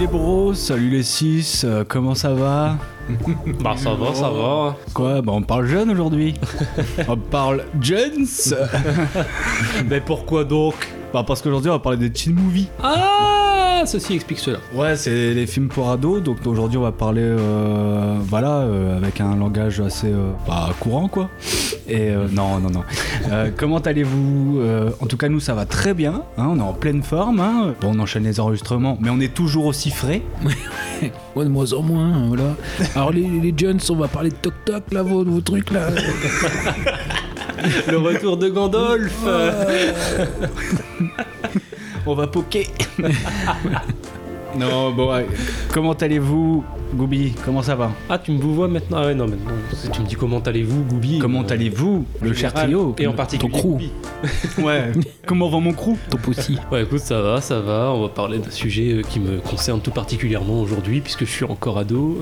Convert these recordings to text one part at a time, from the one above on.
les bros, salut les 6, comment ça va Bah ça va, ça va. Quoi Bah on parle jeune aujourd'hui. on parle jeunes Mais pourquoi donc? Bah parce qu'aujourd'hui on va parler des teen movies. Ah, ceci explique cela. Ouais, c'est les films pour ados, donc aujourd'hui on va parler, euh, voilà, euh, avec un langage assez euh, bah, courant quoi. Et euh, non, non, non. Euh, comment allez-vous Euh, En tout cas, nous ça va très bien, hein, on est en pleine forme. Hein. Bon, on enchaîne les enregistrements, mais on est toujours aussi frais. Ouais, de moins en moins, hein, voilà. Alors les, les jeunes, on va parler de toc toc là, vos, vos trucs là. Le retour de Gandalf. On va poker. non, bon, ouais. comment allez-vous, Goubi? Comment ça va? Ah, tu me vous vois maintenant Ah ouais, non, maintenant, tu me dis comment allez-vous, Goubi Comment euh, allez-vous, le cher trio Et en particulier ton crew. Ouais. comment va mon crew? Top aussi. Ouais, écoute, ça va, ça va. On va parler d'un sujet euh, qui me concerne tout particulièrement aujourd'hui, puisque je suis encore ado.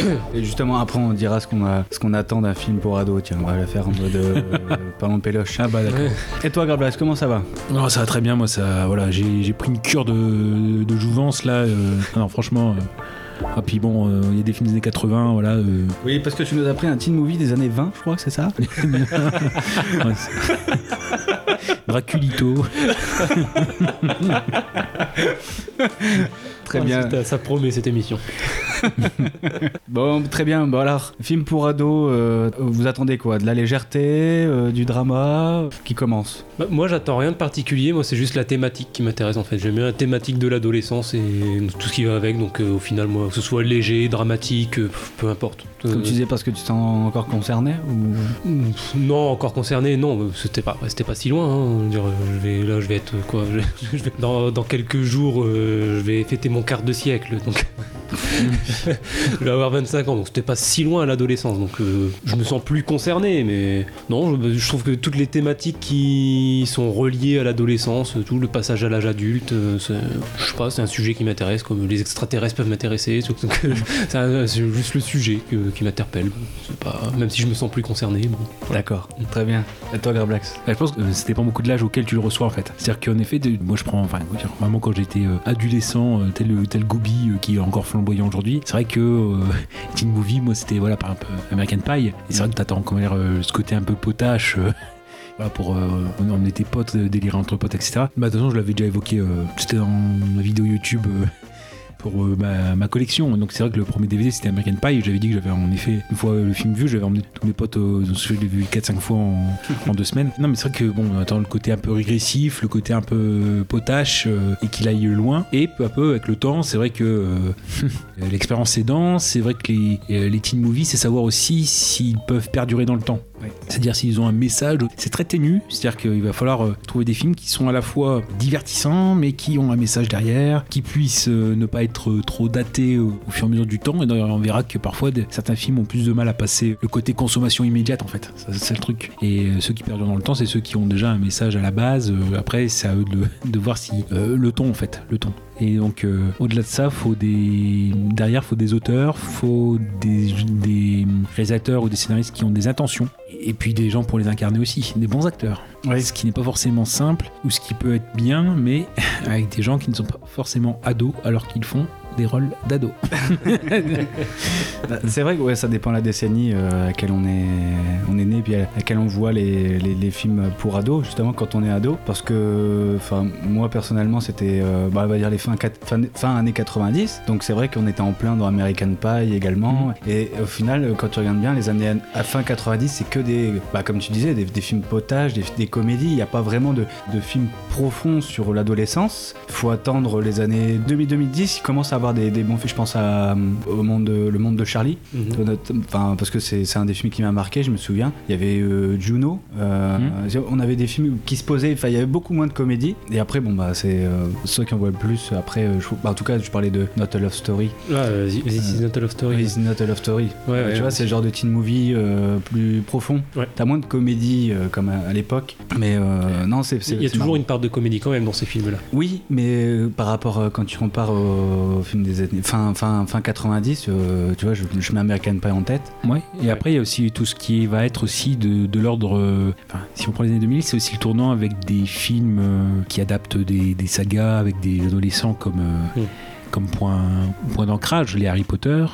euh, Et justement, après, on dira ce qu'on a, ce qu'on attend d'un film pour ado. Tiens, on va le faire en mode euh, parlons péloche. Ah bah d'accord. ouais. Et toi, Grablas, comment ça va? Non, ça va très bien, moi ça. Voilà, j'ai j'ai pris une cure de, de jouvence là. euh, non, franchement. euh, Ah puis bon, euh, il y a des films des années 80, voilà. euh, Oui, parce que tu nous as pris un teen movie des années 20, je crois que c'est ça? Ouais, c'est- Draculito. Très bien. ça- promet cette émission. Bon, très bien. Bon alors, film pour ado, euh, vous attendez quoi? De la légèreté, euh, du drama? Qui commence? Bah, moi, j'attends rien de particulier. Moi, c'est juste la thématique qui m'intéresse en fait. J'aime bien la thématique de l'adolescence et tout ce qui va avec. Donc, euh, au final, moi, que ce soit léger, dramatique, peu importe. Comme tu disais, parce que tu t'es encore concerné ou... Non, encore concerné, non, c'était pas, c'était pas si loin. hein. Je vais, là, je vais être quoi je vais- dans, dans quelques jours, je vais fêter mon quart de siècle, donc je vais avoir 25 ans, donc c'était pas si loin à l'adolescence, donc euh, je me sens plus concerné, mais non, je, je trouve que toutes les thématiques qui sont reliées à l'adolescence, tout le passage à l'âge adulte, euh, je sais pas, c'est un sujet qui m'intéresse, comme les extraterrestres peuvent m'intéresser, c'est juste le sujet que- qui m'interpelle. Pas, même si je me sens plus concerné. Bon. D'accord, très bien. Et toi, Grablax Bah, je pense que euh, ça dépend beaucoup de l'âge auquel tu le reçois en fait. C'est-à-dire qu'en effet, moi je prends, enfin, vraiment quand j'étais euh, adolescent, tel, tel Gobi euh, qui est encore flamboyant aujourd'hui, c'est vrai que euh, Teen Movie, moi c'était voilà, par un peu American Pie. C'est vrai que t'attends comment dire, euh, ce côté un peu potache. pour on était potes, délirer entre potes, etc. Mais attention, je l'avais déjà évoqué, c'était dans ma vidéo YouTube euh, ma, collection. Donc c'est vrai que le premier DVD c'était American Pie. J'avais dit que j'avais en effet, une fois le film vu, j'avais emmené tous mes potes, euh, je l'ai vu 4-5 fois en, deux semaines. Non, mais c'est vrai que bon, on attend le côté un peu régressif, le côté un peu potache euh, et qu'il aille loin. Et peu à peu, avec le temps, c'est vrai que euh, l'expérience aidant, c'est vrai que les, euh, les teen movies, c'est savoir aussi s'ils peuvent perdurer dans le temps. C'est-à-dire s'ils ont un message, c'est très ténu, c'est-à-dire qu'il va falloir euh, trouver des films qui sont à la fois divertissants, mais qui ont un message derrière, qui puissent euh, ne pas être euh, trop datés au, fur et à mesure du temps. Et on verra que parfois certains films ont plus de mal à passer le côté consommation immédiate en fait. C'est le truc. Et ceux qui perdurent dans le temps, c'est ceux qui ont déjà un message à la base. Après, c'est à eux de, voir si le ton en fait, le ton. Et donc, euh, au-delà de ça, faut des derrière, faut des auteurs, faut des, des réalisateurs ou des scénaristes qui ont des intentions, et puis des gens pour les incarner aussi, des bons acteurs. Ce qui n'est pas forcément simple, ou ce qui peut être bien, mais avec des gens qui ne sont pas forcément ados alors qu'ils font des rôles d'ados. Bah, C'est vrai que ouais, ça dépend de la décennie euh, à laquelle on est, on est né, puis à laquelle on voit les, les- les films pour ados, justement quand on est ado. Parce que, moi personnellement, c'était, euh, bah, on va dire les fins, fin, fin années 90. Donc c'est vrai qu'on était en plein dans American Pie également. Et au final, euh, quand tu regardes bien, les années à fin 90, c'est que des, bah, comme tu disais, des, des films potages, des, des comédies. Il n'y a pas vraiment de, de films profonds sur l'adolescence. Il faut attendre les années 2000-2010, il commence à avoir des, des bons films. Je pense à, euh, au monde de, Le Monde de Charlie. Mhm. Notre- Enfin, parce que c'est un des films qui m'a marqué, je me souviens. Il y avait euh, Juno. euh, Mhm. On avait des films qui se posaient. Enfin, il y avait beaucoup moins de comédie. Et après, bon, bah, c'est euh, ceux qui en voient le plus. Après, je- bah, en tout cas, je parlais de Not a Love Story. Euh, This is not a love story. Not a Love Story. Ouais, ouais, tu vois, c'est le genre de teen movie euh, plus profond. Ouais. T'as moins de comédie euh, comme à, à l'époque. Mais euh, non, c'est. c'est- Il y a toujours marrant. une part de comédie quand même dans ces films-là. Oui, mais euh, par rapport euh, quand tu compares au film des années fin fin fin 90, euh, tu vois, je, je mets American Pie en tête. Ouais, et après il y a aussi tout ce qui va être aussi de, de l'ordre. euh, Enfin, si on prend les années 2000, c'est aussi le tournant avec des films euh, qui adaptent des, des sagas avec des adolescents comme, euh, Mm. Comme point, point d'ancrage, les Harry Potter.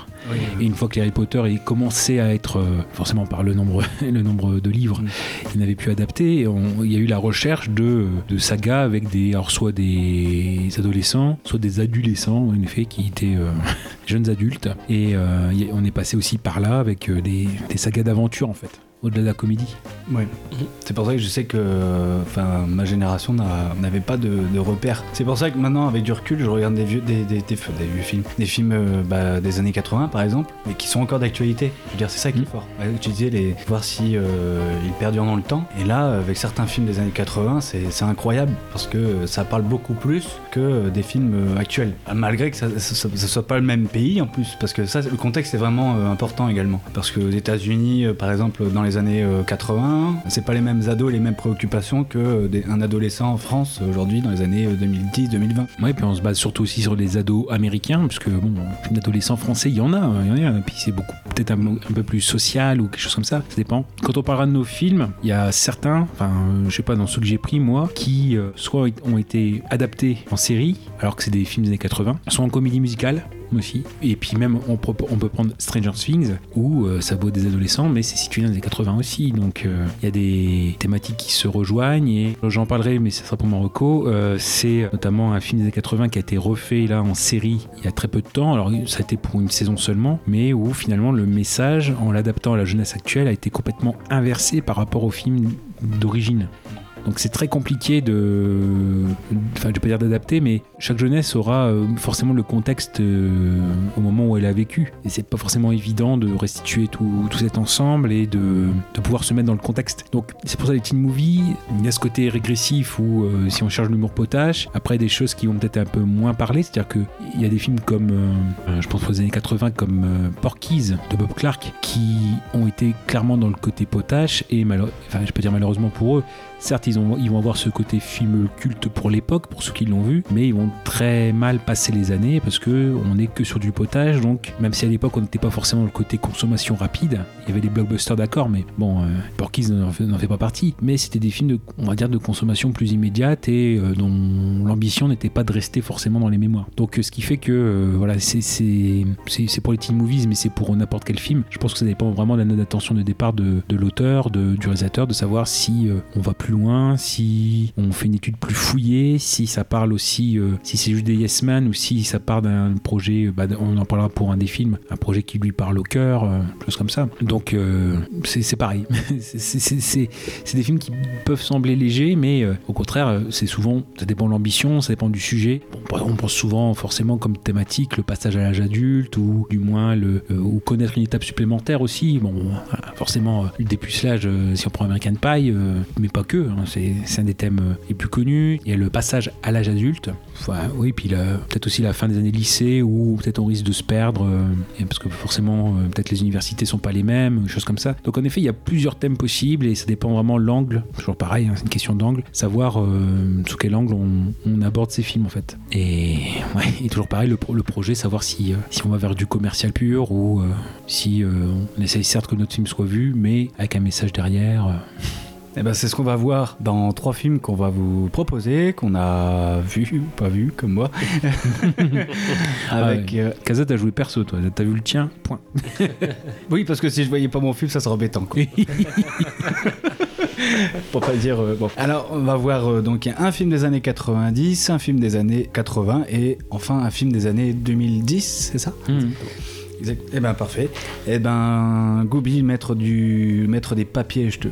Et une fois que les Harry Potter aient commencé à être, euh, forcément par le nombre, le nombre de livres, Mm. ils n'avaient plus adapté, on- il y a eu la recherche de, de sagas avec des, alors soit des adolescents, soit des adolescents, en effet, qui étaient euh, jeunes adultes. Et euh, on est passé aussi par là avec des, des sagas d'aventure, en fait, au-delà de la comédie. Ouais. C'est pour ça que je sais que enfin ma génération n'a- n'avait pas de, de repères. C'est pour ça que maintenant avec du recul, je regarde des vieux des, des, des- des vieux films, des films euh, bah, des années 80 par exemple, mais qui sont encore d'actualité. Je veux dire, c'est ça qui est Mhm. fort. Tu disais les voir si euh, ils perdurent dans le temps. Et là, avec certains films des années 80, c'est incroyable parce que ça parle beaucoup plus que des films euh, actuels. Malgré que ça, ça soit pas le même pays en plus, parce que ça, le contexte est vraiment euh, important également. Parce que aux États-Unis, euh, par exemple, dans les années euh, 80, c'est pas les mêmes ados, les mêmes préoccupations que euh, des- un adolescent en France aujourd'hui dans les années 2010-2020. Ouais, puis on se base surtout aussi sur les ados américains, puisque bon, d'adolescents français, il y en a, hein, il y en a, puis c'est beaucoup peut-être un, peu plus social ou quelque chose comme ça, ça dépend. Quand on parlera de nos films, il y a certains, enfin, euh, je sais pas, dans ceux que j'ai pris moi, qui euh, soit ont été adaptés en série, alors que c'est des films des années 80, soit en comédie musicale aussi, et puis même on, peut prendre Stranger Things, où euh, ça vaut des adolescents, mais c'est situé dans les années 80 aussi, donc euh, il y a des thématiques qui se rejoignent, et j'en parlerai, mais ça sera pour mon reco, euh, c'est notamment un film des années 80 qui a été refait là en série il y a très peu de temps, alors ça a été pour une saison seulement, mais où finalement le message, en l'adaptant à la jeunesse actuelle, a été complètement inversé par rapport au film d'origine. Donc c'est très compliqué de, enfin je vais pas dire d'adapter, mais chaque jeunesse aura euh, forcément le contexte euh, au moment où elle a vécu. Et c'est pas forcément évident de restituer tout, cet ensemble et de, pouvoir se mettre dans le contexte. Donc c'est pour ça les teen movies, il y a ce côté régressif où euh, si on cherche l'humour potache, après des choses qui vont peut-être un peu moins parler, c'est-à-dire qu'il y a des films comme, je pense aux années 80, comme euh, Porky's de Bob Clark, qui ont été clairement dans le côté potache et enfin je peux dire malheureusement pour eux, Certes, ils, ont, ils vont avoir ce côté film culte pour l'époque, pour ceux qui l'ont vu, mais ils vont très mal passer les années parce que on n'est que sur du potage. Donc, même si à l'époque on n'était pas forcément le côté consommation rapide, il y avait des blockbusters d'accord, mais bon, euh, n'en fait, pas partie. Mais c'était des films, de, on va dire, de consommation plus immédiate et euh, dont l'ambition n'était pas de rester forcément dans les mémoires. Donc, euh, ce qui fait que, euh, voilà, c'est pour les teen movies, mais c'est pour n'importe quel film. Je pense que ça dépend vraiment de la note d'attention de départ de, l'auteur, du réalisateur, de savoir si on va plus loin, si on fait une étude plus fouillée, si ça parle aussi, euh, si c'est juste des yes man ou si ça part d'un projet, bah, on en parlera pour un des films, un projet qui lui parle au cœur, euh, chose comme ça. Donc euh, c'est pareil. C'est- des films qui peuvent sembler légers, mais euh, au contraire, euh, c'est souvent, ça dépend de l'ambition, ça dépend du sujet. Bon, on pense souvent forcément comme thématique le passage à l'âge adulte ou du moins le euh, ou connaître une étape supplémentaire aussi. Bon, forcément euh, le dépucelage, euh, si on prend American Pie, euh, mais pas que. Hein, c'est un des thèmes euh, les plus connus. Il y a le passage à l'âge adulte. Enfin, oui, puis peut-être aussi la fin des années lycée où peut-être on risque de se perdre euh, parce que forcément euh, peut-être les universités sont pas les mêmes, choses comme ça. Donc en effet, il y a plusieurs thèmes possibles et ça dépend vraiment de l'angle. Toujours pareil, hein, c'est une question d'angle. Savoir sous quel angle on, aborde ces films en fait. Et, toujours pareil, le, pro- le projet, savoir si, on va vers du commercial pur ou si on essaye certes que notre film soit vu, mais avec un message derrière. Eh ben, c'est ce qu'on va voir dans trois films qu'on va vous proposer, qu'on a vu ou pas vu, comme moi. Avec, Ah euh, t'as joué perso, toi. T'as vu le tien Point. Oui, parce que si je voyais pas mon film, ça serait embêtant. Quoi. Pour pas dire. euh, bon. Alors, on va voir euh, donc un film des années 90, un film des années 80 et enfin un film des années 2010, c'est ça? Hmm. Exact. Eh ben parfait. Eh ben Gooby, maître du maître des papiers, je te euh,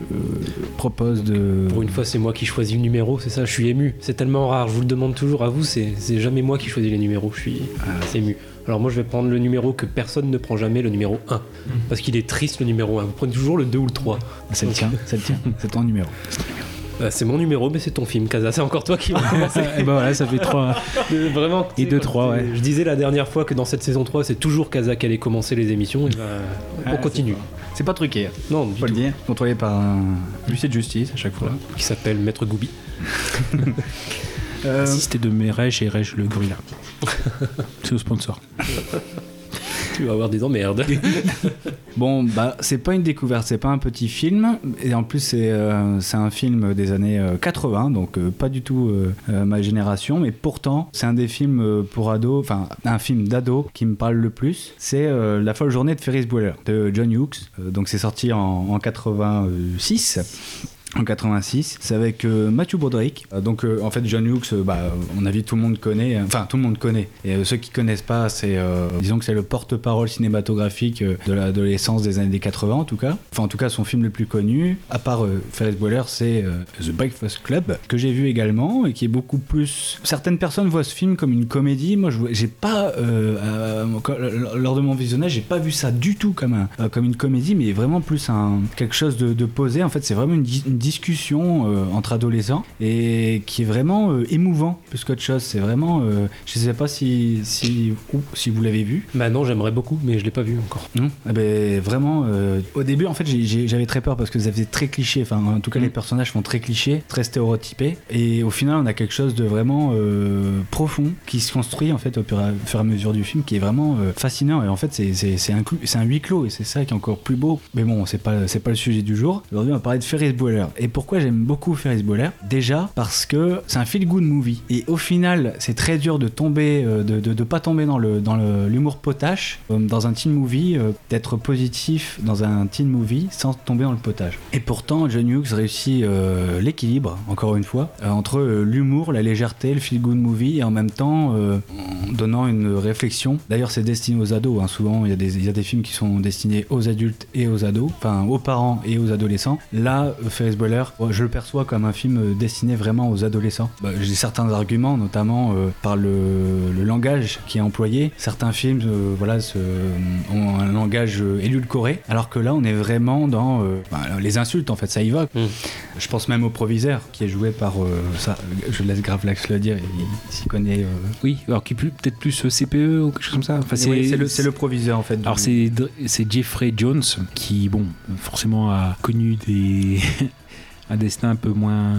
propose de. Pour une fois, c'est moi qui choisis le numéro, c'est ça, je suis ému. C'est tellement rare, je vous le demande toujours à vous, c'est jamais moi qui choisis les numéros, je suis Ah. ému. Alors moi, je vais prendre le numéro que personne ne prend jamais, le numéro 1. Parce qu'il est triste, le numéro 1. Vous prenez toujours le 2 ou le 3. C'est le tien, c'est le tien, c'est ton numéro. Euh, c'est mon numéro, mais c'est ton film, Kaza. C'est encore toi qui vas commencer. Et ben voilà, ça fait trois. Euh, Vraiment. Et tu sais, deux, quand trois, c'est- ouais. Je disais la dernière fois que dans cette saison 3, c'est toujours Kaza qui allait commencer les émissions. Et ben, on Ah, continue. C'est pas truqué, Non, du faut le dire. Contrôlé par un huissier de justice à chaque fois. Qui s'appelle Maître Goubi. Euh, Assisté de Merej et Rej le gorilla. C'est au sponsor. Tu vas avoir des emmerdes. Bon, bah, c'est pas une découverte, c'est pas un petit film. Et en plus, c'est euh, un film des années euh, 80, donc euh, pas du tout euh, euh, ma génération. Mais pourtant, c'est un des films euh, pour ados, enfin, un film d'ado qui me parle le plus. C'est euh, La folle journée de Ferris Bueller de John Hughes. Euh, donc, c'est sorti en, en 86. En 86, c'est avec euh, Matthew Broderick. Euh, donc euh, en fait John Hughes, euh, bah, on a vu tout le monde connaît, enfin tout le monde connaît. Et ceux qui connaissent pas, c'est disons que c'est le porte-parole cinématographique de l'adolescence des années 80 en tout cas. Enfin en tout cas son film le plus connu, à part Ferris Bueller, c'est The Breakfast Club que j'ai vu également et qui est beaucoup plus. Certaines personnes voient ce film comme une comédie. Moi j'ai pas lors de mon visionnage, j'ai pas vu ça du tout comme comme une comédie, mais vraiment plus un quelque chose de, posé. En fait, c'est vraiment une discussion euh, entre adolescents et qui est vraiment euh, émouvant plus qu'autre chose. C'est vraiment, euh, je sais pas si si, ou- si vous l'avez vu. bah non, j'aimerais beaucoup, mais je l'ai pas vu encore. Non? Eh ben, vraiment, au début, en fait, j'avais très peur parce que ça faisait très cliché. Enfin, en tout cas, Mm. les personnages font très cliché, très stéréotypés. Et au final, on a quelque chose de vraiment profond qui se construit, en fait, au fur et à, mesure du film, qui est vraiment fascinant. Et en fait, c'est- un, un huis clos et c'est ça qui est encore plus beau. Mais bon, c'est pas, pas le sujet du jour. Aujourd'hui, on va parler de Ferris Bueller. Et pourquoi j'aime beaucoup Ferris Bueller Déjà, parce que c'est un feel-good movie. Et au final, c'est très dur de tomber, euh, de, de, pas tomber dans le dans le- l'humour potache euh, dans un teen movie, euh, d'être positif dans un teen movie sans tomber dans le potage. Et pourtant, John Hughes réussit l'équilibre, encore une fois, entre l'humour, la légèreté, le feel-good movie, et en même temps en donnant une réflexion. D'ailleurs, c'est destiné aux ados. hein. Souvent, il y, y a des films qui sont destinés aux adultes et aux ados, enfin aux parents et aux adolescents. Là, Ferris Ouais, je le perçois comme un film euh, destiné vraiment aux adolescents. Bah, J'ai certains arguments, notamment euh, par le, le langage qui est employé. Certains films, euh, voilà, se- ont un langage euh, édulcoré, alors que là, on est vraiment dans euh, bah, les insultes. En fait, ça y va. Mm. Je pense même au proviseur qui est joué par euh, ça. Je laisse Grave Lax le dire. Il s'y connaît. euh, Oui, alors qui est peut-être plus euh, CPE ou quelque chose comme ça. Enfin, oui, c'est le, le proviseur en fait. Alors c'est Jeffrey Jones qui bon forcément a connu des un destin un peu moins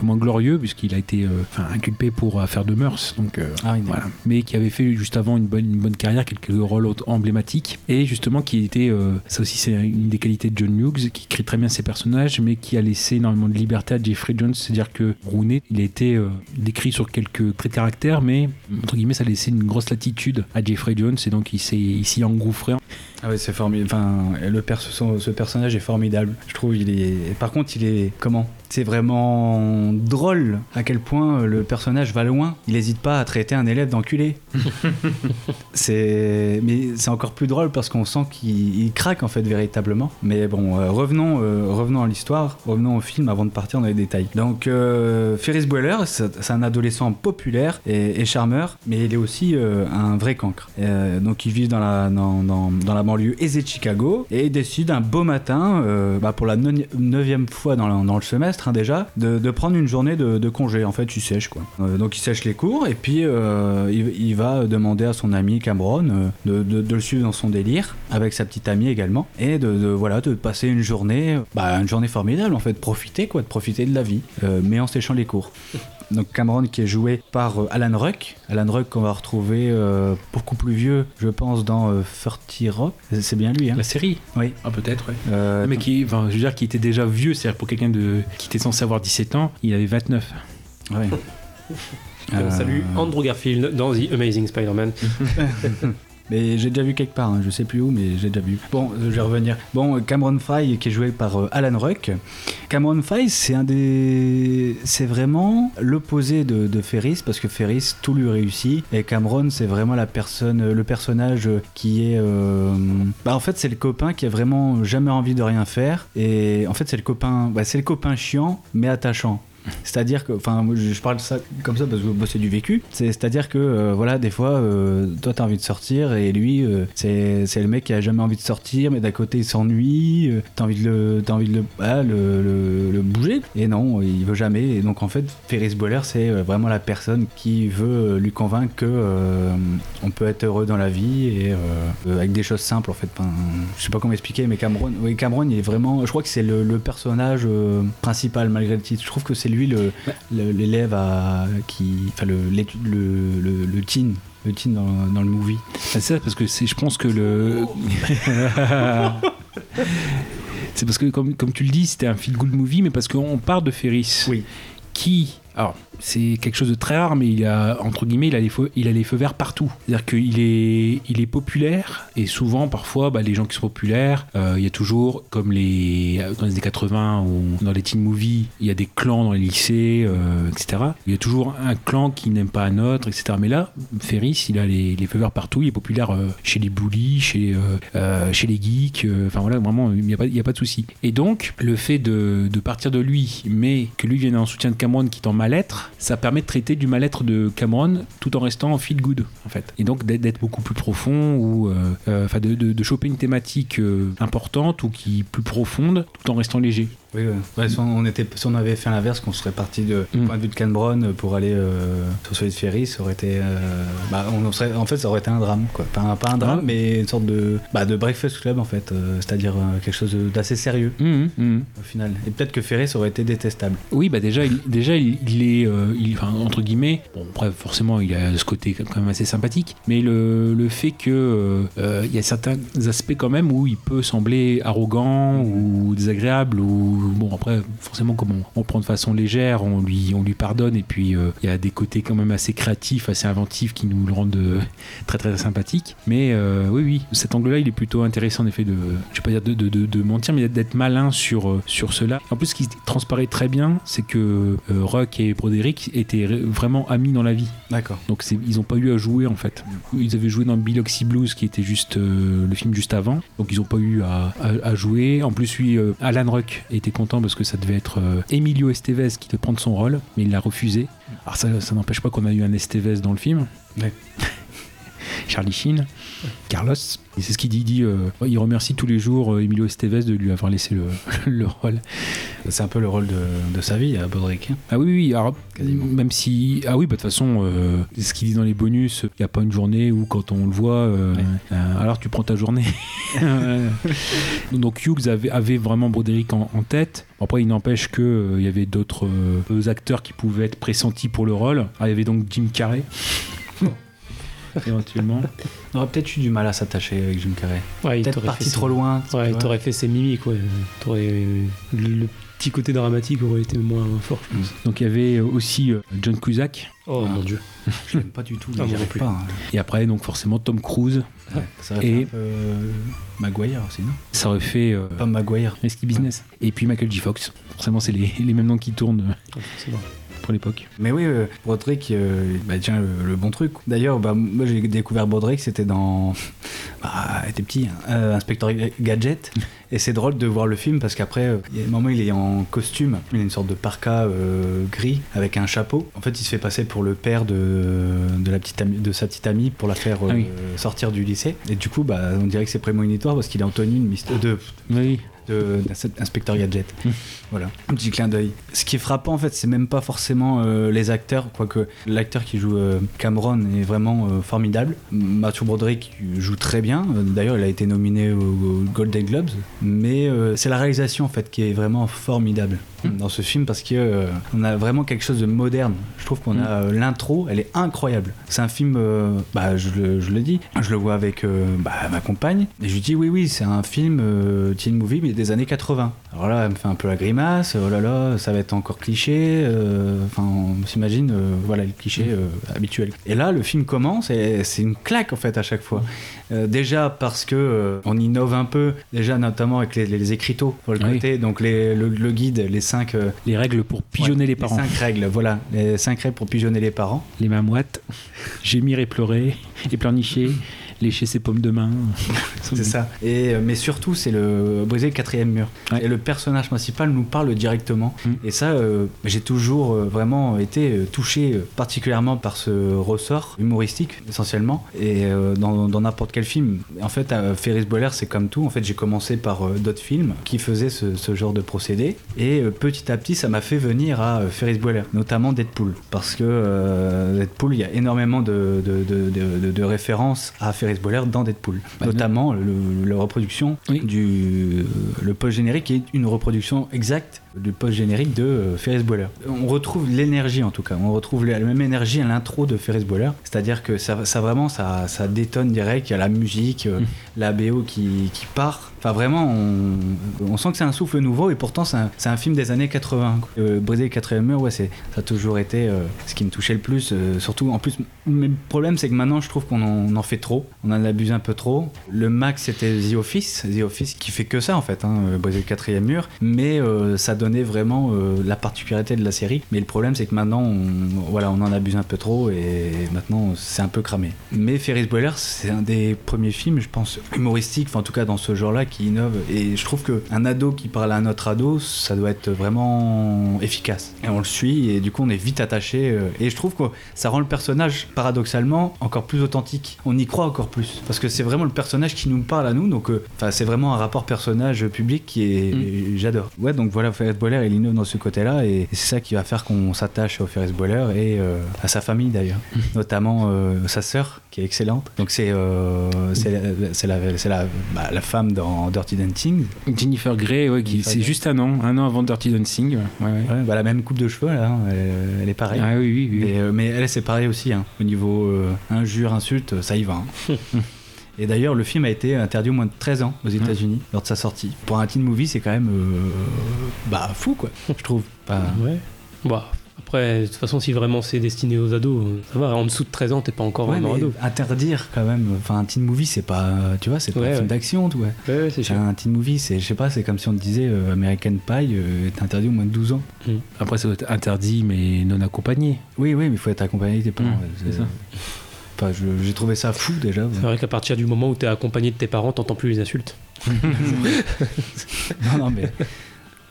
peu moins glorieux puisqu'il a été euh, enfin, inculpé pour affaire de mœurs donc euh, Ah oui, voilà mais qui avait fait juste avant une bonne une bonne carrière quelques rôles emblématiques et justement qui était euh, ça aussi c'est une des qualités de John Hughes qui écrit très bien ses personnages mais qui a laissé énormément de liberté à Jeffrey Jones c'est-à-dire que Rooney il a été euh, décrit sur quelques traits de caractère mais entre guillemets ça a laissé une grosse latitude à Jeffrey Jones et donc il s'y engouffré Ah oui, c'est formidable. Enfin, le perso- ce personnage est formidable. Je trouve il est. Par contre, il est comment? C'est vraiment drôle à quel point euh, le personnage va loin. Il n'hésite pas à traiter un élève d'enculé. c'est. Mais c'est encore plus drôle parce qu'on sent qu'il il craque en fait véritablement. Mais bon, euh, revenons, euh, revenons à l'histoire, revenons au film avant de partir dans les détails. Donc, euh, Ferris Bueller, c'est un adolescent populaire et, et charmeur, mais il est aussi un vrai cancre. Donc, il vit dans la, dans, dans, dans la banlieue aisée de Chicago et il décide un beau matin, bah, pour la neuvième fois dans, dans le semestre déjà, de, prendre une journée de, congé. En fait, il sèche quoi. Euh, donc, il sèche les cours et puis euh, il, va demander à son ami Cameron euh, de, le suivre dans son délire avec sa petite amie également et de, voilà de passer une journée, bah, une journée formidable en fait, profiter quoi, de profiter de la vie, mais en séchant les cours. Donc Cameron qui est joué par euh, Alan Ruck. Alan Ruck qu'on va retrouver euh, beaucoup plus vieux, je pense, dans euh, 30 Rock. C'est- bien lui, hein la série Oui. ah peut-être ouais Euh, mais qui, enfin, je veux dire, qui était déjà vieux, c'est-à-dire pour quelqu'un de, qui était censé avoir 17 ans, il avait 29. ouais. Euh, Euh, Salut Andrew Garfield dans The Amazing Spider-Man. Mais j'ai déjà vu quelque part, hein, je sais plus où, mais j'ai déjà vu. Bon, je vais revenir. Bon, Cameron Fry, qui est joué par euh, Alan Ruck. Cameron Fry, c'est un des. C'est vraiment l'opposé de, Ferris, parce que Ferris, tout lui réussit. Et Cameron, c'est vraiment la personne, le personnage qui est. euh, Bah, en fait, c'est le copain qui a vraiment jamais envie de rien faire. Et en fait, c'est le copain. bah, c'est le copain chiant, mais attachant. C'est-à-dire que, enfin, je parle ça comme ça parce que c'est du vécu. C'est- C'est-à-dire que, euh, voilà, des fois, euh, toi, t'as envie de sortir et lui, euh, c'est le mec qui a jamais envie de sortir, mais d'un côté, il s'ennuie. euh, t'as envie de le, t'as envie de ah, le, bouger. Et non, il veut jamais. Et donc, en fait, Ferris Bueller, c'est euh, vraiment la personne qui veut lui convaincre que on peut être heureux dans la vie et avec des choses simples, en fait. Enfin, je sais pas comment expliquer, mais Cameron, oui, Cameron, il est vraiment. Je crois que c'est le, personnage principal malgré le titre. Je trouve que c'est lui le- l'élève à qui, enfin le, le, le, le teen, le teen dans, dans le movie. C'est ça, parce que c'est, je pense que le. c'est parce que, comme, comme tu le dis, c'était un feel-good movie, mais parce qu'on part de Ferris. Oui. Qui. Alors, c'est quelque chose de très rare, mais il a, entre guillemets, il a les feux, il a les feux verts partout. C'est-à-dire qu'il est, il est populaire, et souvent, parfois, bah, les gens qui sont populaires, euh, il y a toujours, comme les, dans les années 80 ou dans les teen movies, il y a des clans dans les lycées, euh, etc. Il y a toujours un clan qui n'aime pas un autre, etc. Mais là, Ferris, il a les, les feux verts partout, il est populaire euh, chez les bullies, chez, chez les geeks, enfin voilà, vraiment, il n'y a, pas- a pas de souci. Et donc, le fait de, de partir de lui, mais que lui vienne en soutien de Cameron qui est en mal-être, ça permet de traiter du mal-être de Cameron tout en restant en feel good, en fait. Et donc d'être- beaucoup plus profond, ou euh, euh, enfin de, de, de choper une thématique euh, importante ou qui est plus profonde, tout en restant léger. Oui, ouais. Ouais, si, on était, si on avait fait l'inverse, qu'on serait parti de, du Mm. point de vue de Cameron pour aller euh, sur celui de Ferry, ça aurait été. euh, bah, on serait, en fait, ça aurait été un drame, quoi. Pas un, pas un drame, mais une sorte de, bah, de Breakfast Club, en fait. euh, C'est-à-dire euh, quelque chose d'assez sérieux, Mhm, mhm. au final. Et peut-être que Ferry, ça aurait été détestable. Oui, bah déjà, il, déjà, il, il est, il- enfin, entre guillemets, bon, après, forcément, il a ce côté quand même assez sympathique, mais le, le fait que il y a certains aspects quand même où il peut sembler arrogant ou désagréable, ou bon, après, forcément, comme on, on prend de façon légère, on lui, on lui pardonne, et puis euh, il y a des côtés quand même assez créatifs, assez inventifs qui nous le rendent euh, très très sympathique. Mais euh, oui, oui, cet angle-là, il est plutôt intéressant en effet de, je vais pas dire de, de, de- de mentir, mais d'être malin sur, sur cela. En plus, ce qui transparaît très bien, c'est que Rock et Broderick étaient vraiment amis dans la vie. D'accord. Donc ils n'ont pas eu à jouer en fait. Ils avaient joué dans Biloxi Blues qui était juste le film juste avant. Donc ils n'ont pas eu à, à- à jouer. En plus lui, Alan Ruck était content parce que ça devait être euh, Emilio Estevez qui devait prendre son rôle, mais il l'a refusé. Alors ça, n'empêche pas qu'on a eu un Estevez dans le film. Charlie Sheen, Carlos. Et c'est ce qu'il dit. Il, dit, euh, il remercie tous les jours euh, Emilio Estevez de lui avoir laissé le, le rôle. C'est un peu le rôle de, de sa vie, à Bodrick. hein. Ah oui, oui, alors, Quasiment. même si. Ah oui, bah, de toute façon, euh, ce qu'il dit dans les bonus, il n'y a pas une journée où quand on le voit, euh, Ouais. alors tu prends ta journée. Donc Hughes avait, avait vraiment Broderick en, en tête. Après, il n'empêche qu'il il y avait d'autres euh, acteurs qui pouvaient être pressentis pour le rôle. Ah, il y avait donc Jim Carrey. Éventuellement. On aurait peut-être eu du mal à s'attacher avec Jim Carrey. Ouais, il Peut-être t'aurait parti fait trop ses- loin. Ouais, il t'aurait fait ses mimiques, ouais. T'aurais- Le, le petit côté dramatique aurait été moins fort, je pense. Donc il y avait aussi euh, John Cusack. Oh Ah. mon dieu. Je l'aime pas du tout. Ah, non plus. pas, hein. Et après, donc forcément, Tom Cruise. Ça aurait Et- fait un peu euh, Maguire aussi, non? Ça aurait fait euh, Pas Maguire. Risky Business. Et puis Michael J. Fox. Forcément, c'est les, les mêmes noms qui tournent C'est bon. Pour l'époque. Mais oui, euh, Broderick, euh, bah tiens, le, le bon truc. D'ailleurs, bah, moi j'ai découvert Broderick, c'était dans. Bah, il était petit, hein, euh, Inspector Gadget. Et c'est drôle de voir le film parce qu'après, euh, il y a un moment, il est en costume. Il a une sorte de parka gris avec un chapeau. En fait, il se fait passer pour le père de, de, la petite amie, de sa petite amie pour la faire Ah oui. sortir du lycée. Et du coup, bah, on dirait que c'est prémonitoire parce qu'il est en tenue de, Mister- de, Oui. De, d'inspecteur Gadget. Hmm. Voilà, un petit clin d'œil. Ce qui est frappant en fait, c'est même pas forcément euh, les acteurs, quoique l'acteur qui joue euh, Cameron est vraiment euh, formidable. Matthew Broderick joue très bien. D'ailleurs, il a été nominé aux, aux Golden Globes. Mais c'est la réalisation en fait qui est vraiment formidable. Dans ce film parce que euh, on a vraiment quelque chose de moderne. Je trouve qu'on Hmm. a euh, l'intro, elle est incroyable. C'est un film, euh, bah, je, le, je le dis, je le vois avec bah, ma compagne et je lui dis oui oui, c'est un film teen movie mais des années 80 Alors là, elle me fait un peu la grimace. Oh là là, ça va être encore cliché. euh, Enfin, on s'imagine, euh, voilà, le cliché euh, habituel. Et là, le film commence et c'est une claque en fait à chaque fois. Euh, déjà parce que euh, on innove un peu, déjà notamment avec les, les écriteaux pour le Oui. côté, donc les- le, le guide, les cinq. euh, Les règles pour pigeonner ouais, les parents. cinq règles, voilà, les cinq règles pour pigeonner les parents. Les moites, gémir et pleurer, et pleurnicher, lécher ses pommes de main. C'est ça. Et, euh, mais surtout, c'est le briser le quatrième mur. Ouais. Et le personnage principal nous parle directement. Mm. Et ça, euh, j'ai toujours euh, vraiment été touché particulièrement par ce ressort humoristique, essentiellement. Et euh, dans n'importe quel film. En fait, Ferris Bueller, c'est comme tout. En fait, j'ai commencé par d'autres films qui faisaient ce, ce genre de procédé. Et petit à petit, ça m'a fait venir à Ferris Bueller, notamment Deadpool. Parce que Deadpool, il y a énormément de, de- de- de références à Ferris Bueller dans Deadpool. Bah, notamment le- la reproduction Oui. du le post-générique est une reproduction exacte du post-générique de euh, Ferris Bueller. On retrouve l'énergie en tout cas, on retrouve la même énergie à l'intro de Ferris Bueller, c'est-à-dire que ça, ça vraiment ça, ça détonne direct, il y a la musique, euh, Mm. la BO qui, qui part. Enfin vraiment, on, on sent que c'est un souffle nouveau et pourtant c'est un, un film des années 80. quoi. Euh, Briser le quatrième mur, ouais, ça a toujours été euh, ce qui me touchait le plus. euh, surtout en plus, le problème c'est que maintenant je trouve qu'on en, on en fait trop, on en abuse un peu trop. Le max c'était The Office, The Office qui fait que ça en fait, hein, euh, briser le quatrième mur, mais euh, ça donnait vraiment euh, la particularité de la série. Mais le problème c'est que maintenant on, voilà, on en abuse un peu trop et maintenant c'est un peu cramé. Mais Ferris Bueller c'est un des premiers films, je pense, humoristiques, enfin en tout cas dans ce genre-là qui innove. Et je trouve que un ado qui parle à un autre ado, ça doit être vraiment efficace. Et on le suit et du coup on est vite attaché. Et je trouve que ça rend le personnage paradoxalement encore plus authentique. On y croit encore plus parce que c'est vraiment le personnage qui nous parle à nous. Donc euh, enfin c'est vraiment un rapport personnage public qui est j'adore. Ouais donc voilà Ferris Bueller il innove dans ce côté-là et c'est ça qui va faire qu'on s'attache au Ferris Bueller et euh, à sa famille d'ailleurs, notamment euh, sa sœur qui est excellente. Donc c'est c'est la, la, bah, la femme dans Dirty Dancing. Jennifer Grey, ouais, c'est juste un an, un an avant Dirty Dancing. Ouais, ouais. Ouais, bah, la même coupe de cheveux là, hein, elle, elle est pareille. Ah oui, oui, oui. Et, euh, mais elle, c'est pareil aussi. hein. Au niveau euh, injure, insulte, ça y va. hein. Et d'ailleurs, le film a été interdit au moins de 13 ans aux États-Unis lors de sa sortie. Pour un teen movie, c'est quand même euh, bah fou quoi, je trouve. Pas- Ouais. Bah, après, de toute façon, si vraiment c'est destiné aux ados, ça va. En dessous de 13 ans, t'es pas encore Ouais, vraiment ado. interdire quand même. Enfin, un teen movie, c'est pas, tu vois, c'est pas Ouais, un film d'action, tu vois. Ouais, ouais, c'est un teen movie, c'est, je sais pas, c'est comme si on te disait euh, American Pie euh, est interdit au moins de 12 ans. Après, ça doit être interdit, mais non accompagné. Oui, oui, mais il faut être accompagné des parents. Mmh, c'est ça. Enfin, j'ai trouvé ça fou déjà. C'est vrai qu'à partir du moment où t'es accompagné de tes parents, t'entends plus les insultes. non, non, mais.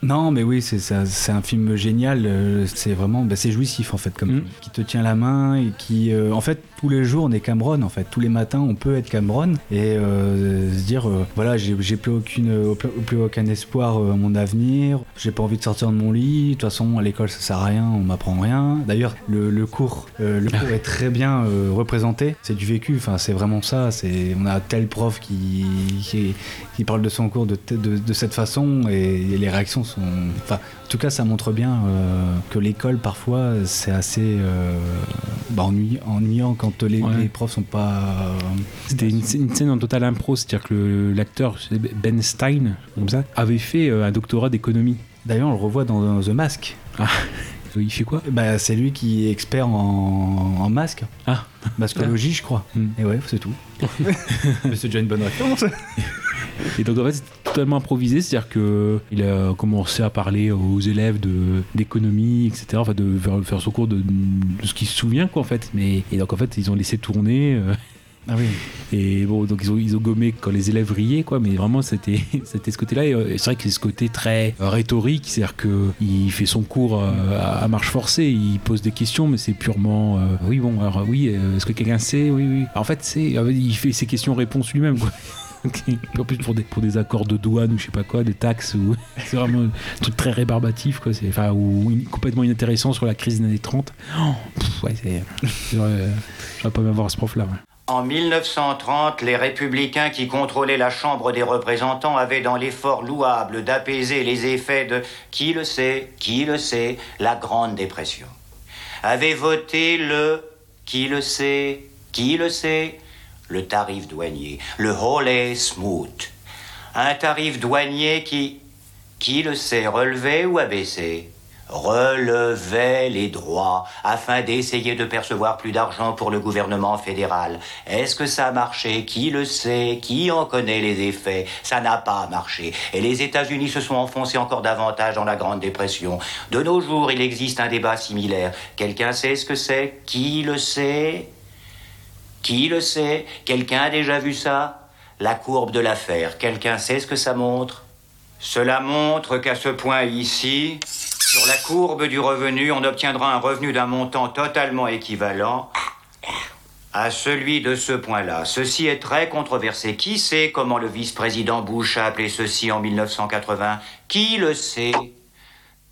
Non, mais oui, c'est un film génial. euh, C'est vraiment, bah, c'est jouissif en fait, comme Mm. qui te tient la main et qui, euh, en fait, tous les jours on est Cameron. En fait, tous les matins on peut être Cameron et euh, se dire, euh, voilà, j'ai plus aucune, plus, aucun espoir à mon avenir. J'ai pas envie de sortir de mon lit. De toute façon, à l'école ça sert à rien, on m'apprend rien. D'ailleurs, le, le cours, le cours est très bien représenté. C'est du vécu. Enfin, c'est vraiment ça. C'est, on a tel prof qui, qui, qui parle de son cours de, de, de cette façon et, les réactions Enfin, en tout cas, ça montre bien euh, que l'école, parfois, c'est assez euh, bah, ennuyant, ennuyant quand les, Ouais. les profs sont pas. C'était une, une scène en total impro, c'est-à-dire que l'acteur Ben Stein, comme ça, avait fait euh, un doctorat d'économie. D'ailleurs, on le revoit dans, The Mask. Il fait quoi Bah, c'est lui qui est expert en, en masque. Ah. Mascologie, je crois. Hmm. Et ouais, c'est tout. Mais c'est déjà une bonne référence. Et donc en fait, c'est totalement improvisé, c'est-à-dire que il a commencé à parler aux élèves de d'économie, etc. Enfin, de faire, faire son cours de, de ce qu'il se souvient, quoi, en fait. Mais et donc en fait, ils ont laissé tourner. euh, Ah oui. et bon, donc ils ont, ils ont gommé quand les élèves riaient, quoi. Mais vraiment, c'était c'était ce côté-là. Et euh, c'est vrai que c'est ce côté très euh, rhétorique, c'est-à-dire que il fait son cours euh, à, marche forcée, il pose des questions, mais c'est purement. oui, bon, alors oui, est-ce que quelqu'un sait? Oui, oui. En fait, c'est il fait ses questions-réponses lui-même, quoi. en plus pour des, pour des accords de douane ou je sais pas quoi, des taxes ou c'est vraiment un truc très rébarbatif quoi. Enfin ou complètement inintéressant sur la crise des années 30. Oh, pff, ouais, c'est. J'aurais j'aurais pas bien voir ce prof là. En 1930, les républicains qui contrôlaient la Chambre des représentants avaient dans l'effort louable d'apaiser les effets de qui le sait, qui le sait, la Grande Dépression. Avaient voté le qui le sait, qui le sait, le tarif douanier, le Holy Smooth. Un tarif douanier qui Qui le sait, relever ou abaisser relevait les droits afin d'essayer de percevoir plus d'argent pour le gouvernement fédéral. Est-ce que ça a marché? Qui le sait? Qui en connaît les effets? Ça n'a pas marché. Et les États-Unis se sont enfoncés encore davantage dans la Grande Dépression. De nos jours, il existe un débat similaire. Quelqu'un sait ce que c'est? Qui le sait? Qui le sait? Quelqu'un a déjà vu ça? La courbe de l'affaire. Quelqu'un sait ce que ça montre? Cela montre qu'à ce point ici, sur la courbe du revenu, on obtiendra un revenu d'un montant totalement équivalent à celui de ce point-là. Ceci est très controversé. Qui sait comment le vice-président Bush a appelé ceci en 1980 Qui le sait?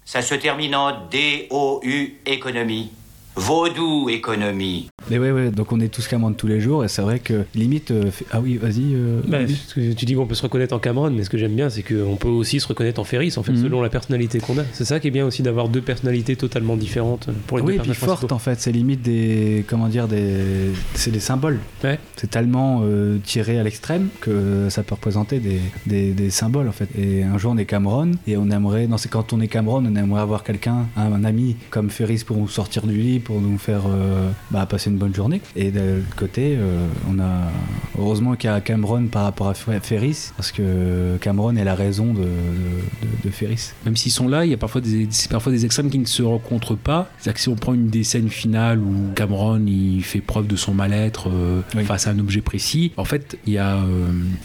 Ça se termine en D-O-U économie. Vaudou économie. Mais ouais, ouais, donc on est tous Cameron tous les jours et c'est vrai que limite. euh, fait- Ah oui, vas-y. euh, Bah, tu dis qu'on peut se reconnaître en Cameron, mais ce que j'aime bien, c'est qu'on peut aussi se reconnaître en Ferris, en fait, Mhm. selon la personnalité qu'on a. C'est ça qui est bien aussi d'avoir deux personnalités totalement différentes pour les oui, deux et puis personnages forte principaux. en fait, c'est limite des. Comment dire des. C'est des symboles. Ouais. C'est tellement euh, tiré à l'extrême que ça peut représenter des, des, des symboles en fait. Et un jour on est Cameron et on aimerait. Non, c'est quand on est Cameron, on aimerait avoir quelqu'un, un, un ami comme Ferris pour nous sortir du lit, pour nous faire euh, bah, passer une bonne journée. Et de l'autre côté, euh, on a. Heureusement qu'il y a Cameron par rapport à Fer- Ferris, parce que Cameron est la raison de, de, de- de Ferris. Même s'ils sont là, il y a parfois des, parfois des extrêmes qui ne se rencontrent pas. C'est-à-dire que si on prend une des scènes finales où Cameron il fait preuve de son mal-être euh, Oui. face à un objet précis, en fait il y a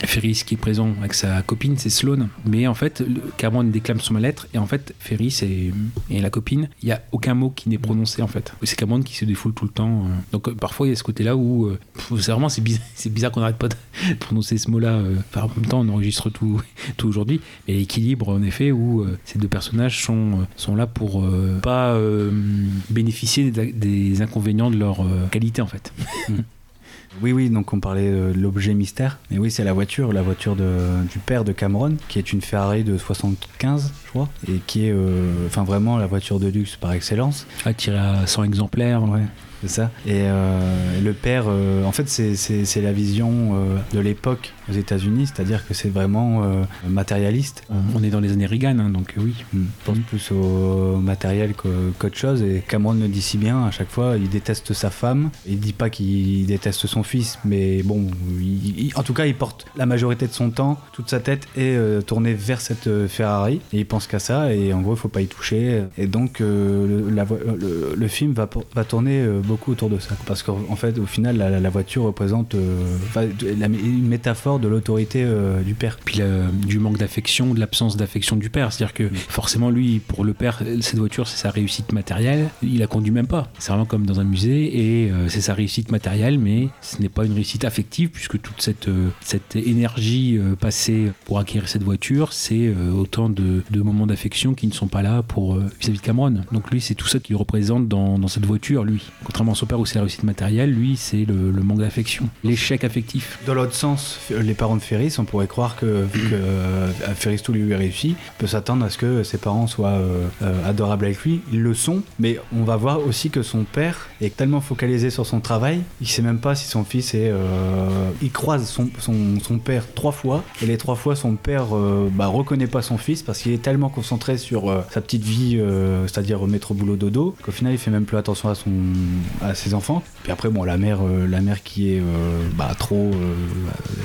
Ferris qui est présent avec sa copine, c'est Sloane. Mais en fait Cameron déclame son mal-être et en fait Ferris et, et la copine, il y a aucun mot qui n'est prononcé en fait. C'est Cameron qui se défoule tout le temps. euh. Donc euh, parfois il y a ce côté-là où euh, c'est vraiment c'est bizarre, qu'on n'arrête pas de prononcer ce mot-là. Enfin, en même temps on enregistre tout, tout aujourd'hui. Et l'équilibre, en effet, où ces deux personnages sont, sont là pour euh, pas bénéficier des, inconvénients de leur qualité, en fait. Oui, oui, donc on parlait de l'objet mystère. Mais oui, c'est la voiture, la voiture de- du père de Cameron, qui est une Ferrari de 75, je crois, et qui est euh, enfin vraiment la voiture de luxe par excellence. Ah, tiré à 100 exemplaires. Ouais, c'est ça. Et euh, le père, euh, en fait, c'est la vision euh, de l'époque aux États-Unis, c'est-à-dire que c'est vraiment euh, matérialiste. On, on est dans les années Reagan, hein, donc oui. On pense plus au matériel qu'au- qu'autre chose. Et Cameron le dit si bien, à chaque fois, il déteste sa femme. Il dit pas qu'il déteste son fils, mais bon, il- il- en tout cas, il porte la majorité de son temps, toute sa tête est euh, tournée vers cette euh, Ferrari. Et il pense qu'à ça, et en gros, il faut pas y toucher. Et donc, euh, le, la vo- le- le film va, tourner beaucoup autour de ça. Parce qu'en en fait, au final, la, la voiture représente une métaphore de l'autorité euh, du père. Puis du manque d'affection, de l'absence d'affection du père. C'est-à-dire que forcément, lui, pour le père, cette voiture, c'est sa réussite matérielle. Il la conduit même pas. C'est vraiment comme dans un musée et euh, c'est sa réussite matérielle, mais ce n'est pas une réussite affective puisque toute cette, euh, cette énergie euh, passée pour acquérir cette voiture, c'est euh, autant de, de moments d'affection qui ne sont pas là pour euh, vis-à-vis de Cameron. Donc lui, c'est tout ça qu'il représente dans, dans cette voiture, lui. Contrairement à son père où c'est la réussite matérielle, lui, c'est le, le manque d'affection, l'échec affectif. Dans l'autre sens, les parents de Ferris, on pourrait croire que que euh, Ferris tout lui réussi, peut s'attendre à ce que ses parents soient euh, euh, adorables avec lui. Ils le sont, mais on va voir aussi que son père est tellement focalisé sur son travail, il sait même pas si son fils est. il croise son, son, son père trois fois, et les trois fois son père bah, reconnaît pas son fils parce qu'il est tellement concentré sur sa petite vie, c'est-à-dire mettre au boulot dodo, qu'au final il fait même plus attention à son à ses enfants. Puis après bon la mère la mère qui est bah, trop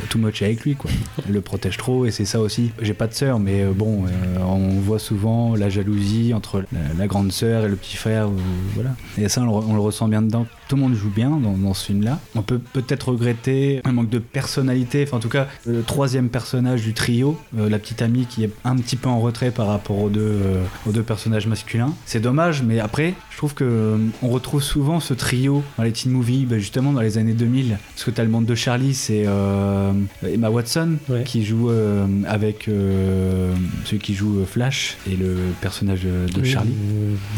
too avec lui quoi. Elle le protège trop et c'est ça aussi. J'ai pas de sœur mais euh, bon euh, on voit souvent la jalousie entre la, grande sœur et le petit frère voilà. Et ça on le ressent bien dedans. Tout le monde joue bien dans, dans ce film là. On peut peut-être regretter un manque de personnalité. Enfin en tout cas le troisième personnage du trio, euh, la petite amie qui est un petit peu en retrait par rapport aux deux euh, aux deux personnages masculins. C'est dommage mais après je trouve que euh, on retrouve souvent ce trio dans les teen movies, bah, justement dans les années 2000. Parce que t'as le monde de Charlie, c'est euh, Emma Watson Ouais. qui joue avec celui qui joue Flash et le personnage de, de Oui, Charlie.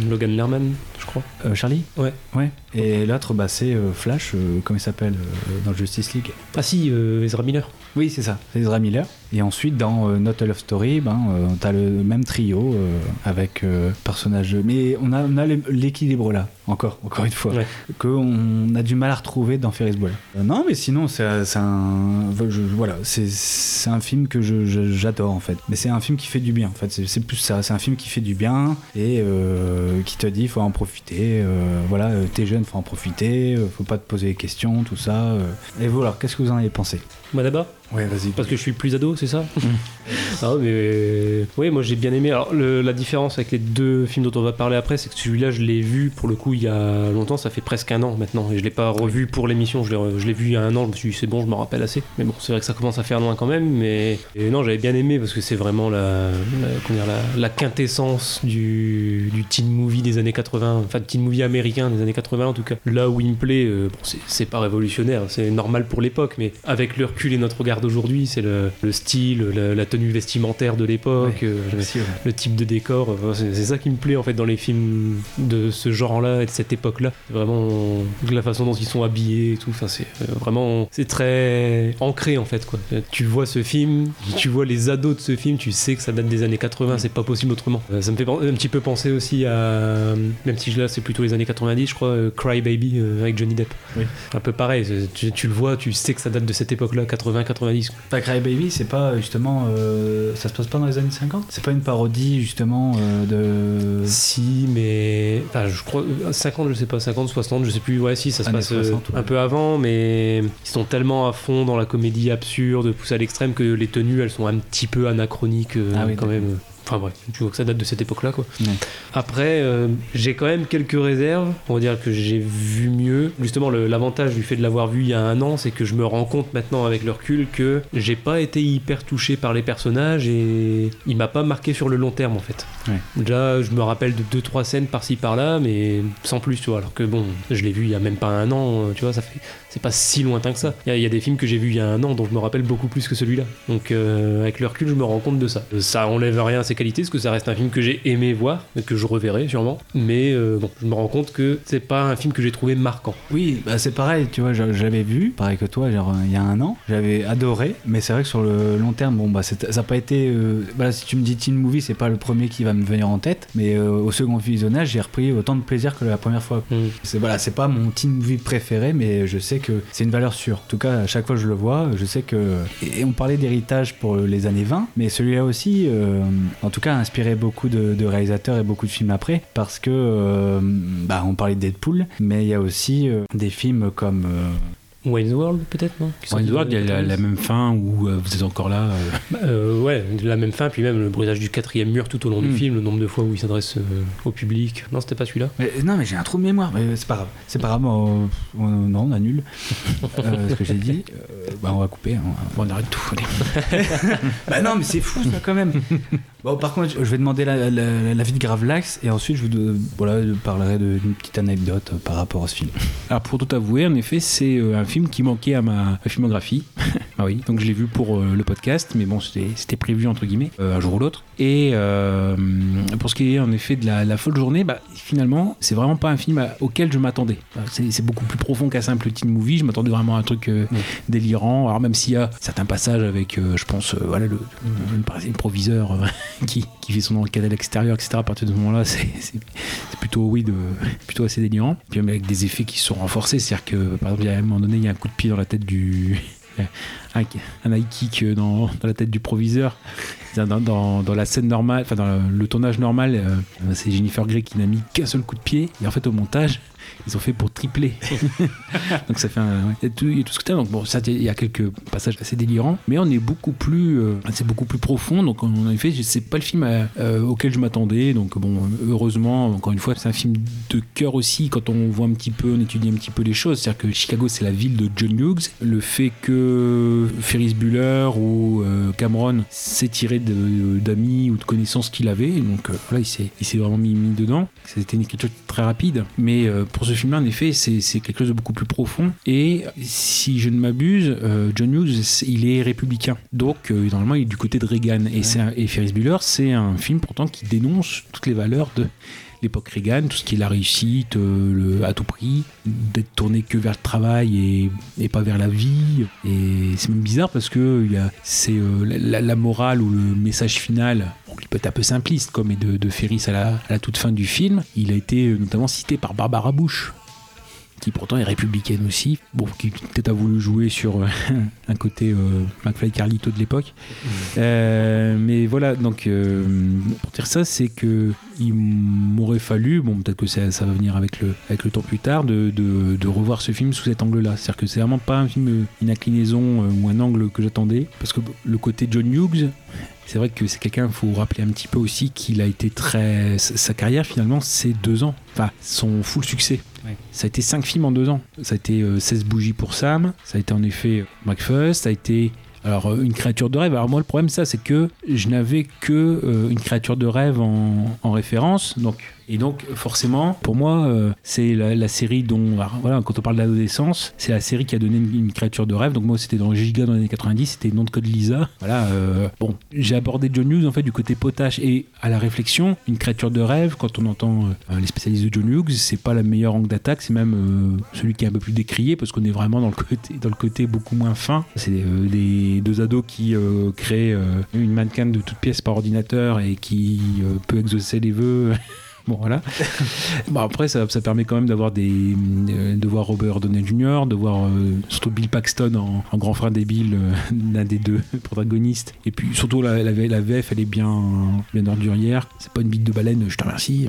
Logan Lerman, je crois. Charlie? Ouais. Ouais. Et là, bah, c'est euh, Flash, euh, comment il s'appelle euh, dans Justice League Ah si, Ezra Miller. Oui, c'est ça, c'est Ezra Miller. Et ensuite, dans euh, Not a Love Story, ben, euh, t'as le même trio euh, avec euh, personnages. Mais on a, on a l'é- l'équilibre là, encore, encore une fois, Ouais. qu'on a du mal à retrouver dans Ferris Bueller. Euh, non, mais sinon, c'est un. je- voilà, c'est c'est un film que j'adore en fait. Mais c'est un film qui fait du bien en fait. C'est plus ça. C'est un film qui fait du bien et euh, qui te dit faut en profiter. euh, voilà, euh, t'es jeune, faut en profiter. euh, faut pas te poser des questions, tout ça. euh. Et voilà, qu'est-ce que vous en avez pensé? Moi d'abord Ouais, vas-y. Parce que je suis plus ado, c'est ça Ah mais oui, moi j'ai bien aimé. Alors le- la différence avec les deux films dont on va parler après, c'est que celui-là je l'ai vu pour le coup il y a longtemps, ça fait presque un an maintenant, et je l'ai pas revu pour l'émission. Je l'ai vu il y a un an. Je me suis dit c'est bon, je me rappelle assez. Mais bon, c'est vrai que ça commence à faire loin quand même. Mais et non, j'avais bien aimé parce que c'est vraiment la, dire, la, la quintessence du, du teen movie des années 80, enfin teen movie américain des années 80 en tout cas. Là où il me plaît, euh, bon, c'est- c'est pas révolutionnaire, c'est normal pour l'époque, mais avec le recul et notre regard d'aujourd'hui, c'est le, le style, la, la tenue vestimentaire de l'époque, euh, ouais. le type de décor. c'est ça qui me plaît en fait dans les films de ce genre-là et de cette époque-là. Vraiment la façon dont ils sont habillés et tout. Enfin, c'est euh, vraiment, c'est très ancré en fait quoi. Tu vois ce film, tu vois les ados de ce film, tu sais que ça date des années 80, c'est pas possible autrement. Euh, ça me fait un petit peu penser aussi à, même si là c'est plutôt les années 90, je crois, Cry Baby avec Johnny Depp. Oui. Un peu pareil. Tu, tu le vois, tu sais que ça date de cette époque-là, 80-90. Pas Cry Baby, c'est pas justement. euh, ça se passe pas dans les années 50 C'est pas une parodie justement euh, de. Si, mais. Enfin, je crois. euh, 50, je sais pas, 50, 60, je sais plus. Ouais, si, ça se Années passe euh, 60, ouais. un peu avant, mais ils sont tellement à fond dans la comédie absurde, poussée à l'extrême, que les tenues, elles sont un petit peu anachroniques euh, Ah oui, quand même. Enfin bref, tu vois que ça date de cette époque-là, quoi. Ouais. Après, euh, j'ai quand même quelques réserves. On va dire que j'ai vu mieux. Justement, l'avantage du fait de l'avoir vu il y a un an, c'est que je me rends compte maintenant avec le recul que j'ai pas été hyper touché par les personnages et il m'a pas marqué sur le long terme en fait. Déjà, je me rappelle de deux trois scènes par-ci par-là, mais sans plus, tu vois. Alors que bon, je l'ai vu il y a même pas un an, euh, tu vois, ça fait, c'est pas si lointain que ça. Il y, a- il y a des films que j'ai vus il y a un an dont je me rappelle beaucoup plus que celui-là. Donc euh, avec le recul, je me rends compte de ça. Euh, Ça enlève rien à ses qualités, parce que ça reste un film que j'ai aimé voir, et que je reverrai sûrement. Mais euh, bon, je me rends compte que c'est pas un film que j'ai trouvé marquant. Oui, bah c'est pareil, tu vois, l'avais vu, pareil que toi, genre il y a un an, j'avais adoré, mais c'est vrai que sur le long terme, bon bah ça n'a pas été. euh, si tu me dis teen movie, c'est pas le premier qui va me venir en tête, mais au second visionnage, j'ai repris autant de plaisir que la première fois. Mm. C'est voilà, c'est pas mon teen movie préféré, mais je sais que c'est une valeur sûre. En tout cas, à chaque fois que je le vois, je sais que. Et on parlait d'héritage pour les années 20, mais celui-là aussi, euh, en tout cas, a inspiré beaucoup de, réalisateurs et beaucoup de films après, parce que. euh, bah, on parlait de Deadpool, mais il y a aussi euh, des films comme. Wayne's World, peut-être, non? Wayne's World, il y a la, la même fin où euh, vous êtes encore là. euh, Bah, euh, ouais, la même fin, puis même le brisage du quatrième mur tout au long du Mm. film, le nombre de fois où il s'adresse euh, au public. Non, c'était pas celui-là? non, mais j'ai un trou de mémoire, mais c'est pas grave. C'est pas grave, on- on- non, on annule euh, ce que j'ai dit. Euh, bah, on va couper. hein. Bon, on arrête tout. Bah non, mais c'est fou ça quand même. Bon, par contre, je vais demander la, la, la vie de Gravelax et ensuite je vous de- voilà, je parlerai d'une petite anecdote euh, par rapport à ce film. Alors pour tout avouer, en effet, c'est euh, un film qui manquait à ma filmographie. ah oui, donc je l'ai vu pour euh, le podcast, mais bon, c'était prévu entre guillemets, euh, un jour ou l'autre. Et euh, pour ce qui est en effet de la, la folle journée, bah, finalement, c'est vraiment pas un film à- auquel je m'attendais. Euh, C'est beaucoup plus profond qu'un simple teen movie. Je m'attendais vraiment à un truc euh, délirant. Alors même s'il y a certains passages avec, euh, je pense, euh, voilà, le, le, le proviseur euh, qui, qui fait son enquête à l'extérieur, etc. À partir de ce moment-là, c'est plutôt oui, de, plutôt assez délirant. Puis même avec des effets qui sont renforcés, c'est-à-dire que par exemple, a un moment donné, il y a un coup de pied dans la tête du un, high kick dans, dans la tête du proviseur. Dans, dans- la scène normale, enfin dans le, le tournage normal, euh, c'est Jennifer Grey qui n'a mis qu'un seul coup de pied. Et en fait, au montage, ils ont fait pour tripler. donc ça fait un, ouais. il y a tout, tout ce que t'as. Donc bon, ça, il y a quelques passages assez délirants, mais on est beaucoup plus, euh, c'est beaucoup plus profond. Donc en effet, c'est pas le film euh, euh, auquel je m'attendais. Donc bon, heureusement, encore une fois, c'est un film de cœur aussi. Quand on voit un petit peu, on étudie un petit peu les choses. C'est-à-dire que Chicago, c'est la ville de John Hughes. Le fait que Ferris Bueller ou euh, Cameron s'est tiré d'amis ou de connaissances qu'il avait, donc voilà, il s'est vraiment mis, mis dedans. C'était une écriture très rapide, mais euh, pour ce film-là, en effet, c'est quelque chose de beaucoup plus profond. Et si je ne m'abuse, euh, John Hughes, il est républicain, donc euh, normalement, il est du côté de Reagan. Et, un- et Ferris Bueller, c'est un film pourtant qui dénonce toutes les valeurs de l'époque Reagan, tout ce qui est la réussite, euh, à tout prix, d'être tourné que vers le travail et, pas vers la vie. Et c'est même bizarre parce que il c'est euh, la, morale ou le message final, qui peut être un peu simpliste, comme est de, Ferris à la, à la toute fin du film, il a été euh, notamment cité par Barbara Bush qui pourtant est républicaine aussi, bon, qui peut-être a voulu jouer sur euh, un côté euh, McFly Carlito de l'époque. Euh, mais voilà, donc euh, pour dire ça, c'est que il m'aurait fallu, bon, peut-être que ça, ça va venir avec le, avec le temps plus tard, de, de- de revoir ce film sous cet angle-là. C'est-à-dire que c'est vraiment pas un film, euh, une inclinaison ou un angle que j'attendais, parce que le côté John Hughes, c'est vrai que c'est quelqu'un, il faut rappeler un petit peu aussi qu'il a été très. Sa carrière, finalement, c'est deux ans. Enfin, son full succès. Ça a été cinq films en deux ans. Ça a été euh, 16 bougies pour Sam. Ça a été en effet Breakfast. Ça a été. Alors, euh, une créature de rêve. Alors, moi, le problème, ça, c'est que je n'avais que euh, une créature de rêve en, en référence. Donc, et donc, forcément, pour moi, euh, c'est la, série dont. voilà, quand on parle d'adolescence, c'est la série qui a donné une, créature de rêve. Donc, moi, c'était dans Giga dans les années 90. C'était Nom de code Lisa. Voilà. euh, bon, j'ai abordé John Hughes, en fait, du côté potache. Et à la réflexion, une créature de rêve, quand on entend euh, les spécialistes de John Hughes, c'est pas la meilleure angle d'attaque. C'est même celui qui est un peu plus décrié parce qu'on est vraiment dans le côté, dans le côté beaucoup moins fin. C'est des deux ados qui créent une mannequin de toutes pièces par ordinateur et qui peut exaucer les vœux. Bon voilà. bon après ça, permet quand même d'avoir des euh, de voir Robert Downey Jr. de voir euh, surtout Bill Paxton en, grand frère débile euh, d'un des deux protagonistes. Et puis surtout la, la, VF elle est bien bien ordurière. C'est pas une bite de baleine je te remercie.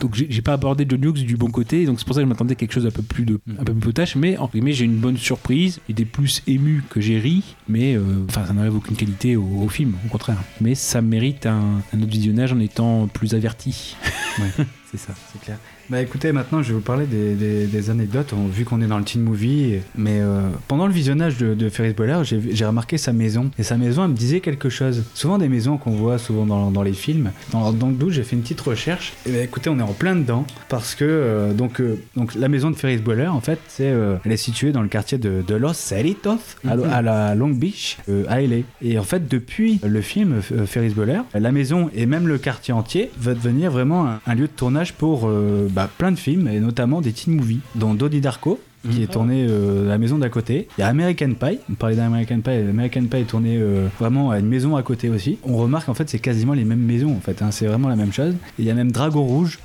Donc j'ai pas abordé John Hughes du bon côté donc c'est pour ça que je m'attendais quelque chose d'un peu plus de un peu plus potache. Mais en mais j'ai une bonne surprise. Et des plus émus que j'ai ri mais enfin ça n'enlève aucune qualité au, au film au contraire. Mais ça mérite un, un autre visionnage en étant plus averti C'est ça, c'est clair. Bah écoutez, maintenant je vais vous parler des, des- des anecdotes, on- vu qu'on est dans le teen movie. Mais euh, pendant le visionnage de, de Ferris Bueller, j'ai remarqué sa maison. Et sa maison, elle me disait quelque chose. Souvent des maisons qu'on voit souvent dans, dans les films. Dans, dans le doute, j'ai fait une petite recherche. Et bah écoutez, on est en plein dedans. Parce que euh, donc, euh, donc la maison de Ferris Bueller, en fait, c'est, elle est située dans le quartier de, de Los Cerritos, à, Mhm. à la Long Beach, à LA. Et en fait, depuis le film Ferris Bueller, la maison et même le quartier entier va devenir vraiment un, un lieu de tournage pour bah, plein de films, et notamment des teen movies, dont Dodi Darko, qui est tourné euh, à la maison d'à côté. Il y a American Pie, on parlait d'American Pie, American Pie est tourné euh, vraiment à une maison à côté aussi. On remarque en fait c'est quasiment les mêmes maisons en fait, hein, c'est vraiment la même chose. Et il y a même Dragon Rouge.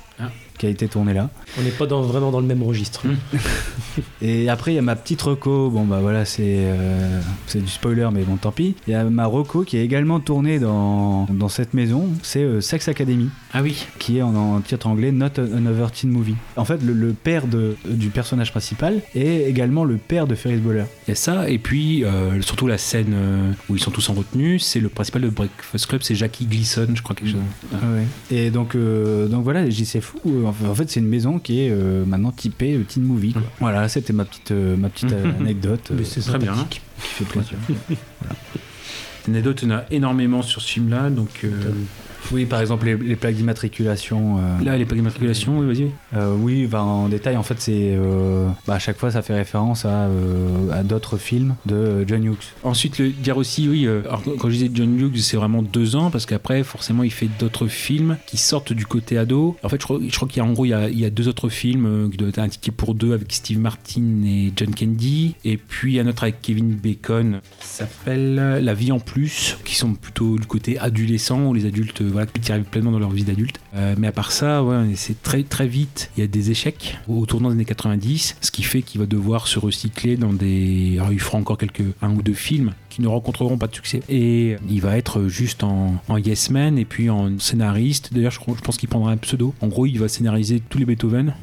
Qui a été tourné là. On n'est pas dans, vraiment dans le même registre. Et après, il y a ma petite reco. Bon, bah voilà, c'est euh, c'est du spoiler, mais bon, tant pis. Il y a ma reco qui est également tournée dans, dans cette maison. C'est euh, Sex Academy, ah oui qui est en, en titre anglais Not Another Teen Movie. En fait, le, le père de, du personnage principal est également le père de Ferris Bueller. Il y a ça, et puis euh, surtout la scène euh, où ils sont tous en retenue, c'est le principal de Breakfast Club, c'est Jackie Gleason, je crois quelque chose. Ouais. Et donc, euh, donc voilà, j'y sais fou. En fait- c'est une maison qui est euh, maintenant typée euh, Teen Movie. quoi. Voilà, c'était ma petite, euh, ma petite anecdote Mais c'est Très bien. qui fait plaisir. Anecdote, y en a énormément sur ce film-là, donc Oui, par exemple, les, les plaques d'immatriculation. euh, là, les plaques d'immatriculation, oui, vas-y. Euh, oui, bah, en détail, en fait, c'est euh, bah, à chaque fois, ça fait référence à, à d'autres films de John Hughes. Ensuite, le, dire aussi, oui, alors, quand je disais John Hughes, c'est vraiment deux ans, parce qu'après, forcément, il fait d'autres films qui sortent du côté ado. En fait, je crois, je crois qu'il y a en gros, il y a, il y a deux autres films qui doivent être ticket pour deux avec Steve Martin et John Candy, et puis un autre avec Kevin Bacon, qui s'appelle La vie en plus, qui sont plutôt du côté adolescent, où les adultes, voilà, qui arrivent pleinement dans leur vie d'adulte. Euh, mais à part ça, c'est très très vite, il y a des échecs au tournant des années 90, ce qui fait qu'il va devoir se recycler dans des... Alors il fera encore quelques un ou deux films qui ne rencontreront pas de succès. Et il va être juste en, yes man et puis en scénariste. D'ailleurs, je pense qu'il prendra un pseudo. En gros, il va scénariser tous les Beethoven.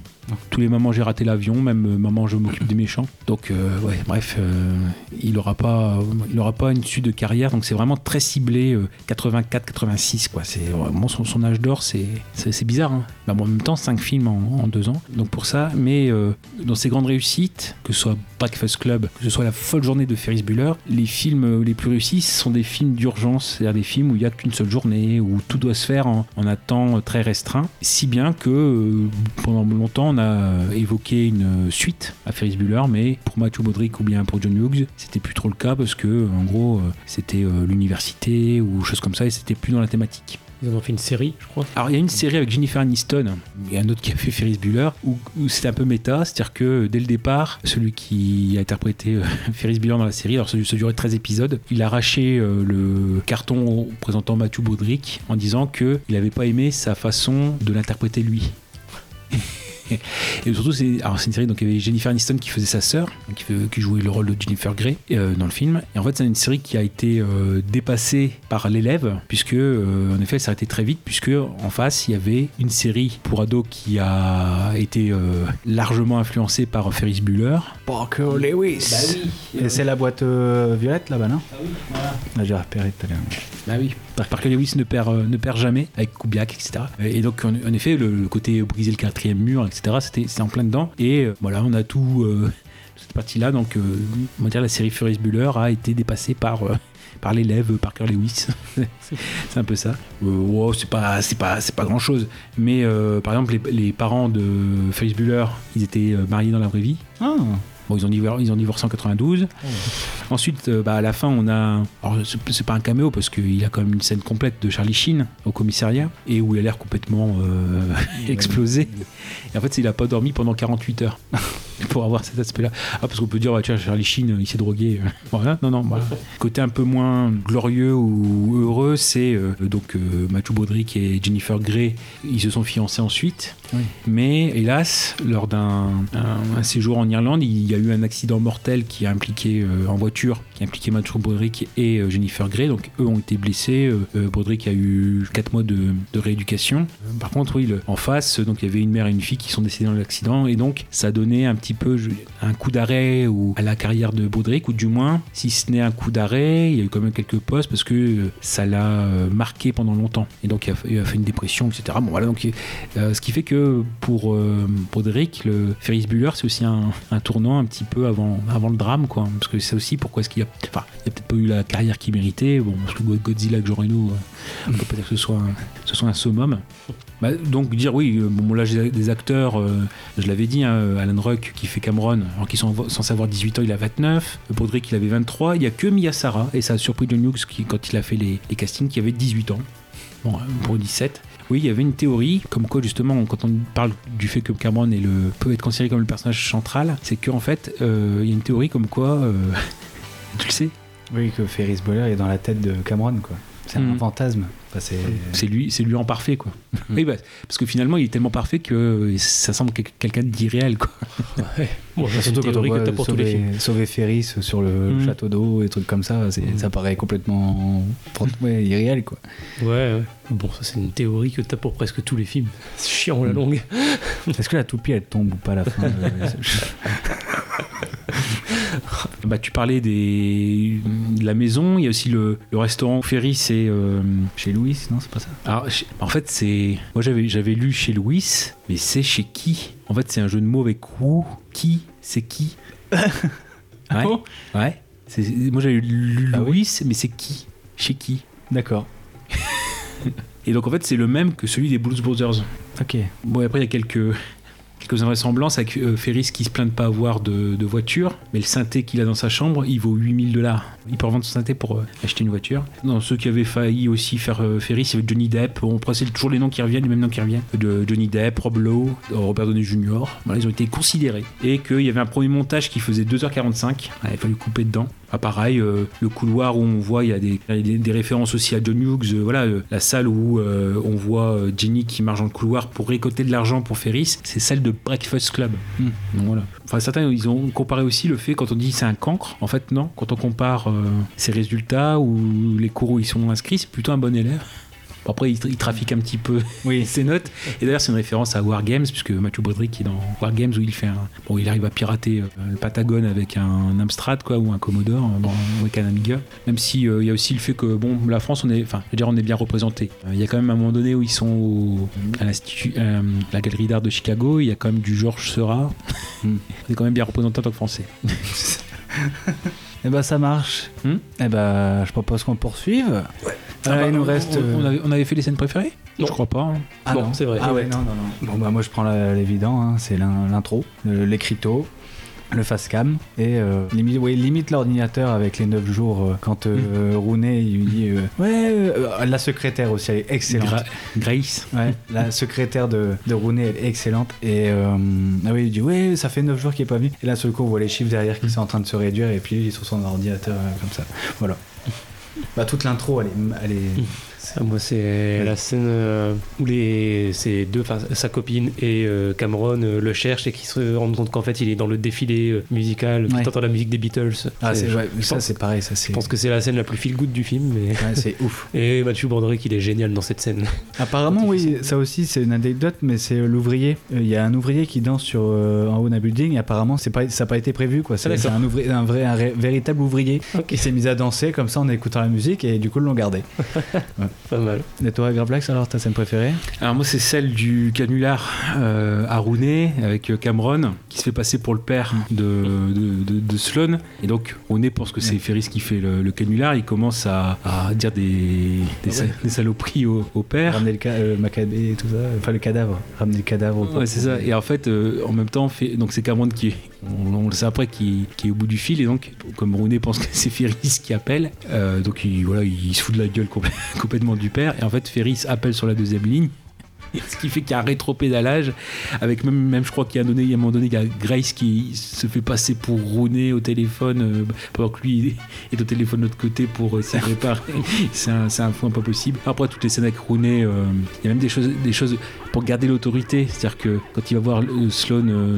Tous les mamans j'ai raté l'avion, même euh, maman je m'occupe des méchants. Donc euh, ouais, bref, euh, il aura pas, il aura pas une suite de carrière. Donc c'est vraiment très ciblé 84-86 quoi. C'est vraiment son, son âge d'or. C'est c'est bizarre. Hein. Bah, bon, en même temps, 5 films en, en deux ans. Donc pour ça, mais dans ses grandes réussites, que ce soit Breakfast Club, que ce soit La folle journée de Ferris Bueller, les films les plus réussis sont des films d'urgence, c'est-à-dire des films où il n'y a qu'une seule journée, où tout doit se faire en, en un temps très restreint. Si bien que pendant longtemps, on a euh, évoqué une euh, suite à Ferris Bueller, mais pour Matthew Modric ou bien pour John Hughes, c'était plus trop le cas parce que, en gros, euh, c'était euh, l'université ou choses comme ça et c'était plus dans la thématique. Ils en ont fait une série, je crois. Alors il y a une série avec Jennifer Aniston et un autre qui a fait Ferris Bueller où, où c'était un peu méta, c'est-à-dire que dès le départ, celui qui a interprété euh, Ferris Bueller dans la série, alors ça, ça durait 13 épisodes, il a arraché euh, le carton présentant Matthew Broderick en disant que il n'avait pas aimé sa façon de l'interpréter lui. Et surtout, c'est alors c'est une série donc il y avait Jennifer Aniston qui faisait sa sœur, qui, jouait le rôle de Jennifer Grey euh, dans le film. Et en fait, c'est une série qui a été euh, dépassée par l'élève, puisque euh, en effet, elle s'est arrêtée très vite, puisque en face, il y avait une série pour ados qui a été euh, largement influencée par Ferris Bueller. Parker Lewis. Et c'est la boîte euh, violette là-bas, non? Ah, J'ai repéré tout à l'heure. Bah oui. Parker Lewis ne perd, euh, ne perd jamais avec Kubiak, etc. Et donc, en, en effet, le, le côté briser le quatrième mur, etc., c'était en plein dedans. Et euh, voilà, on a tout, euh, cette partie-là. Donc, euh, on va dire la série Ferris Bueller a été dépassée par. par l'élève Parker Lewis, c'est un peu ça. Wow, c'est pas, c'est pas, c'est pas grand chose. Mais par exemple, les, parents de Ferris Bueller, ils étaient mariés dans la vraie vie. Ah, Bon, ils ont divorcé, ils ont divorcé en 92. Ensuite, euh, bah, à la fin, on a. Alors, c'est pas un caméo parce qu'il a quand même une scène complète de Charlie Sheen au commissariat et où il a l'air complètement euh, explosé. Et en fait, il a pas dormi pendant 48 heures pour avoir cet aspect-là. Ah, parce qu'on peut dire, ouais, tiens, Charlie Sheen, il s'est drogué. Voilà. Non, non, voilà. Côté un peu moins glorieux ou heureux, c'est euh, donc euh, Matthew Broderick et Jennifer Grey, ils se sont fiancés ensuite. Oui. Mais hélas, lors d'un un- un séjour en Irlande, il y a eu un accident mortel qui a impliqué euh, en voiture, qui a impliqué Matthew Broderick et euh, Jennifer Grey. Donc eux ont été blessés. Euh, euh, Broderick a eu 4 mois de, rééducation. Par contre, oui, en face, donc il y avait une mère et une fille qui sont décédées dans l'accident, et donc ça a donné un petit peu un coup d'arrêt ou à la carrière de Broderick, ou du moins, si ce n'est un coup d'arrêt, il y a eu quand même quelques postes parce que ça l'a marqué pendant longtemps. Et donc il a, fait une dépression, etc. Bon voilà, donc ce qui fait que pour Broderick, le Ferris Bueller, c'est aussi un, un tournant un petit peu avant, avant le drame, quoi. Parce que c'est aussi pourquoi est-ce qu'il a, enfin, il a peut-être pas eu la carrière qu'il méritait. Bon, parce que Godzilla avec Jean Reno, euh, peut pas dire que ce soit un, summum. Bah, donc dire oui, euh, bon là j'ai des acteurs, euh, je l'avais dit, hein, Alan Ruck qui fait Cameron, alors qu'ils sont censés avoir 18 ans, il a 29, Broderick il avait 23, il y a que Miyasara, et ça a surpris John Hughes quand il a fait les, castings, qui avait 18 ans, bon, pour 17. Oui, il y avait une théorie, comme quoi justement, quand on parle du fait que Cameron peut être considéré comme le personnage central, c'est qu'en fait, il y a une théorie comme quoi, tu le sais, oui, que Ferris Bueller est dans la tête de Cameron, quoi. C'est un Mm. fantasme. Enfin, c'est... lui, c'est lui en parfait quoi. Oui, bah, parce que finalement il est tellement parfait que ça semble quel- quelqu'un d'irréel quoi. Ouais. Bon, ça, c'est une Surtout quand on théorie que voit pour tous les sauver, films. sauver Ferris sur le Mm. château d'eau et trucs comme ça, c'est- Mm. ça paraît complètement ouais, irréel, quoi. Ouais, ouais. Bon, ça, c'est une théorie que t'as pour presque tous les films. C'est chiant la Mm. longue. Est-ce que la toupie, elle tombe ou pas à la fin euh, Bah tu parlais des de la maison, il y a aussi le, le restaurant Ferry, c'est euh, Chez Louis, non, c'est pas ça? Alors, chez- en fait c'est moi j'avais j'avais lu chez Louis, mais c'est chez qui? En fait c'est un jeu de mots avec who, qui, c'est qui Ouais. bon ouais. C'est- Moi j'avais lu Ah oui Louis, mais c'est qui? Chez qui? D'accord. Et donc en fait c'est le même que celui des Blues Brothers. Ok. Bon, et après, il y a quelques, quelques invraisemblances avec euh, Ferris qui se plaint de pas avoir de, voiture, mais le synthé qu'il a dans sa chambre, il vaut 8000 dollars. Il peut revendre son synthé pour euh, acheter une voiture. Dans ceux qui avaient failli aussi faire euh, Ferris, il y avait Johnny Depp. On c'est toujours les noms qui reviennent, les mêmes noms qui reviennent. De Johnny Depp, Rob Lowe, Robert Downey Jr. Ils ont été considérés. Et qu'il y avait un premier montage qui faisait 2h45. Ouais, il fallait couper dedans. Ah, pareil, euh, le couloir où on voit, il y a des, des- des références aussi à John Hughes. euh, voilà, euh, la salle où on voit Jenny qui marche dans le couloir pour récolter de l'argent pour Ferris, c'est celle de Breakfast Club. Hmm. Donc voilà. Enfin, certains, ils ont comparé aussi le fait quand on dit c'est un cancre. En fait, non. Quand on compare ses résultats ou les cours où ils sont inscrits, c'est plutôt un bon élève. Bon, après, il, il trafique un petit peu Oui. ses notes. Et d'ailleurs, c'est une référence à War Games, puisque Matthew Broderick est dans War Games où il fait un. Bon, il arrive à pirater euh, le Patagone avec un Amstrad, quoi, ou un Commodore, bon, avec un Amiga. Même si euh, il y a aussi le fait que, bon, la France, on est. Enfin, je veux dire, on est bien représenté. Euh, Il y a quand même un moment donné où ils sont au- à l'Institut- euh, la galerie d'art de Chicago, il y a quand même du Georges Seurat. Hmm. on est quand même bien représenté en tant que Français. Eh ben, ça marche. Hmm eh ben, je propose qu'on poursuive. Ah bah, il nous on- reste. On, on euh, avait, on avait fait les scènes préférées? Non. Je crois pas. hein. Ah Bon, non. c'est vrai. Ah ouais, non, non, non. Bon, bah, moi, je prends l'évident, hein, c'est l'in- l'intro, l'écriteau. Le face cam. Et euh, limite, ouais, limite l'ordinateur avec les 9 jours euh, quand euh, Rooney il lui dit euh, ouais euh, la secrétaire aussi elle est excellente. Gra- Grace. Ouais, la secrétaire de, de Rooney elle est excellente. Et ah oui il dit ouais ça fait 9 jours qu'il est pas venu. Et là seul coup on voit les chiffres derrière qui sont en train de se réduire. Et puis il est sur son ordinateur comme ça. Voilà. Bah toute l'intro elle est, elle est Ah, moi, c'est la scène euh, où les, ces deux, sa copine et euh, Cameron euh, le cherchent et qui se rendent compte qu'en fait, il est dans le défilé musical. Ouais. Tu entends la musique des Beatles. ah c'est ouais, je ça c'est pareil ça Je pense que c'est la scène la plus feel good du film. Mais... c'est ouf Et Mathieu Broderick, il est génial dans cette scène. Apparemment, oui, ça aussi, c'est une anecdote, mais c'est l'ouvrier. Il y a un ouvrier qui danse sur, euh, en haut d'un building, et apparemment, pas, ça n'a pas été prévu, quoi. C'est Ah, c'est un, ouvrier, un vrai, un ré- véritable ouvrier qui s'est mis à danser comme ça en écoutant la musique, et du coup, l'ont gardé. Pas mal. Et toi, Gravelax, alors, ta scène préférée Alors moi c'est celle du canular euh, à Rooney avec euh, Cameron qui se fait passer pour le père de, de, de- de Sloane et donc Rooney pense que c'est Ferris qui fait le, le canular il commence à, à dire des, des, des saloperies au, au père Ramener le ca- euh, et tout ça, enfin le cadavre, ramener le cadavre. au Ouais, c'est ça. Et en fait, euh, en même temps, fait, donc c'est Cameron qui est, on, on le sait après, qui, qui est au bout du fil. Et donc, comme Rooney pense que c'est Ferris qui appelle, euh, donc il, voilà, il se fout de la gueule complè- complètement du père. Et en fait, Ferris appelle sur la deuxième ligne. Ce qui fait qu'il y a un rétro-pédalage, avec même, même je crois qu'il y a un, donné, il y a un moment donné, il y a Grace qui se fait passer pour Rooney au téléphone, euh, pendant que lui est au téléphone de l'autre côté pour réparer. c'est un, un point pas possible. Après, toutes les scènes avec Rooney, euh, il y a même des choses, des choses pour garder l'autorité. C'est-à-dire que quand il va voir euh, Sloane euh,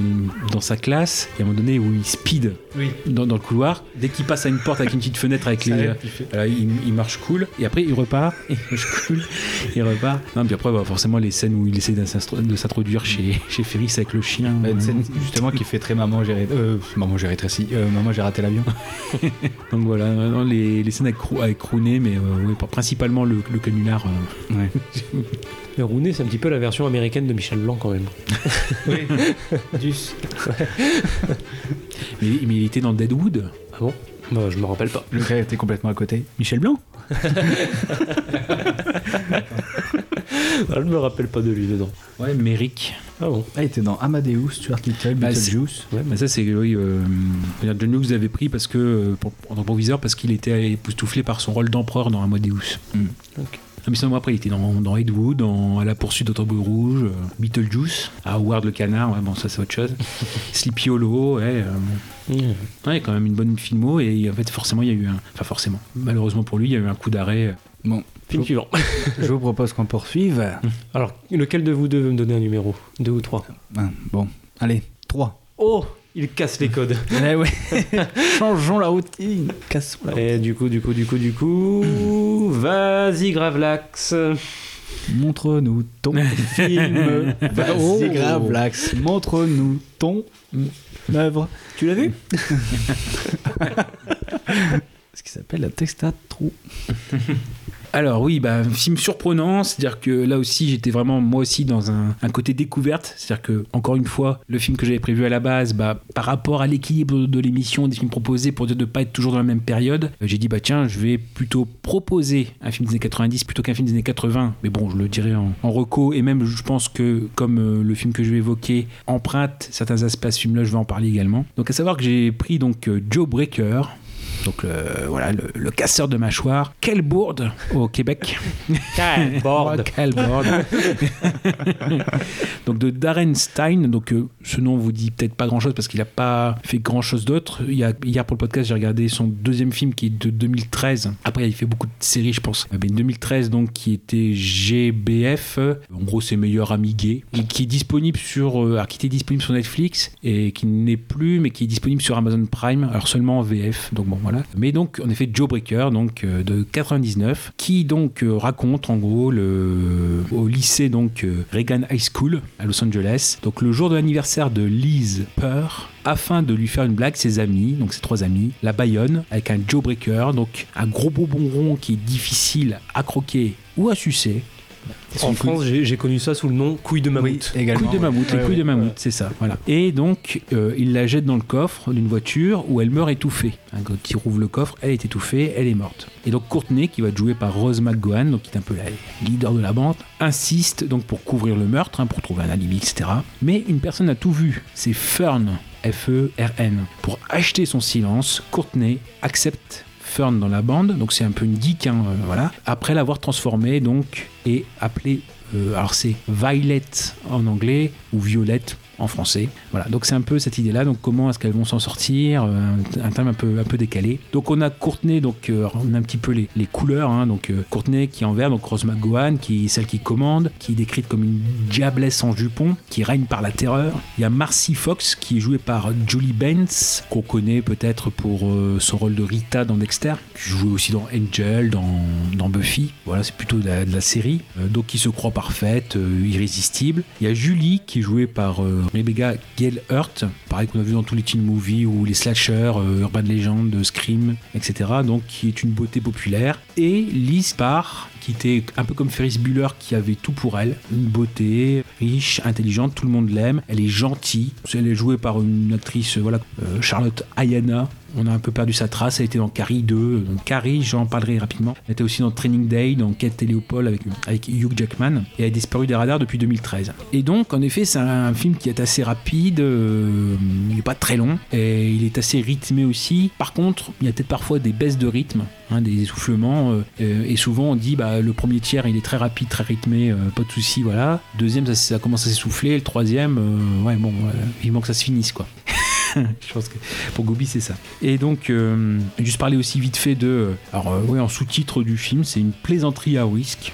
dans sa classe, il y a un moment donné où il speed Oui. dans, dans le couloir. Dès qu'il passe à une porte avec une petite fenêtre avec les. euh, voilà, il, il marche cool. Et après, il repart. Il marche cool. Il repart. Non, puis après, bah, forcément, les scènes où il essaie de s'introduire chez, chez Ferris avec le chien. Bah, une euh, scène justement qui fait très maman j'ai euh, maman j'ai rétréci euh, maman j'ai raté l'avion Donc voilà, non, les, les scènes avec, avec Rooney, mais euh, ouais, principalement le, le canular. euh, ouais. Mais Rooney, c'est un petit peu la version américaine de Michel Blanc quand même. mais, mais il était dans Deadwood. Ah bon? Bah, Je me rappelle pas. le gars était complètement à côté Michel Blanc? Ah, je me rappelle pas de lui dedans. Ouais, Merrick. Ah bon? Ah il était dans Amadeus Stuart Little Bah, Beetlejuice Ouais, mais ça c'est oui, euh, John Hughes l'avait pris parce que euh, pour, en tant que proviseur parce qu'il était époustouflé par son rôle d'empereur dans Amadeus. Mm. Ok. Mais sinon après il était dans, dans Ed Wood, dans À la poursuite d'Automobile Rouge, euh, Beetlejuice, à Howard le canard, ouais, bon ça c'est autre chose. Sleepy Hollow, ouais, euh, Mmh. ouais, quand même une bonne filmo et en fait forcément il y a eu un, enfin forcément, malheureusement pour lui il y a eu un coup d'arrêt. bon Film suivant. je vous propose qu'on poursuive Alors, lequel de vous deux veut me donner un numéro? Deux ou trois? Ah, bon allez 3 Oh Il casse les codes. Eh ouais. Changeons la routine. Cassons la routine. Et du coup, du coup, du coup, du coup. Vas-y, Gravelax. Montre-nous ton film. Vas-y, Oh. Gravelax. Montre-nous ton œuvre. Tu l'as vu Ce qui s'appelle la Texta Trou. Alors oui, bah, film surprenant, c'est-à-dire que là aussi j'étais vraiment moi aussi dans un, un côté découverte, c'est-à-dire que encore une fois, le film que j'avais prévu à la base, bah, par rapport à l'équilibre de l'émission, des films proposés pour dire de ne pas être toujours dans la même période, euh, j'ai dit bah tiens, je vais plutôt proposer un film des années 90 plutôt qu'un film des années 80, mais bon, je le dirais en, en reco, et même je pense que comme euh, le film que je vais évoquer emprunte certains aspects à ce film-là, je vais en parler également. Donc à savoir que j'ai pris donc euh, Joe Breaker, donc le, voilà, le, le casseur de mâchoires. Quelle bourde au Québec. Board. Quelle bourde. donc de Darren Stein. Donc euh, ce nom vous dit peut-être pas grand-chose parce qu'il n'a pas fait grand-chose d'autre. Hier pour le podcast, j'ai regardé son deuxième film qui est de 2013. Après, il fait beaucoup de séries, je pense. Euh, Mais 2013, donc qui était GBF. En gros, c'est meilleur ami gay. Et qui est disponible sur, euh, alors, qui était disponible sur Netflix et qui n'est plus, mais qui est disponible sur Amazon Prime. Alors seulement en VF. Donc bon, voilà. Mais donc, en effet, Joe Breaker, donc euh, de 99, qui donc euh, raconte en gros le, au lycée donc euh, Reagan High School à Los Angeles. Donc le jour de l'anniversaire de Liz Purr, afin de lui faire une blague, ses amis, donc ses trois amis, la baïonnent avec un Joe Breaker, donc un gros bonbon rond qui est difficile à croquer ou à sucer. En France, j'ai j'ai connu ça sous le nom couille de mammouth. également. Couille de mammouth, les Ouais, couilles de ouais. mammouth, c'est ça, voilà. Et donc, euh, il la jette dans le coffre d'une voiture où elle meurt étouffée. Hein, quand il rouvre le coffre, elle est étouffée, elle est morte. Et donc, Courtney, qui va être jouée par Rose McGowan, donc qui est un peu la leader de la bande, insiste donc pour couvrir le meurtre, hein, pour trouver un alibi, etc. Mais une personne a tout vu, c'est Fern. F-E-R-N. Pour acheter son silence, Courtney accepte Fern dans la bande, donc c'est un peu une geek, hein, euh, voilà. Après l'avoir transformé donc et appelé, euh, alors c'est Violet en anglais ou Violette en français. Voilà, donc c'est un peu cette idée-là. Donc comment est-ce qu'elles vont s'en sortir euh, un, un thème un peu, un peu décalé. Donc on a Courtenay, donc euh, on a un petit peu les, les couleurs. hein. donc euh, Courtenay qui est en vert, donc Rose McGowan, qui est celle qui commande, qui est décrite comme une diablesse en jupon, qui règne par la terreur. Il y a Marcy Fox qui est jouée par Julie Benz, qu'on connaît peut-être pour son rôle de Rita dans Dexter, qui joue aussi dans Angel, dans, dans Buffy. Voilà, c'est plutôt de la, de la série. Donc qui se croit parfaite, irrésistible. Il y a Julie qui est jouée par Rebecca Gale-Hurt, pareil qu'on a vu dans tous les teen movies ou les slashers, euh, Urban Legend, Scream, etc. Donc qui est une beauté populaire. Et Liz Parr, qui était un peu comme Ferris Bueller, qui avait tout pour elle. Une beauté, riche, intelligente, tout le monde l'aime. Elle est gentille. Elle est jouée par une actrice, euh, voilà, euh, Charlotte Ayana. On a un peu perdu sa trace. Elle était dans Carrie 2. Donc Carrie, j'en parlerai rapidement. Elle était aussi dans Training Day, dans Kate et Léopold avec, avec Hugh Jackman. Et elle a disparu des radars depuis 2013. Et donc, en effet, c'est un film qui est assez rapide. euh, il n'est pas très long. Et il est assez rythmé aussi. Par contre, il y a peut-être parfois des baisses de rythme, hein, des essoufflements. et souvent, on dit bah, le premier tiers, il est très rapide, très rythmé, euh, pas de souci, voilà. Deuxième, ça, commence à s'essouffler. Le troisième, euh, ouais, bon, euh, vivement que ça se finisse, quoi. Je pense que pour Gobi, c'est ça. Et donc, euh, juste parler aussi vite fait de. Alors, euh, oui, en sous-titre du film, c'est une plaisanterie à risque.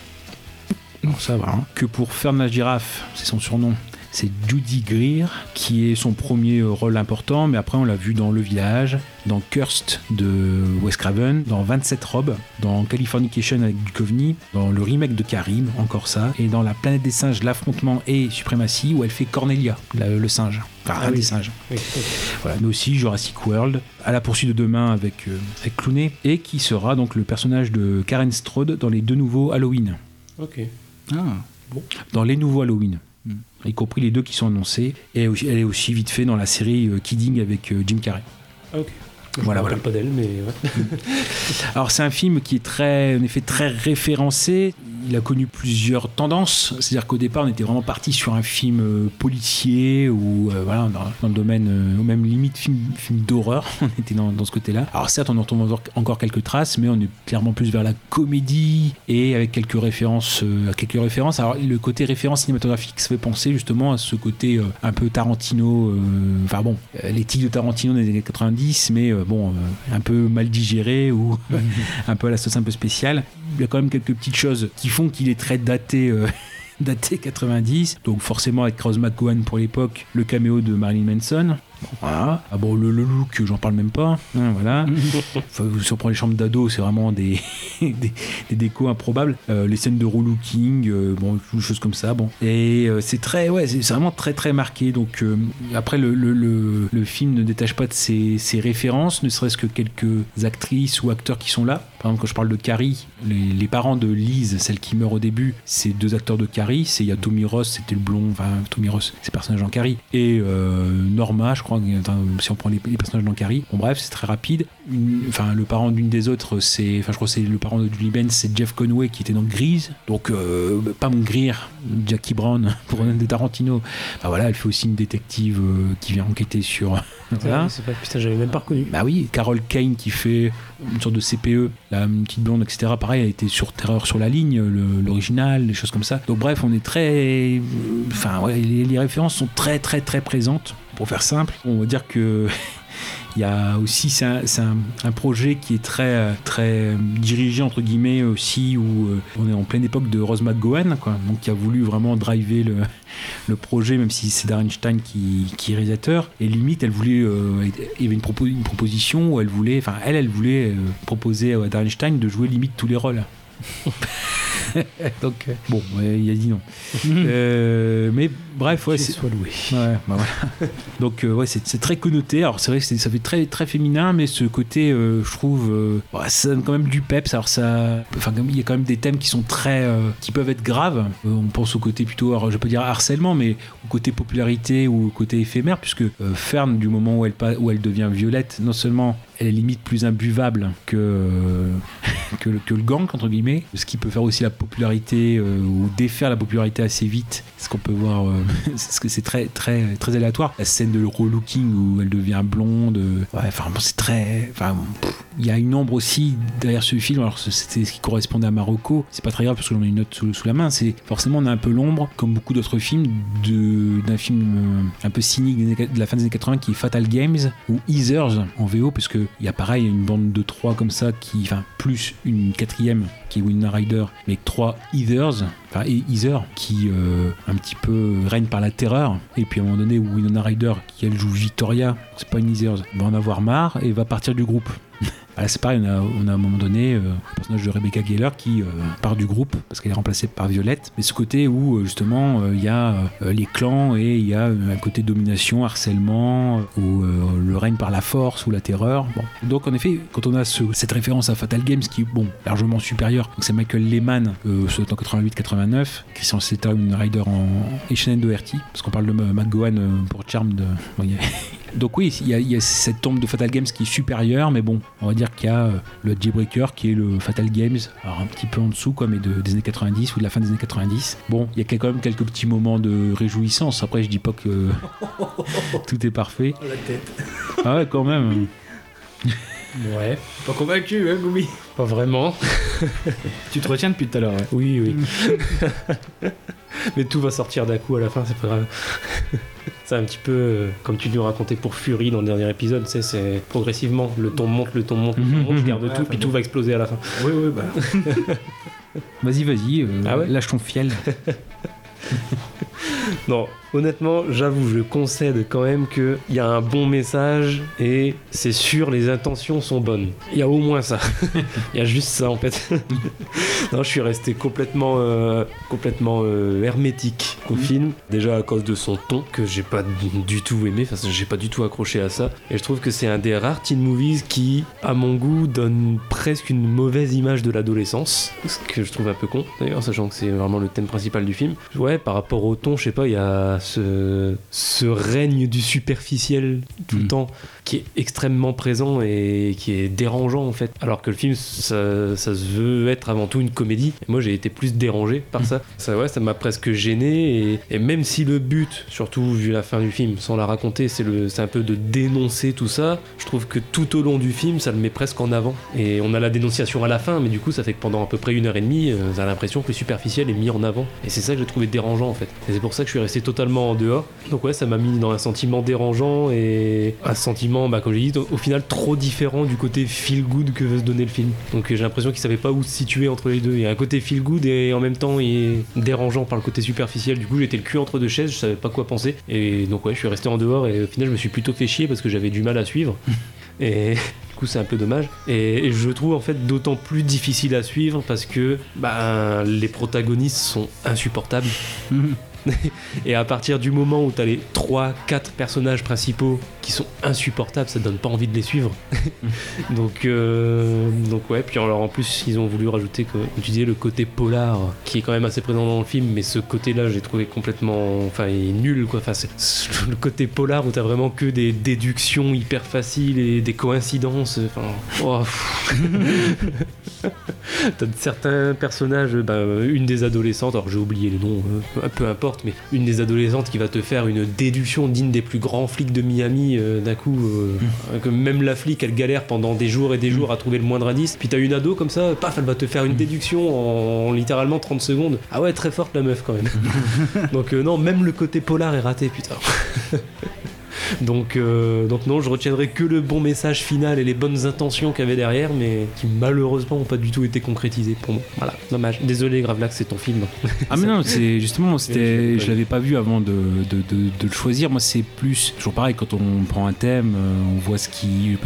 Non, ça va. hein. Que pour Fernand Girafe, c'est son surnom. C'est Judy Greer qui est son premier rôle important, mais après on l'a vu dans Le Village, dans Cursed de Wes Craven, dans 27 robes, dans Californication avec Duchovny, dans le remake de Karim, encore ça, et dans La planète des singes, l'affrontement et suprématie où elle fait Cornelia, la- le singe. Enfin, un oui. des singes. Oui. Voilà, mais aussi Jurassic World, à la poursuite de demain avec, euh, avec Clooney, et qui sera donc le personnage de Karen Strode dans les deux nouveaux Halloween. Ok. Ah. Dans les nouveaux Halloween. Y compris les deux qui sont annoncés. Et elle est aussi vite fait dans la série euh, Kidding avec euh, Jim Carrey. Ah, ok. Je Voilà, rappelle pas d'elle, mais ouais. Alors c'est un film qui est très, en effet, très référencé. Il a connu plusieurs tendances. C'est-à-dire qu'au départ, on était vraiment parti sur un film euh, policier ou euh, voilà, dans, le domaine, euh, même limite film, d'horreur. On était dans, ce côté-là. Alors certes, on en retrouve encore- quelques traces, mais on est clairement plus vers la comédie et avec quelques références. euh, quelques références. Alors le côté référence cinématographique, ça fait penser justement à ce côté un peu Tarantino. Enfin bon, euh, l'éthique de Tarantino des années 90, mais bon, un peu mal digéré ou un peu à la sauce un peu spéciale. Il y a quand même quelques petites choses qui qu'il est très daté. euh, daté 90, donc forcément avec Rose McGowan pour l'époque, le caméo de Marilyn Manson. Voilà. Ah bon, le, le look, j'en parle même pas. hein, voilà. Enfin, si on prend les chambres d'ado, c'est vraiment des, des, des décos improbables. Euh, les scènes de relooking, euh, bon, des choses comme ça. Bon. Et euh, c'est très, ouais, c'est vraiment très très marqué. Donc euh, après, le, le, le, film ne détache pas de ses, ses références, ne serait-ce que quelques actrices ou acteurs qui sont là. Par exemple, quand je parle de Carrie, les, les parents de Lise, celle qui meurt au début, c'est deux acteurs de Carrie. C'est il y a Tommy Ross, c'était le blond, enfin Tommy Ross, c'est personnage en Carrie, et Norma, je crois, si on prend les, les personnages dans Carrie. Bon bref, c'est très rapide. Une- Enfin, le parent d'une des autres, c'est, enfin je crois que c'est le parent de Julie Benz, c'est Jeff Conway qui était dans Grise. Donc euh, pas mon Greer, Jackie Brown pour un des Tarantino. Enfin voilà, elle fait aussi une détective euh, qui vient enquêter sur. voilà. Ouais, c'est pas, putain, j'avais même pas reconnu. Bah oui, Carol Kane qui fait une sorte de CPE, la une petite blonde, etc. Pareil, elle était sur Terreur sur la ligne, le- l'original, des choses comme ça. Donc bref, on est très... Enfin, ouais, les, les références sont très très très présentes. Pour faire simple, on va dire que... Il y a aussi, c'est un, projet qui est très, très dirigé, entre guillemets, aussi, où euh, on est en pleine époque de Rose McGowan, quoi, donc qui a voulu vraiment driver le, projet, même si c'est Darren Stein qui, est réalisateur. Et limite, elle voulait, euh, il avait une proposition où elle voulait, enfin, elle, elle voulait euh, proposer à Darren Stein de jouer limite tous les rôles. Donc, euh, bon, il a dit non. Euh, mais bref, ouais, c'est. soit loué. Ouais, bah voilà. Donc euh, ouais, c'est très connoté. Alors c'est vrai que ça fait très très féminin, mais ce côté, euh, je trouve, ouais, ça donne quand même du peps. Alors ça, enfin il y a quand même des thèmes qui sont très, qui peuvent être graves. On pense au côté plutôt, alors, je peux dire harcèlement, mais au côté popularité ou au côté éphémère, puisque Fern, du moment où elle où elle devient violette, non seulement elle est limite plus imbuvable que, que, le- le gang, entre guillemets, ce qui peut faire aussi la popularité euh, ou défaire la popularité assez vite. Ce qu'on peut voir, euh, c'est très, très, très aléatoire. La scène de relooking où elle devient blonde, euh, enfin, bon, c'est très. Enfin, il y a une ombre aussi derrière ce film. Alors, c'était ce qui correspondait à Marocco. C'est pas très grave parce que j'en ai une note sous, la main. C'est forcément, on a un peu l'ombre, comme beaucoup d'autres films, d'un film un peu cynique de la fin des années 80 qui est Fatal Games ou Easers en VO, parce que il y a pareil une bande de trois comme ça qui, enfin, plus une quatrième qui est Winona Ryder, mais trois Eathers, enfin et qui euh, un petit peu règne par la terreur. Et puis à un moment donné, Winona Ryder, qui elle joue Victoria, c'est pas une Heathers, va en avoir marre et va partir du groupe. C'est pareil, on a, à un moment donné euh, le personnage de Rebecca Geller qui euh, part du groupe parce qu'elle est remplacée par Violette. Mais ce côté où euh, justement il y a les clans et il y a un côté domination, harcèlement, euh, le règne par la force ou la terreur. Donc en effet, quand on a ce- cette référence à Fatal Games qui est bon, largement supérieure, c'est Michael Lehman, en 88-89, Christian Slater, une Rider en et Shannon Doherty, parce qu'on parle de Matt Gowan euh, pour Charmed. donc oui, il y a cette tombe de Fatal Games qui est supérieure, mais bon, on va dire qu'il y a euh, le Jailbreaker qui est le Fatal Games, alors un petit peu en dessous, quoi, mais de, des années 90 ou de la fin des années 90. Bon, il y a quand même quelques petits moments de réjouissance. Après, je dis pas que tout est parfait. La tête. Ah ouais, quand même. Ouais, Pas convaincu, hein, Goubi pas vraiment. Tu te retiens depuis tout à l'heure, ouais. Oui, oui. Mais tout va sortir d'un coup à la fin, c'est pas grave. c'est un petit peu euh, comme tu nous racontais pour Fury dans le dernier épisode, tu sais, c'est progressivement, le ton monte, le ton monte, le ton monte, je garde Ouais, tout, puis tout va exploser à la fin. Oui, oui, bah. Vas-y, vas-y, euh, Ah ouais lâche ton fiel. Non, honnêtement, j'avoue, je concède quand même qu'il y a un bon message et c'est sûr, les intentions sont bonnes. Il y a au moins ça. Il y a juste ça en fait. non, je suis resté complètement, euh, complètement euh, hermétique au film. Déjà à cause de son ton que j'ai pas du tout aimé, enfin, j'ai pas du tout accroché à ça. Et je trouve que c'est un des rares teen movies qui, à mon goût, donne presque une mauvaise image de l'adolescence. Ce que je trouve un peu con d'ailleurs, sachant que c'est vraiment le thème principal du film. Ouais, par rapport au ton, je sais pas, il y a ce, ce règne du superficiel tout le Mm. temps qui est extrêmement présent et qui est dérangeant en fait. Alors que le film, ça, ça se veut être avant tout une comédie. Et moi, j'ai été plus dérangé par ça. Ça, ouais, ça m'a presque gêné. Et, et même si le but, surtout vu la fin du film, sans la raconter, c'est un peu de dénoncer tout ça, je trouve que tout au long du film, ça le met presque en avant. Et on a la dénonciation à la fin, mais du coup, ça fait que pendant à peu près une heure et demie, euh, on a l'impression que le superficiel est mis en avant. Et c'est ça que j'ai trouvé dérangeant en fait. Et c'est pour ça que je suis resté totalement en dehors. Donc ouais, ça m'a mis dans un sentiment dérangeant et un sentiment, bah, comme j'ai dit, au, au final trop différent du côté feel good que veut se donner le film. Donc j'ai l'impression qu'il savait pas où se situer entre les deux. Il y a un côté feel good et en même temps il est dérangeant par le côté superficiel. Du coup j'étais le cul entre deux chaises, je savais pas quoi penser. Et donc ouais, je suis resté en dehors et au final je me suis plutôt fait chier parce que j'avais du mal à suivre. Et du coup, c'est un peu dommage. Et, et je trouve en fait d'autant plus difficile à suivre parce que bah, les protagonistes sont insupportables. Et à partir du moment où tu as les 3-4 personnages principaux qui sont insupportables, ça donne pas envie de les suivre. donc, euh, donc ouais, puis alors en plus ils ont voulu rajouter, comme tu disais, le côté polar qui est quand même assez présent dans le film, mais ce côté-là j'ai trouvé complètement, enfin, il est nul quoi. Enfin, c'est c'est le côté polar où t'as vraiment que des déductions hyper faciles et des coïncidences. Enfin, oh. T'as certains personnages, bah, une des adolescentes, alors j'ai oublié les noms, euh, peu importe, mais une des adolescentes qui va te faire une déduction digne des plus grands flics de Miami euh, d'un coup, euh, que même la flic elle galère pendant des jours et des jours à trouver le moindre indice, puis t'as une ado comme ça, paf, elle va te faire une déduction en, littéralement 30 secondes. Ah ouais, très forte la meuf quand même. Donc non, même le côté polar est raté, putain. Donc, euh, donc non, je retiendrai que le bon message final et les bonnes intentions qu'il y avait derrière, mais qui malheureusement n'ont pas du tout été concrétisées pour moi. Voilà, dommage. Désolé, Gravelax, c'est ton film. Ah mais non, c'est justement, c'était, je l'avais pas vu avant de, de, de- de le choisir. Moi, c'est plus toujours pareil quand on prend un thème, euh, on voit ce qui,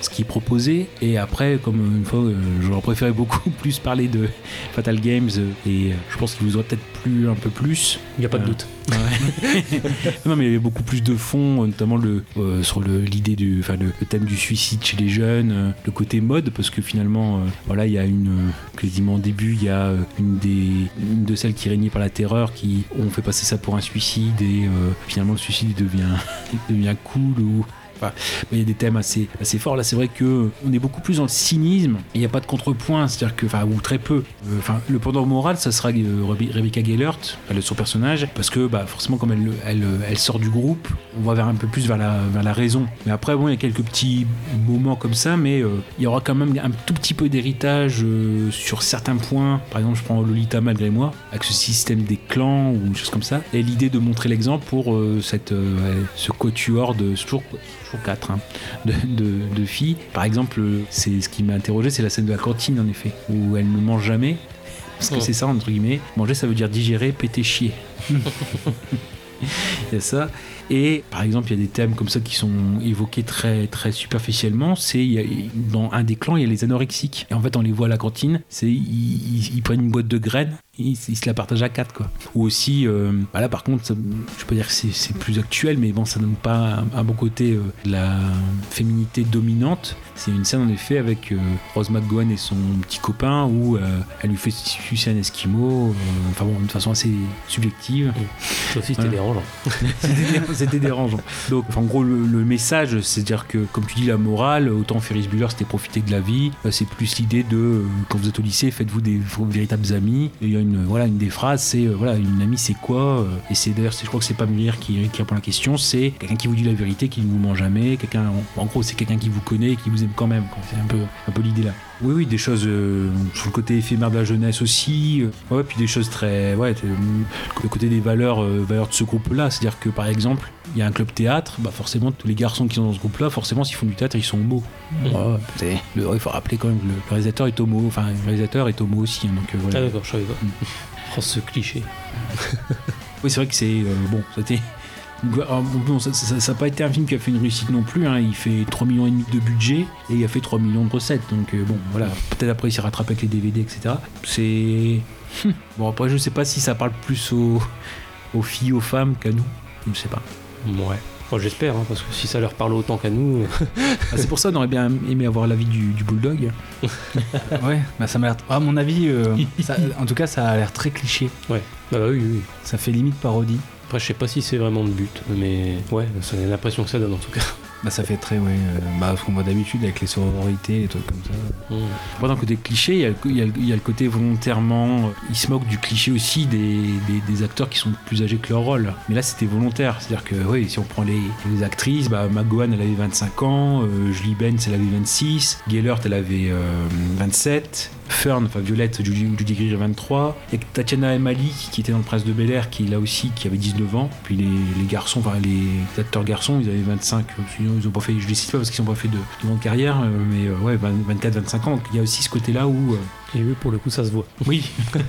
ce qui est proposé, et après, comme une fois, euh, j'aurais préféré beaucoup plus parler de Fatal Games, euh, et je pense qu'il vous aurait peut-être plu un peu plus. Il n'y a pas de doute. non, mais il y avait beaucoup plus de fond, euh, notamment le, euh, sur le- l'idée du, enfin, le, thème du suicide chez les jeunes, euh, le côté mode, parce que finalement, euh, voilà, il y a une, quasiment au début, il y a une des, une de celles qui régnait par la terreur, qui ont fait passer ça pour un suicide, et finalement le suicide devient, devient cool ou Il y a des thèmes assez, assez forts. Là, c'est vrai que on est beaucoup plus dans le cynisme. Il n'y a pas de contrepoint, c'est-à-dire que, enfin, ou très peu. Euh, Enfin, le pendant moral, ça sera euh, Rebe- Rebecca Gellert, elle, son personnage, parce que, bah, forcément, comme elle, elle, sort du groupe, on va vers un peu plus vers la, vers la raison. Mais après, bon, il y a quelques petits moments comme ça, mais euh, il y aura quand même un tout petit peu d'héritage sur certains points. Par exemple, je prends Lolita malgré moi, avec ce système des clans ou une chose comme ça, et l'idée de montrer l'exemple pour euh, cette, ce quatuor de toujours, toujours quatre hein, de, de- de filles. Par exemple, c'est ce qui m'a interrogé, c'est la scène de la cantine en effet, où elle ne mange jamais. Parce que Oh. c'est ça, entre guillemets. Manger, ça veut dire digérer, péter, chier. Il y a ça. Et par exemple, il y a des thèmes comme ça qui sont évoqués très, très superficiellement. C'est dans un des clans, il y a les anorexiques. Et en fait, on les voit à la cantine. C'est ils, ils- ils prennent une boîte de graines, ils se la partagent à quatre, quoi. Ou aussi, euh, bah là, par contre, ça- je peux dire que c'est c'est plus actuel, mais bon, ça donne pas un, un bon côté euh, la féminité dominante. C'est une scène en effet avec euh, Rose McGowan et son petit copain où euh, elle lui fait sucer un esquimau. euh, Enfin bon, de façon assez subjective. Ça aussi, c'était dérangeant. C'était- dérangeant. Donc, en gros, le, le message, c'est-à-dire que, comme tu dis, la morale, autant Ferris Bueller, c'était profiter de la vie. Euh, C'est plus l'idée de, quand vous êtes au lycée, faites-vous des véritables amis. Et il y a voilà, une des phrases, c'est, euh, voilà, une amie, c'est quoi euh, Et c'est d'ailleurs, je crois que c'est pas Muriel qui, répond à la question, c'est quelqu'un qui vous dit la vérité, qui ne vous ment jamais. Quelqu'un, en, gros, c'est quelqu'un qui vous connaît qui vous aime quand même. C'est un peu, un peu l'idée là. Oui, oui, des choses euh, sur le côté éphémère de la jeunesse aussi. ouais, puis des choses très. Ouais, le côté des valeurs, valeurs de ce groupe-là. C'est-à-dire que par exemple, il y a un club théâtre, bah forcément, tous les garçons qui sont dans ce groupe-là, forcément, s'ils font du théâtre, ils sont beaux. C'est- le- il faut rappeler quand même que le, réalisateur est homo. Enfin, le réalisateur est homo aussi. hein, donc, euh, voilà. Ah d'accord, je savais pas. Mm. Oh, ce cliché. Oui, c'est vrai que c'est. euh, bon, c'était. alors, bon, ça n'a pas été un film qui a fait une réussite non plus. hein. Il fait 3 millions et demi de budget et il a fait 3 millions de recettes. Donc euh, bon, voilà. Peut-être après il s'est rattrapé avec les DVD, etc. C'est. Hum. Bon, après, je sais pas si ça parle plus aux, aux filles, aux femmes qu'à nous. Je sais pas. Ouais. J'espère, hein, parce que si ça leur parle autant qu'à nous. Ah, c'est pour ça qu'on aurait bien aimé avoir l'avis du, du bulldog. Ouais, bah ça m'a l'air. À mon avis, euh, ça- en tout cas, ça a l'air très cliché. Ouais. Bah, bah oui, oui. Ça fait limite parodie. Après, je sais pas si c'est vraiment le but, mais ouais, c'est l'impression que ça donne en tout cas. Bah ça fait très, ouais. euh, bah, ce qu'on voit d'habitude avec les sororités, les trucs comme ça. Mm. Après, d'un côté cliché, il y, a le, côté volontairement. euh, Ils se moquent du cliché aussi des, des- acteurs qui sont plus âgés que leur rôle. Mais là, c'était volontaire. C'est-à-dire que, oui, si on prend les, les actrices, bah, McGowan, elle avait 25 ans, euh, Julie Benz, elle avait 26, Gellert, elle avait euh, 27, Fern, enfin Violette, Judy, Judy Greer, 23. Il y a Tatiana Emali qui était dans le Prince de Bel Air, qui là aussi, qui avait 19 ans. Puis les, les garçons, enfin les acteurs garçons, ils avaient 25. euh, Sinon, ils ont pas fait, je les cite pas parce qu'ils n'ont pas fait de, de grande carrière, euh, mais euh, ouais, 24, 25 ans. Donc il y a aussi ce côté-là où. euh, Et eux, pour le coup, ça se voit. oui.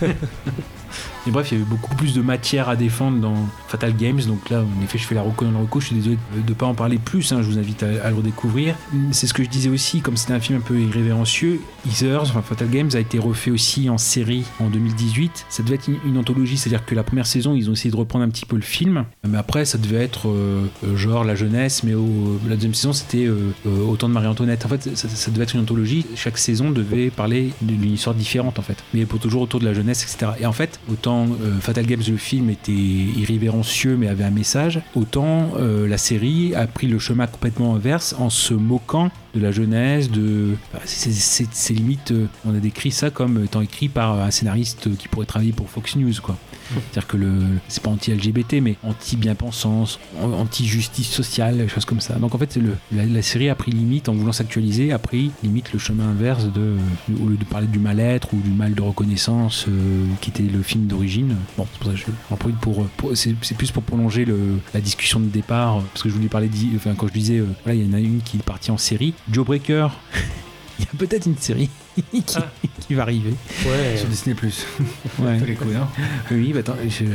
Et bref, il y avait beaucoup plus de matière à défendre dans Fatal Games. Donc là, en effet, je fais la reco dans le. Je suis désolé de ne pas en parler plus. hein, je vous invite à, à le redécouvrir. C'est ce que je disais aussi, comme c'était un film un peu irrévérencieux. Heathers, enfin Fatal Games, a été refait aussi en série en 2018. Ça devait être une, anthologie, c'est-à-dire que la première saison, ils ont essayé de reprendre un petit peu le film. Mais après, ça devait être euh, euh, genre la jeunesse. Mais au- la deuxième saison, c'était euh, euh, autant de Marie-Antoinette. En fait, ça, ça devait être une anthologie. Chaque saison devait parler d'une histoire différente, en fait. Mais pour toujours autour de la jeunesse, etc. Et en fait, autant euh, Fatal Games, le film, était irrévérencieux, mais avait un message, autant euh, la série a pris le chemin complètement inverse en se moquant de la jeunesse, de. bah, c'est- c'est c'est limite, euh, on a décrit ça comme étant écrit par un scénariste qui pourrait travailler pour Fox News, quoi. C'est-à-dire que le, c'est pas anti-LGBT, mais anti-bien-pensance, anti-justice sociale, des choses comme ça. Donc en fait, la, série a pris limite, en voulant s'actualiser, a pris limite le chemin inverse de, au lieu de parler du mal-être ou du mal de reconnaissance euh, qui était le film d'origine. Bon, c'est pour ça que je profite pour, c'est, plus pour prolonger la discussion de départ, parce que je voulais parler, enfin quand je disais, euh, il y en a une qui est partie en série, Joe Breaker. Il y a peut-être une série qui, Ah. Qui va arriver. Ouais. Sur Disney Plus. Ouais. Tous les coups, hein. Oui, bah attends, je-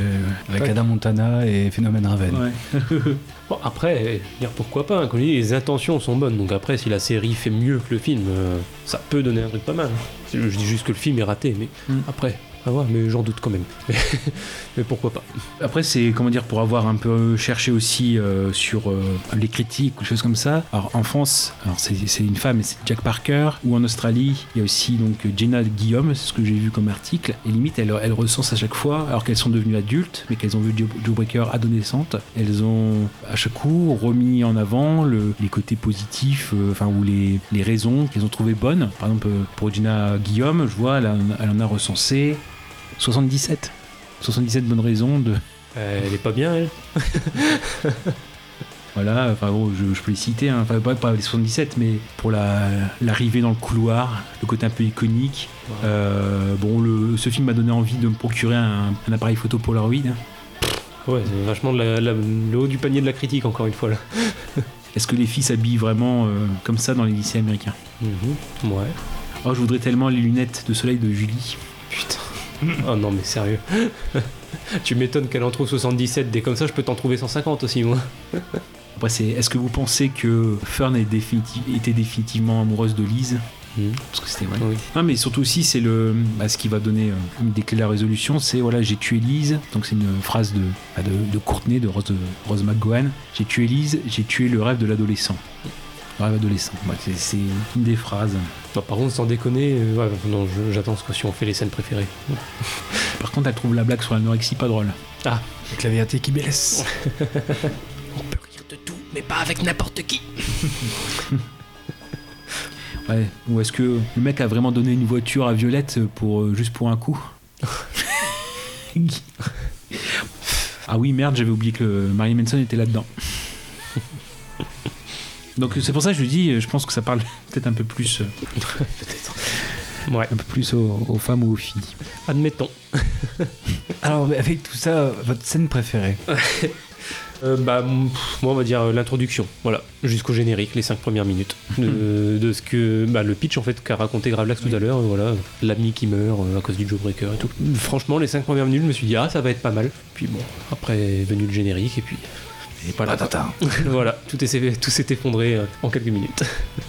Avec Adam Montana et Phénomène Raven. Ouais. Bon, après, pourquoi pas hein, Comme je dis, les intentions sont bonnes. Donc après, si la série fait mieux que le film, euh, ça peut donner un truc pas mal. Je dis juste que le film est raté, mais Mm. après, à voir, mais j'en doute quand même. Mais, pourquoi pas. Après, c'est comment dire pour avoir un peu cherché aussi euh, sur euh, les critiques ou des choses comme ça. Alors en France, c'est une femme, c'est Jack Parker. Ou en Australie, il y a aussi donc Jenna Guillaume, c'est ce que j'ai vu comme article. Et limite, elle, elle recense à chaque fois, alors qu'elles sont devenues adultes, mais qu'elles ont vu Joe, Breaker adolescente, elles ont à chaque coup remis en avant le- les côtés positifs, euh, enfin ou les, raisons qu'elles ont trouvées bonnes. Par exemple, pour Jenna Guillaume, je vois, elle en a recensé 77. 77 bonnes raisons de, Euh, elle est pas bien, elle Voilà, enfin bon, je, je peux les citer, hein. enfin pas, pas les 77, mais pour la- l'arrivée dans le couloir, le côté un peu iconique. Euh, bon, le, ce film m'a donné envie de me procurer un, un appareil photo Polaroid. Ouais, c'est vachement de la- la- le haut du panier de la critique, encore une fois là. Est-ce que les filles s'habillent vraiment euh, comme ça dans les lycées américains? Mhm. Ouais. Oh, je voudrais tellement les lunettes de soleil de Julie. Putain. Oh non, mais sérieux. tu m'étonnes qu'elle en trouve 77. Dès comme ça, je peux t'en trouver 150 aussi, moi. Après, c'est est-ce que vous pensez que Fern est définitive- était définitivement amoureuse de Lise Mhm. Parce que c'était vrai. Oui. Mais surtout aussi, c'est le, bah, ce qui va donner euh, une des clés de la résolution, c'est voilà, j'ai tué Lise. Donc c'est une phrase de, bah, de, de Courtenay, de Rose, Rose McGowan. J'ai tué Lise, j'ai tué le rêve de l'adolescent. Rêve adolescent. Ouais, c'est, c'est une des phrases. Non, par contre, sans déconner, euh, ouais, non, je- j'attends ce que si on fait les scènes préférées. Par contre, elle trouve la blague sur l'anorexie pas drôle. Avec la vérité qui blesse. On peut rire de tout, mais pas avec n'importe qui. Ouais. Ou est-ce que le mec a vraiment donné une voiture à Violette pour, euh, juste pour un coup Ah oui, merde, j'avais oublié que le- Marilyn Manson était là-dedans. Donc c'est pour ça que je lui dis, je pense que ça parle peut-être un peu plus, euh, Ouais, un peu plus aux, aux femmes ou aux filles. admettons. Alors, mais avec tout ça, votre scène préférée? Euh, bah, pff, moi, on va dire euh, l'introduction, voilà, jusqu'au générique, les 5 premières minutes. De, de ce que bah, le pitch en fait qu'a raconté Gravelax tout à l'heure, euh, voilà, l'ami qui meurt à cause du Jawbreaker et tout. Franchement, les 5 premières minutes, je me suis dit ah ça va être pas mal. Puis bon, après est venu le générique et puis et voilà, voilà, tout s'est tout s'est effondré euh, en quelques minutes.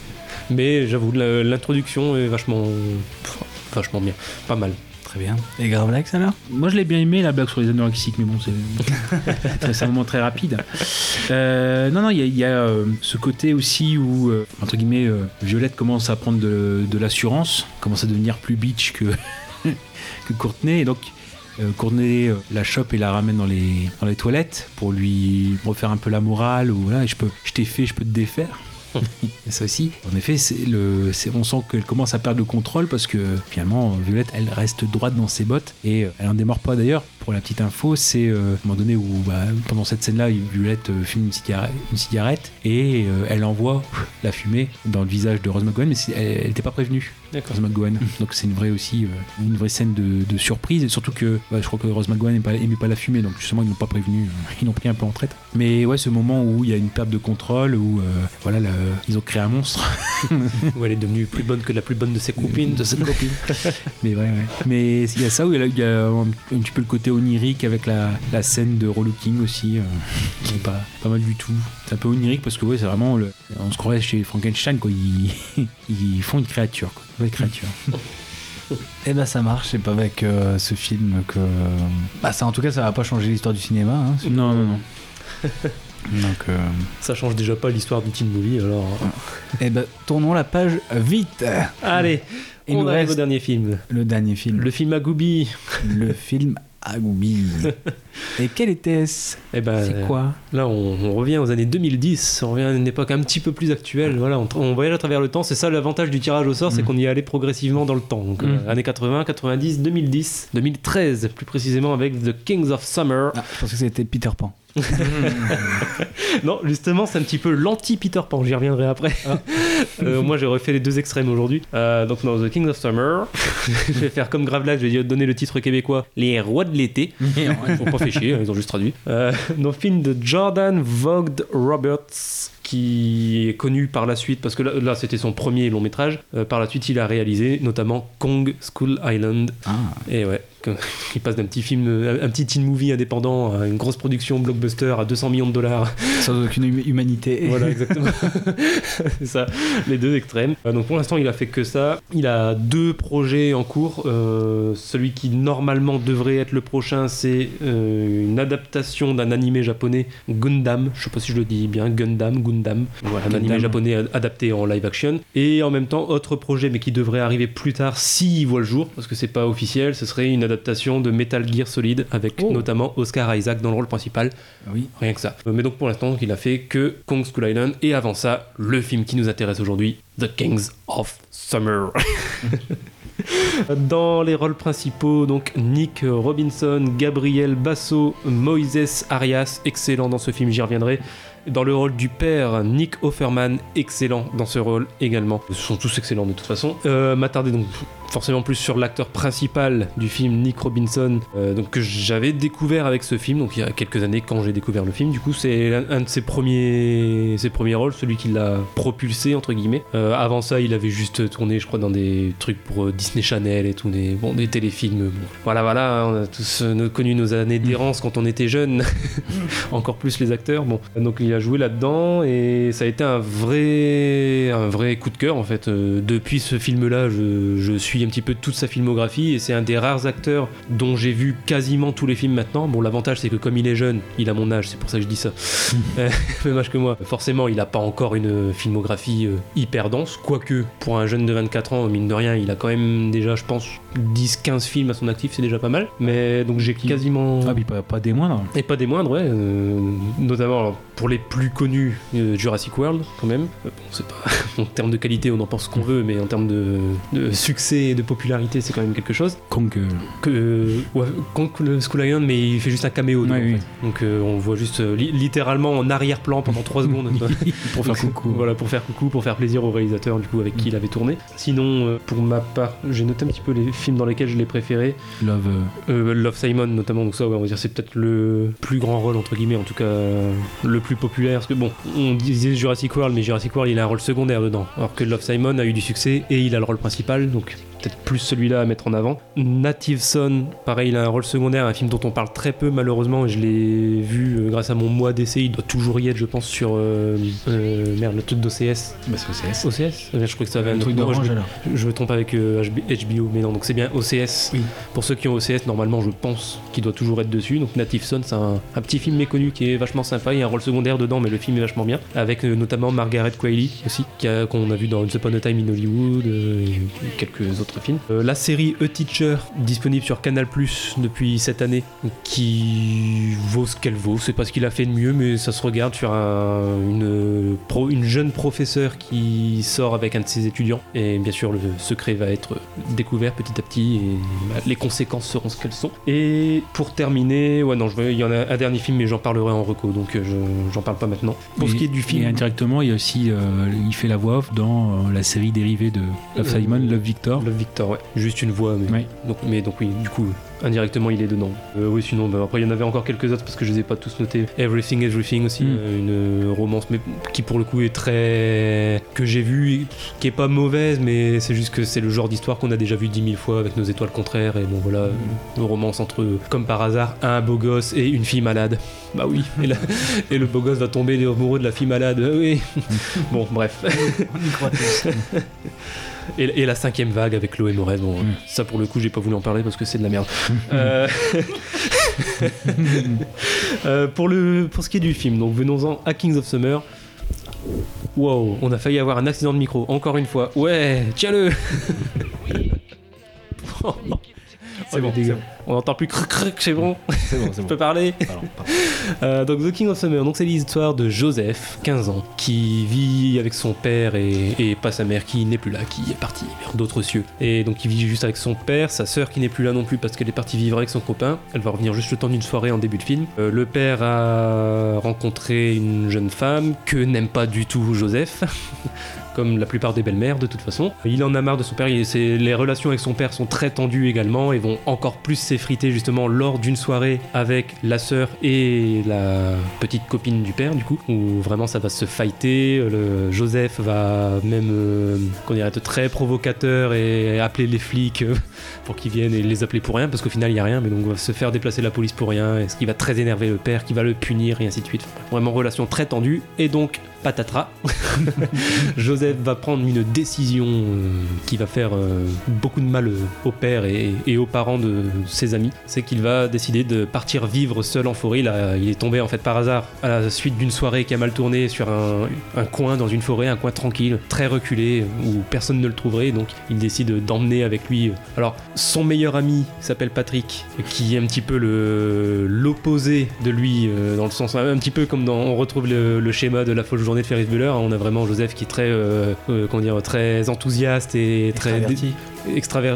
Mais j'avoue, l'introduction est vachement, pff, vachement bien, pas mal. Très bien. Et Gravelax alors? Moi je l'ai bien aimé la blague sur les anorexiques, mais bon, c'est un moment très rapide. Euh, non, non, il y a, il y a, euh, ce côté aussi où, euh, entre guillemets, euh, Violette commence à prendre de, de l'assurance, commence à devenir plus bitch que, que Courtenay, et donc. Euh, Courtenay euh, la chope et la ramène dans les, dans les toilettes pour lui refaire un peu la morale ou voilà, je peux, je t'ai fait, je peux te défaire. Ça aussi. En effet, le, on sent qu'elle commence à perdre le contrôle parce que finalement, Violette, elle reste droite dans ses bottes et euh, elle en démord pas d'ailleurs. Pour la petite info, c'est euh, à un moment donné où bah, pendant cette scène-là, Violette euh, fume une cigarette, une cigarette et euh, elle envoie la fumée dans le visage de Rose McGowan, mais elle n'était pas prévenue. Rose McGowan. Donc c'est une vraie aussi euh, une vraie scène de, de surprise et surtout que ouais, je crois que Rose McGowan n'aimait pas, aimait pas la fumée donc justement ils n'ont pas prévenu, euh, ils l'ont pris un peu en traite. Mais ouais, ce moment où il y a une perte de contrôle où euh, voilà, ils ont créé un monstre Où elle est devenue plus bonne que la plus bonne de ses copines. de. Mais ouais, ouais. Mais il y a ça où il y a, il y a un, un petit peu le côté onirique avec la, la scène de relooking aussi, euh, qui pas, pas mal du tout. C'est un peu onirique parce que ouais, c'est vraiment le, on se croirait chez Frankenstein quoi. Ils, ils font une créature, quoi, une vraie créature. Eh ben ça marche, c'est pas avec euh, ce film que... Bah ça en tout cas ça va pas changer l'histoire du cinéma. Hein, ce- Non, non, non. Donc... euh, Ça change déjà pas l'histoire du teen movie alors. Eh ben tournons la page vite Allez, Il on nous arrive reste au dernier film. le dernier film. Le film à Gooby. le film Agoubi. Et quel était-ce? Eh ben, C'est quoi? Là, on, on revient aux années 2010. On revient à une époque un petit peu plus actuelle. Voilà, on, voyage à travers le temps. C'est ça l'avantage du tirage au sort, c'est Mm. qu'on y est allé progressivement dans le temps. Donc, euh, Mm. années 80, 90, 2010, 2013, plus précisément avec The Kings of Summer. ah, Je pensais que c'était Peter Pan. Non, justement, c'est un petit peu l'anti-Peter Pan. J'y reviendrai après. Euh, moi, j'ai refait les deux extrêmes aujourd'hui. Euh, donc, dans The Kings of Summer, je vais faire comme Gravelax, je vais donner le titre québécois Les Rois de l'été. Ils ont pas fait chier, ils ont juste traduit. Euh, dans le film de Jordan Vogt Roberts, qui est connu par la suite, parce que là, là, c'était son premier long métrage. Euh, par la suite, il a réalisé notamment Kong School Island. Ah, Et ouais, il passe d'un petit film, un petit teen movie indépendant à une grosse production blockbuster à 200 millions de dollars. sans aucune hum- humanité. Voilà, exactement. c'est ça, les deux extrêmes. Euh, donc pour l'instant, il a fait que ça. Il a deux projets en cours. Euh, celui qui normalement devrait être le prochain, c'est euh, une adaptation d'un animé japonais, Gundam. Je sais pas si je le dis bien, Gundam, Gundam. Voilà, un animé japonais ad- adapté en live action. Et en même temps, autre projet, mais qui devrait arriver plus tard s'il voit le jour, parce que c'est pas officiel. Ce serait une adaptation de Metal Gear Solid avec Oh. notamment Oscar Isaac dans le rôle principal. Oui. Rien que ça. Euh, Mais donc pour l'instant, il a fait que Kong School Island et avant ça, le film qui nous intéresse aujourd'hui, The Kings of Summer. Dans les rôles principaux, donc Nick Robinson, Gabriel Basso, Moises Arias, excellent dans ce film, j'y reviendrai. Dans le rôle du père, Nick Offerman, excellent dans ce rôle également. Ils sont tous excellents de toute façon. Euh, M'attarder donc forcément plus sur l'acteur principal du film, Nick Robinson, euh, donc que j'avais découvert avec ce film, donc il y a quelques années quand j'ai découvert le film. Du coup, c'est un, de ses premiers, ses premiers rôles, celui qui l'a propulsé entre guillemets. Euh, avant ça, il avait juste tourné, je crois, dans des trucs pour euh, Disney Channel et tout, des, bon, des téléfilms. Bon. Voilà, voilà, hein, on a tous connu nos années d'errance quand on était jeunes, encore plus les acteurs. Bon, donc il a joué là-dedans et ça a été un vrai, un vrai coup de cœur en fait. Depuis ce film-là, je suis un petit peu toute sa filmographie et c'est un des rares acteurs dont j'ai vu quasiment tous les films maintenant. Bon, l'avantage c'est que comme il est jeune, il a mon âge, c'est pour ça que je dis ça. Euh, même âge que moi. Forcément, il a pas encore une filmographie euh, hyper dense, quoique pour un jeune de 24 ans, mine de rien, il a quand même déjà, je pense, 10-15 films à son actif, c'est déjà pas mal. Mais donc j'ai quasiment. Ah, puis pas, pas des moindres. Et pas des moindres, ouais. euh, notamment alors, pour les plus connus, euh, Jurassic World, quand même. Euh, bon, c'est pas. en termes de qualité, on en pense ce qu'on veut, mais en termes de, de succès et de popularité, c'est quand même quelque chose. Kong, euh, Que, ouais, le School Island, mais il fait juste un caméo. dedans, Ouais, en oui. fait. Donc euh, on voit juste euh, li- littéralement en arrière-plan pendant 3 secondes. pour faire coucou. Voilà, pour faire coucou, pour faire plaisir au réalisateur du coup avec qui il avait tourné. Sinon, euh, pour ma part, j'ai noté un petit peu les films dans lesquels je l'ai préféré. Love. euh, Love Simon notamment, donc ça ouais, on va dire c'est peut-être le plus grand rôle entre guillemets, en tout cas le plus populaire. Parce que bon, on disait Jurassic World, mais Jurassic World il a un rôle secondaire dedans. Alors que Love Simon a eu du succès et il a le rôle principal, donc peut-être plus celui-là à mettre en avant. Native Son, pareil, il a un rôle secondaire, un film dont on parle très peu malheureusement, et je l'ai vu euh, grâce à mon mois d'essai, il doit toujours y être je pense sur euh, euh, merde, le truc d'OCS. Bah, c'est OCS. OCS Je crois que ça avait Un truc d'orange je- alors. je me trompe avec HB HBO, mais non, donc c'est bien OCS. Oui. Pour ceux qui ont OCS, normalement, je pense qu'il doit toujours être dessus. Donc Native Son, c'est un, un petit film méconnu qui est vachement sympa. Il y a un rôle secondaire dedans, mais le film est vachement bien. Avec notamment Margaret Qualley aussi, qui a- qu'on a vu dans Once Upon a Time in Hollywood et quelques autres Euh, la série A Teacher, disponible sur Canal Plus depuis cette année, qui vaut ce qu'elle vaut. C'est pas ce qu'il a fait de mieux, mais ça se regarde sur un- une, pro- une jeune professeure qui sort avec un de ses étudiants. Et bien sûr, le secret va être découvert petit à petit et bah, les conséquences seront ce qu'elles sont. Et pour terminer, ouais, non, je il y en a un dernier film, mais j'en parlerai en reco, donc euh, je- j'en parle pas maintenant. Pour ce Et- qui est du Et film. indirectement, il y a aussi, euh, il fait la voix off dans euh, la série dérivée de Love Simon, Love Victor. Love Victor, ouais. Juste une voix, mais, Ouais. donc, mais donc oui, du coup, indirectement, il est dedans. Euh, oui, sinon, bah, après, il y en avait encore quelques autres parce que je les ai pas tous notés. Everything, Everything aussi, Mm. euh, une euh, romance, mais qui pour le coup est très. que j'ai vu, et qui est pas mauvaise, mais c'est juste que c'est le genre d'histoire qu'on a déjà vu dix mille fois avec nos étoiles contraires. Et bon, voilà, une romance entre, comme par hasard, un beau gosse et une fille malade. Bah oui, et, la- et le beau gosse va tomber amoureux de la fille malade. Ah oui. bon, bref. On y croit tous. Et, et la cinquième vague avec Chloé Moretz, bon, Mm. ça pour le coup j'ai pas voulu en parler parce que c'est de la merde. Euh, euh, pour, le, pour ce qui est du film, donc venons-en à Kings of Summer. Wow, on a failli avoir un accident de micro, encore une fois. Ouais, tiens-le C'est bon, c'est bon. On n'entend plus crc crc, c'est bon, C'est bon, c'est on bon. peut parler Pardon, pardon. Euh, donc The King of Summer, donc c'est l'histoire de Joseph, 15 ans, qui vit avec son père et, et pas sa mère qui n'est plus là, qui est partie vers d'autres cieux. Et donc il vit juste avec son père, sa sœur qui n'est plus là non plus parce qu'elle est partie vivre avec son copain. Elle va revenir juste le temps d'une soirée en début de film. Euh, le père a rencontré une jeune femme que n'aime pas du tout Joseph. comme la plupart des belles-mères de toute façon. Il en a marre de son père, les relations avec son père sont très tendues également et vont encore plus s'effriter justement lors d'une soirée avec la sœur et la petite copine du père du coup, où vraiment ça va se fighter. Joseph va même, euh, qu'on dirait, être très provocateur et appeler les flics euh, pour qu'ils viennent et les appeler pour rien, parce qu'au final il y a rien, mais donc on va se faire déplacer la police pour rien, et ce qui va très énerver le père, qui va le punir et ainsi de suite. Vraiment relation très tendue et donc patatras. Joseph va prendre une décision euh, qui va faire euh, beaucoup de mal euh, au père et, aux parents de ses amis. C'est qu'il va décider de partir vivre seul en forêt. A- il est tombé en fait par hasard à la suite d'une soirée qui a mal tourné sur un, coin dans une forêt, un coin tranquille, très reculé où personne ne le trouverait. Donc il décide d'emmener avec lui. Alors son meilleur ami s'appelle Patrick, qui est un petit peu le l'opposé de lui dans le sens un petit peu comme on retrouve le, schéma de la folle journée de Ferris Bueller. hein. On a vraiment Joseph qui est très euh, euh, comment dire très enthousiaste et très Extraverti.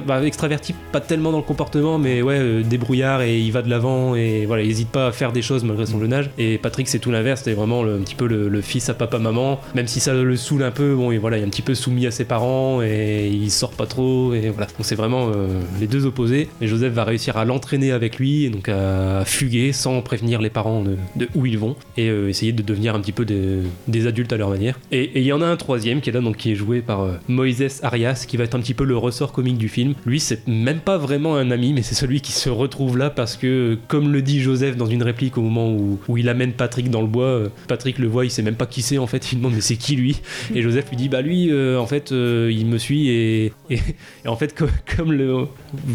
Bah, extraverti, pas tellement dans le comportement, mais ouais, euh, débrouillard et il va de l'avant et voilà, il hésite pas à faire des choses malgré son jeune âge. Et Patrick, c'est tout l'inverse, c'est vraiment le- un petit peu le, fils à papa-maman, même si ça le saoule un peu, bon, et voilà, il est un petit peu soumis à ses parents et il sort pas trop, et voilà. Donc c'est vraiment euh, les deux opposés. Et Joseph va réussir à l'entraîner avec lui, et donc à fuguer sans prévenir les parents de, où ils vont et euh, essayer de devenir un petit peu des, des adultes à leur manière. Et il y en a un troisième qui est là, donc qui est joué par Moises Arias, qui va être un petit peu le ressort comique du film. Lui, c'est même pas vraiment un ami, mais c'est celui qui se retrouve là parce que, comme le dit Joseph dans une réplique au moment où, où il amène Patrick dans le bois, euh, Patrick le voit, il sait même pas qui c'est en fait, il demande mais c'est qui lui? Et Joseph lui dit bah lui, euh, en fait, euh, il me suit et, et, en fait, co- comme, le.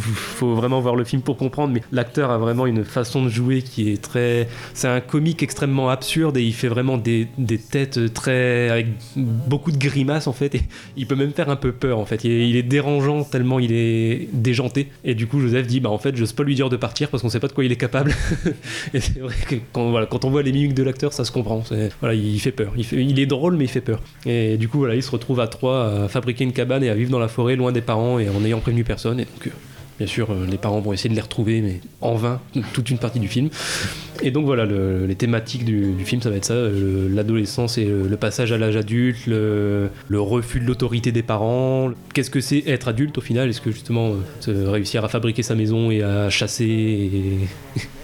Faut vraiment voir le film pour comprendre, mais l'acteur a vraiment une façon de jouer qui est très. C'est un comique extrêmement absurde et il fait vraiment des, des têtes très. avec beaucoup de grimaces en fait. Et il peut même faire un peu peur en fait. Il est dérangeant tellement il est déjanté. Et du coup, Joseph dit bah en fait, j'ose pas lui dire de partir parce qu'on sait pas de quoi il est capable. et c'est vrai que quand, on voit les mimiques de l'acteur, ça se comprend. Voilà, il fait peur. Il est drôle, mais il fait peur. Et du coup, voilà, il se retrouve à trois à fabriquer une cabane et à vivre dans la forêt loin des parents et en ayant prévenu personne. Et donc. euh, Bien sûr, euh, les parents vont essayer de les retrouver, mais en vain, toute une partie du film. Et donc voilà, le- les thématiques du, film, ça va être ça, euh, l'adolescence et le, passage à l'âge adulte, le, refus de l'autorité des parents. Qu'est-ce que c'est être adulte au final? Est-ce que justement euh, réussir à fabriquer sa maison et à chasser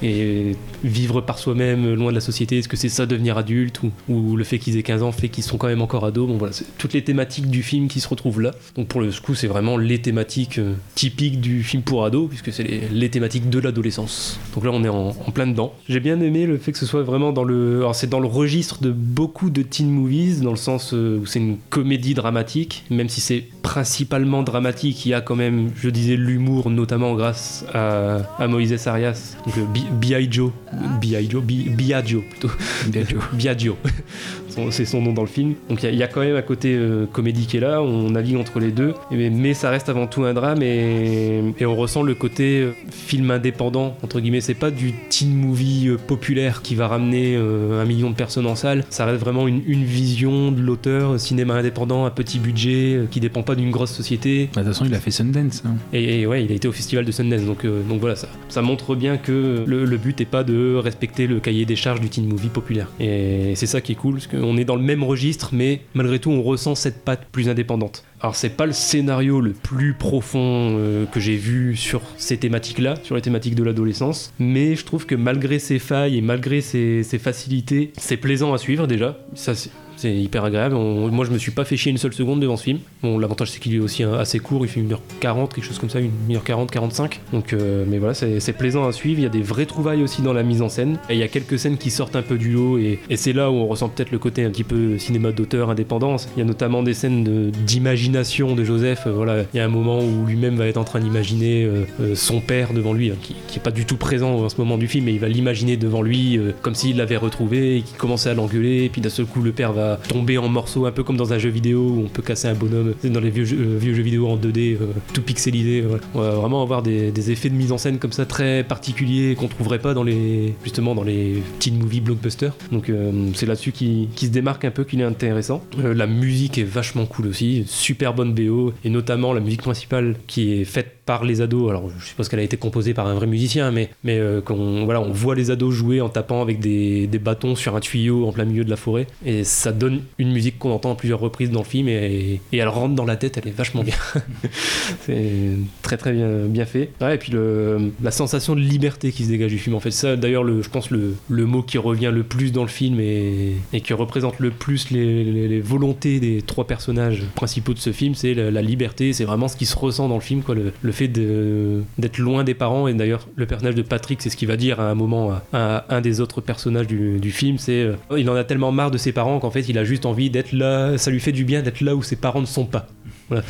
et, vivre par soi-même loin de la société, est-ce que c'est ça devenir adulte? Ou, le fait qu'ils aient 15 ans fait qu'ils sont quand même encore ados? Bon voilà, c'est toutes les thématiques du film qui se retrouvent là. Donc pour le coup, c'est vraiment les thématiques typiques du film pour ados, puisque c'est les, les thématiques de l'adolescence. Donc là, on est en, en plein dedans. J'ai bien aimé le fait que ce soit vraiment dans le. Alors, c'est dans le registre de beaucoup de teen movies, dans le sens euh, où c'est une comédie dramatique, même si c'est principalement dramatique, il y a quand même, je disais, l'humour, notamment grâce à, à Moïse Arias, donc euh, Bi-. Joe, B.I. Joe, Biagio plutôt. Biagio. Biagio. Son- c'est son nom dans le film. Donc il y a- il y, a quand même un côté euh, comédie qui est là, on navigue entre les deux, mais, mais ça reste avant tout un drame et, et on ressent le côté euh, film indépendant, entre guillemets. C'est pas du teen movie euh, populaire qui va ramener euh, un million de personnes en salle, ça reste vraiment une, une vision de l'auteur, cinéma indépendant, à petit budget, qui dépend pas d'une grosse société. Bah, De toute façon, il a fait Sundance. hein. Et, et ouais, il a été au festival de Sundance, donc, donc voilà, ça, ça montre bien que le, le but n'est pas de respecter le cahier des charges du teen movie populaire. Et c'est ça qui est cool, parce qu'on est dans le même registre, mais malgré tout, on ressent cette patte plus indépendante. Alors c'est pas le scénario le plus profond euh, que j'ai vu sur ces thématiques-là, sur les thématiques de l'adolescence, mais je trouve que malgré ses failles et malgré ses, ses facilités, c'est plaisant à suivre déjà. Ça, c'est- hyper agréable. Moi, je me suis pas fait chier une seule seconde devant ce film. Bon, l'avantage, c'est qu'il est aussi assez court. Il fait 1h40, quelque chose comme ça, 1h40, 45. Donc, euh, mais voilà, c'est plaisant à suivre. Il y a des vraies trouvailles aussi dans la mise en scène. Et il y a quelques scènes qui sortent un peu du lot. Et, c'est là où on ressent peut-être le côté un petit peu cinéma d'auteur, indépendance. Il y a notamment des scènes d'imagination de, Joseph. Euh, voilà, il y a un moment où lui-même va être en train d'imaginer euh, son père devant lui, hein, qui, qui est pas du tout présent en ce moment du film, mais il va l'imaginer devant lui comme s'il l'avait retrouvé et qu'il commençait à l'engueuler. Et puis d'un seul coup, le père va tomber en morceaux, un peu comme dans un jeu vidéo où on peut casser un bonhomme. Dans les vieux jeux, euh, vieux jeux vidéo en 2D, euh, tout pixelisé. vraiment avoir des, effets de mise en scène comme ça très particuliers qu'on trouverait pas dans les justement dans les teen movie blockbusters. Donc euh, c'est là-dessus qui, qui se démarque un peu, qu'il est intéressant. La musique est vachement cool aussi, super bonne BO et notamment la musique principale qui est faite par les ados. Alors, je suppose qu'elle a été composée par un vrai musicien, mais, mais euh, qu'on voilà, on voit les ados jouer en tapant avec des, des bâtons sur un tuyau en plein milieu de la forêt. Et ça donne une musique qu'on entend à plusieurs reprises dans le film et, elle rentre dans la tête, elle est vachement bien. c'est très très bien, bien fait. Ouais, et puis le, la sensation de liberté qui se dégage du film, en fait, ça d'ailleurs, le, je pense le, le mot qui revient le plus dans le film et, et qui représente le plus les, volontés des trois personnages principaux de ce film, c'est la, liberté, c'est vraiment ce qui se ressent dans le film, quoi, fait d'être loin des parents. Et d'ailleurs, le personnage de Patrick, c'est ce qu'il va dire à un moment à, à un des autres personnages du, du film, c'est euh, il en a tellement marre de ses parents qu'en fait, il a juste envie d'être là, ça lui fait du bien d'être là où ses parents ne sont pas. Voilà.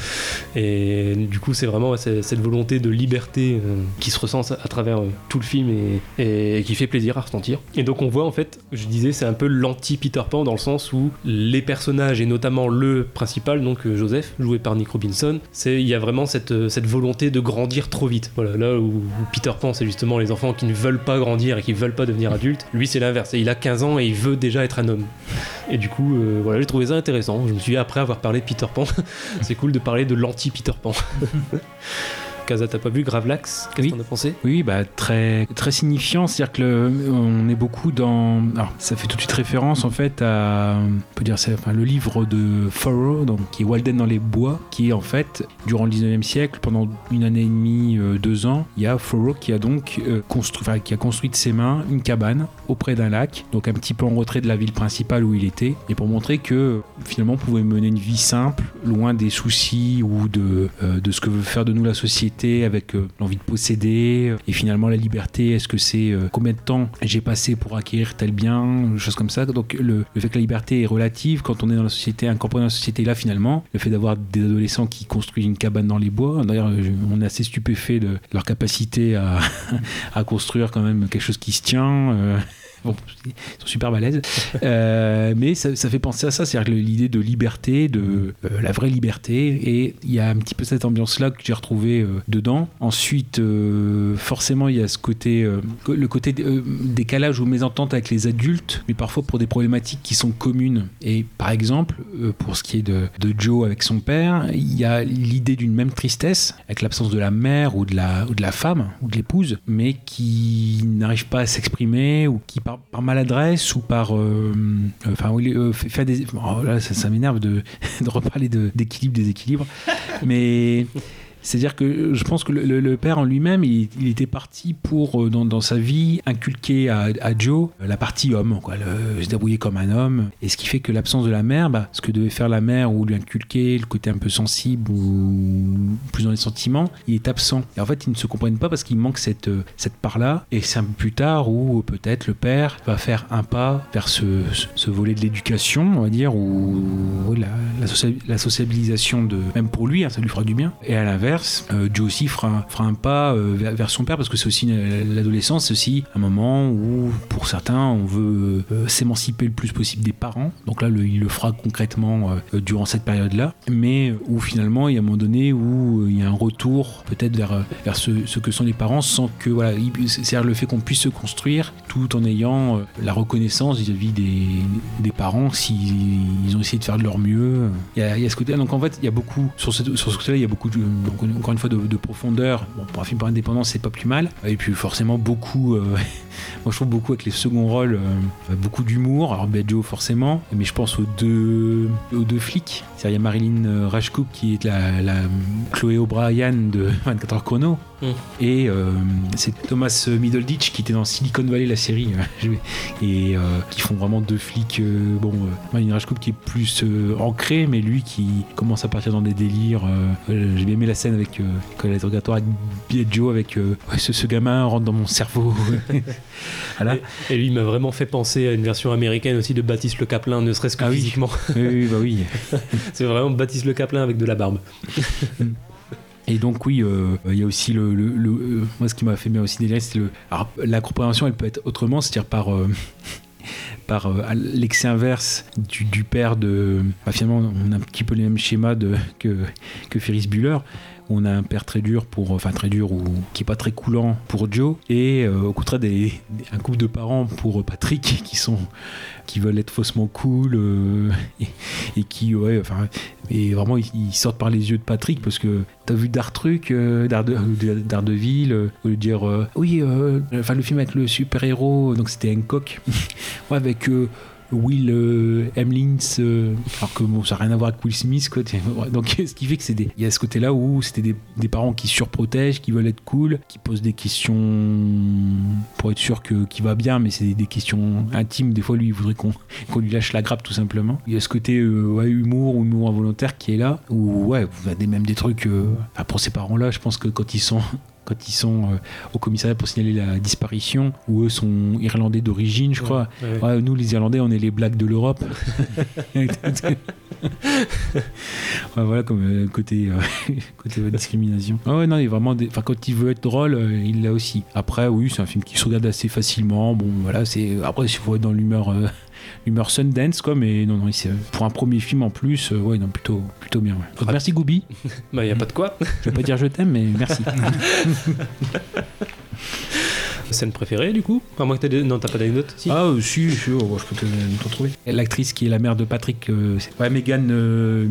Et du coup, c'est vraiment cette volonté de liberté euh, qui se ressent à travers euh, tout le film et, qui fait plaisir à ressentir. Et donc, on voit en fait, je disais, c'est un peu l'anti-Peter Pan dans le sens où les personnages, et notamment le principal, donc euh, Joseph, joué par Nick Robinson, c'est il y a vraiment cette, volonté de grandir trop vite. Voilà, là où, Peter Pan, c'est justement les enfants qui ne veulent pas grandir et qui veulent pas devenir adultes. Lui, c'est l'inverse. Il a 15 ans et il veut déjà être un homme. Et du coup, voilà, j'ai trouvé ça intéressant. Je me suis dit, après avoir parlé de Peter Pan, c'est cool de parler de l'anti-Peter Pan. Kaza, t'as pas vu Gravelax? Qu'est-ce Oui. t'en as pensé? Oui, bah, très, très signifiant. C'est-à-dire que le- on est beaucoup dans. Alors, ça fait tout de suite référence en fait à. On peut dire c'est enfin, le livre de Thoreau, donc, qui est Walden dans les bois, qui est en fait, durant le 19e siècle, pendant une année et demie, euh, deux ans, il y a Thoreau qui a donc euh, construit, enfin, qui a construit de ses mains une cabane auprès d'un lac, donc un petit peu en retrait de la ville principale où il était, et pour montrer que finalement on pouvait mener une vie simple, loin des soucis ou de, euh, de ce que veut faire de nous la société avec euh, l'envie de posséder euh, et finalement la liberté. Est-ce que c'est euh, combien de temps j'ai passé pour acquérir tel bien, choses comme ça. Donc le, fait que la liberté est relative quand on est dans la société, incorporé dans la société là finalement, le fait d'avoir des adolescents qui construisent une cabane dans les bois, d'ailleurs on est assez stupéfait de leur capacité à, à construire quand même quelque chose qui se tient. Ils sont super balèzes. Euh, mais ça, fait penser à ça, c'est-à-dire l'idée de liberté, de euh, la vraie liberté. Et il y a un petit peu cette ambiance-là que j'ai retrouvée euh, dedans. Ensuite, forcément, il y a ce côté, le côté décalage ou mésentente avec les adultes, mais parfois pour des problématiques qui sont communes. Et par exemple, pour ce qui est de, de Joe avec son père, il y a l'idée d'une même tristesse, avec l'absence de la mère ou de la, ou de la femme ou de l'épouse, mais qui n'arrive pas à s'exprimer ou qui par, par maladresse ou par euh, euh, enfin oui, euh, des oh là ça, m'énerve de, de reparler d'équilibre déséquilibre. Mais c'est-à-dire que je pense que le, père en lui-même, il, était parti pour, euh, dans, sa vie, inculquer à, Joe euh, la partie homme, quoi, se débrouiller comme un homme. Et ce qui fait que l'absence de la mère, bah, ce que devait faire la mère ou lui inculquer, le côté un peu sensible ou plus dans les sentiments, il est absent. Et en fait, ils ne se comprennent pas parce qu'il manque cette, euh, cette part-là. Et c'est un peu plus tard où euh, peut-être le père va faire un pas vers ce, ce- volet de l'éducation, on va dire, ou la, la sociabilisation de même pour lui, hein, ça lui fera du bien. Et à l'inverse, euh, Joe aussi fera, un pas euh, vers, son père parce que c'est aussi l'adolescence, c'est aussi un moment où pour certains on veut euh, s'émanciper le plus possible des parents. Donc là, il le fera concrètement durant cette période-là, mais où finalement il y a un moment donné où il y a un retour peut-être vers, vers ce, que sont les parents sans que voilà, il- c'est-à-dire le fait qu'on puisse se construire tout en ayant la reconnaissance vis-à-vis des, parents s'ils ils ont essayé de faire de leur mieux. Il y a, ce côté donc en fait il y a beaucoup sur ce, côté-là il y a beaucoup de, encore une fois de, de profondeur. Bon, pour un film par indépendance c'est pas plus mal. Et puis forcément beaucoup, euh, moi je trouve beaucoup avec les seconds rôles, euh, beaucoup d'humour. Alors Joe forcément, mais je pense aux deux, aux deux flics. C'est-à-dire il y a Marilyn euh, Rajkub qui est la, la Chloé O'Brien de 24 heures chrono. Et euh, c'est Thomas Middleditch qui était dans Silicon Valley, la série, euh, et euh, qui font vraiment deux flics. euh, bon, euh, Marilyn Rajkub qui est plus euh, ancré, mais lui qui commence à partir dans des délires. euh, euh, J'ai bien aimé la scène avec euh, l'interrogatoire avec Joe, avec euh, ouais, ce, ce gamin rentre dans mon cerveau. voilà. Et lui m'a vraiment fait penser à une version américaine aussi de Baptiste Le Caplin, ne serait-ce que Ah physiquement. oui, oui, bah oui. C'est vraiment Baptiste Le Caplin avec de la barbe. Et donc oui, euh, il y a aussi le, euh, moi ce qui m'a fait bien aussi délire, c'est le, alors la compréhension, elle peut être autrement, c'est-à-dire par euh, par l'excès inverse du, père de, bah, finalement on a un petit peu les mêmes schémas que que Ferris Bueller, on a un père très dur pour, enfin très dur ou qui est pas très coulant pour Joe, et au contraire des- un couple de parents pour Patrick qui sont qui veulent être faussement cool euh, et, qui ouais enfin et vraiment ils, sortent par les yeux de Patrick parce que t'as vu Dartruc euh, euh, Daredevil au lieu de dire oui enfin le film avec le super héros donc c'était Hancock. Ouais, avec Will euh, euh, alors que ça n'a rien à voir avec Will Smith, quoi. Donc, ce qui fait que c'est des. Il y a ce côté-là où c'était des, parents qui surprotègent, qui veulent être cool, qui posent des questions pour être sûr que qu'il va bien, mais c'est des, questions intimes. Des fois, lui, il voudrait qu'on qu'on lui lâche la grappe, tout simplement. Il y a ce côté euh, ouais, humour ou humour involontaire qui est là, où ouais, vous avez même des trucs. euh, enfin, pour ces parents-là, je pense que quand ils sont quand ils sont euh, au commissariat pour signaler la disparition, où eux sont irlandais d'origine, je crois. Ouais. Ouais, nous, les Irlandais, on est les blagues de l'Europe. voilà, comme euh, côté, euh, côté discrimination. Ah ouais, non, il vraiment. des- Enfin, quand il veut être drôle, il l'a aussi. Après, oui, c'est un film qui se regarde assez facilement. Bon, voilà, c'est. Après, il faut être dans l'humeur. L'humeur Sundance, quoi, mais non, non, pour un premier film en plus, euh, ouais, non, plutôt, plutôt bien. ouais. Donc, merci Goubi. Bah, y a pas de quoi. Je vais pas dire je t'aime, mais merci. Scène préférée, du coup À moins que t'aies des- Non, t'as pas d'anecdote si Ah, euh, si, si, oh, je peux te- t'en trouver. L'actrice qui est la mère de Patrick, euh, ouais, Megan euh,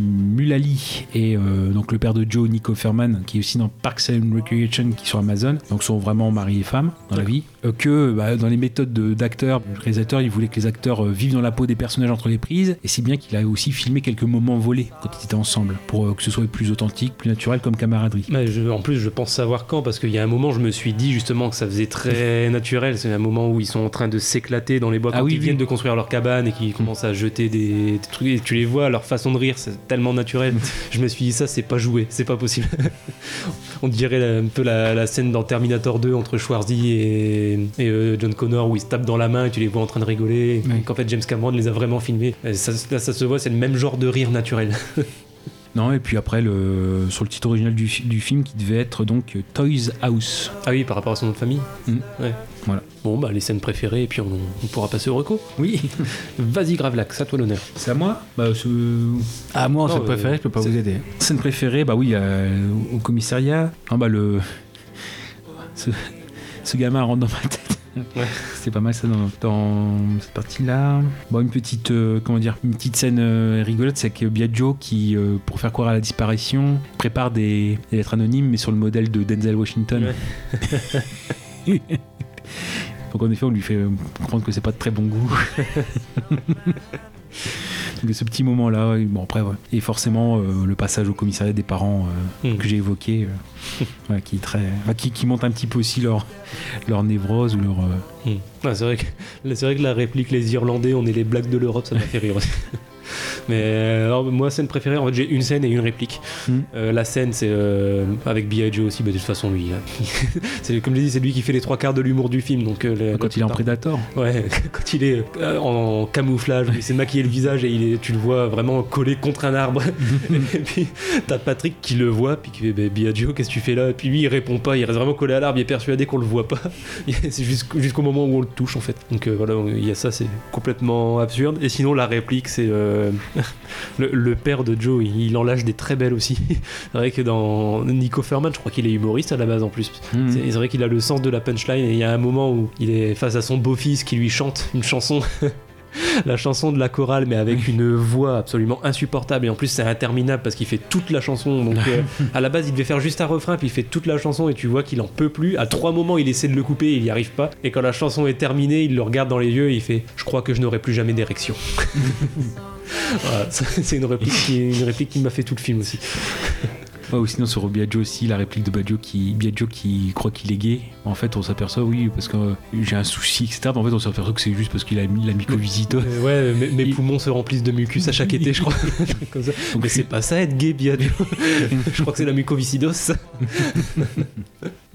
et euh, donc le père de Joe, Nico Ferman, qui est aussi dans Parks and Recreation, qui est sur Amazon, donc sont vraiment mari et femme dans la vie. Euh, que bah, dans les méthodes de- d'acteurs, le réalisateur, il voulait que les acteurs euh, vivent dans la peau des personnages entre les prises, et si bien qu'il a aussi filmé quelques moments volés quand ils étaient ensemble, pour que ce soit plus authentique, plus naturel comme camaraderie. Mais je- en plus, je pense savoir quand, parce qu'il y a un moment, je me suis dit justement que ça faisait très naturel. C'est un moment où ils sont en train de s'éclater dans les bois Ah quand oui, ils oui. viennent de construire leur cabane et qu'ils commencent à jeter des, trucs. Et tu les vois, leur façon de rire, c'est tellement naturel. je me suis dit, ça, c'est pas joué, c'est pas possible. On dirait un peu la, la scène dans Terminator 2 entre Schwarzy et, et, euh, John Connor où ils se tapent dans la main et tu les vois en train de rigoler. Qu'en fait, James Cameron les a vraiment filmés. Et ça, là, ça se voit, c'est le même genre de rire naturel. Non, et puis après, le, sur le titre original du, du film, qui devait être donc Toys House. Ah oui, par rapport à son nom de famille. Mm. Ouais. Voilà. Bon, bah les scènes préférées, et puis on, on pourra passer au reco. Oui. Vas-y, Gravelax, à toi l'honneur. C'est à moi bah, ce... Ah, moi, en Non, scène euh, préférée, je peux pas vous aider. Scène préférée, bah oui, euh, au commissariat. Ah bah le. Ce, ce gamin rentre dans ma tête. Ouais. C'est pas mal ça dans, dans cette partie-là. Bon, une petite, euh, comment dire, une petite scène euh, rigolote, c'est que Biagio qui, euh, pour faire croire à la disparition, prépare des, des lettres anonymes, mais sur le modèle de Denzel Washington. Donc en effet, on lui fait comprendre que c'est pas de très bon goût. Donc ce petit moment-là, bon après, ouais. Et forcément, euh, le passage au commissariat des parents euh, Hmm. que j'ai évoqué, euh, ouais, qui, très, enfin, qui, qui montre un petit peu aussi leur, leur névrose ou leur... Hmm. Ah, c'est vrai que c'est vrai que la réplique les Irlandais, on est les blagues de l'Europe, ça m'a fait rire aussi. Mais euh, alors moi scène préférée, en fait j'ai une scène et une réplique. Hmm. Euh, la scène c'est euh, avec B.I. Joe aussi, bah, de toute façon lui, c'est comme je dis, c'est lui qui fait les trois quarts de l'humour du film. Donc euh, quand il est en Predator. Ouais, quand il est en camouflage, il s'est maquillé le visage et il est, tu le vois vraiment collé contre un arbre. et puis t'as Patrick qui le voit, puis qui fait bah, Biagio, qu'est-ce que tu fais là? Et puis lui il répond pas, il reste vraiment collé à l'arbre, il est persuadé qu'on le voit pas. c'est jusqu'au moment où on le touche en fait. Donc voilà, il y a ça, c'est complètement absurde. Et sinon la réplique, c'est euh, le, le père de Joe, il, il en lâche des très belles aussi. c'est vrai que dans Nico Ferman, je crois qu'il est humoriste à la base en plus. Mhm. C'est c'est vrai qu'il a le sens de la punchline et il y a un moment où il est face à son beau-fils qui lui chante une chanson. La chanson de la chorale, mais avec une voix absolument insupportable. Et en plus, c'est interminable parce qu'il fait toute la chanson. Donc, euh, à la base, il devait faire juste un refrain, puis il fait toute la chanson. Et tu vois qu'il en peut plus. À trois moments, il essaie de le couper, et il n'y arrive pas. Et quand la chanson est terminée, il le regarde dans les yeux et il fait Je crois que je n'aurai plus jamais d'érection. Voilà, c'est une réplique qui, une réplique qui m'a fait tout le film aussi. Ouais, ou sinon sur Biagio aussi, la réplique de Biagio qui, Biagio qui croit qu'il est gay. En fait, on s'aperçoit, oui, parce que euh, j'ai un souci, etc. Mais en fait, on s'aperçoit que c'est juste parce qu'il a mis la mycovisite. Euh, ouais, mes, mes Il- poumons se remplissent de mucus à chaque été, je crois. Un truc comme ça. Donc, Mais c'est pas ça être gay, Biagio. je crois que c'est la mucoviscidose.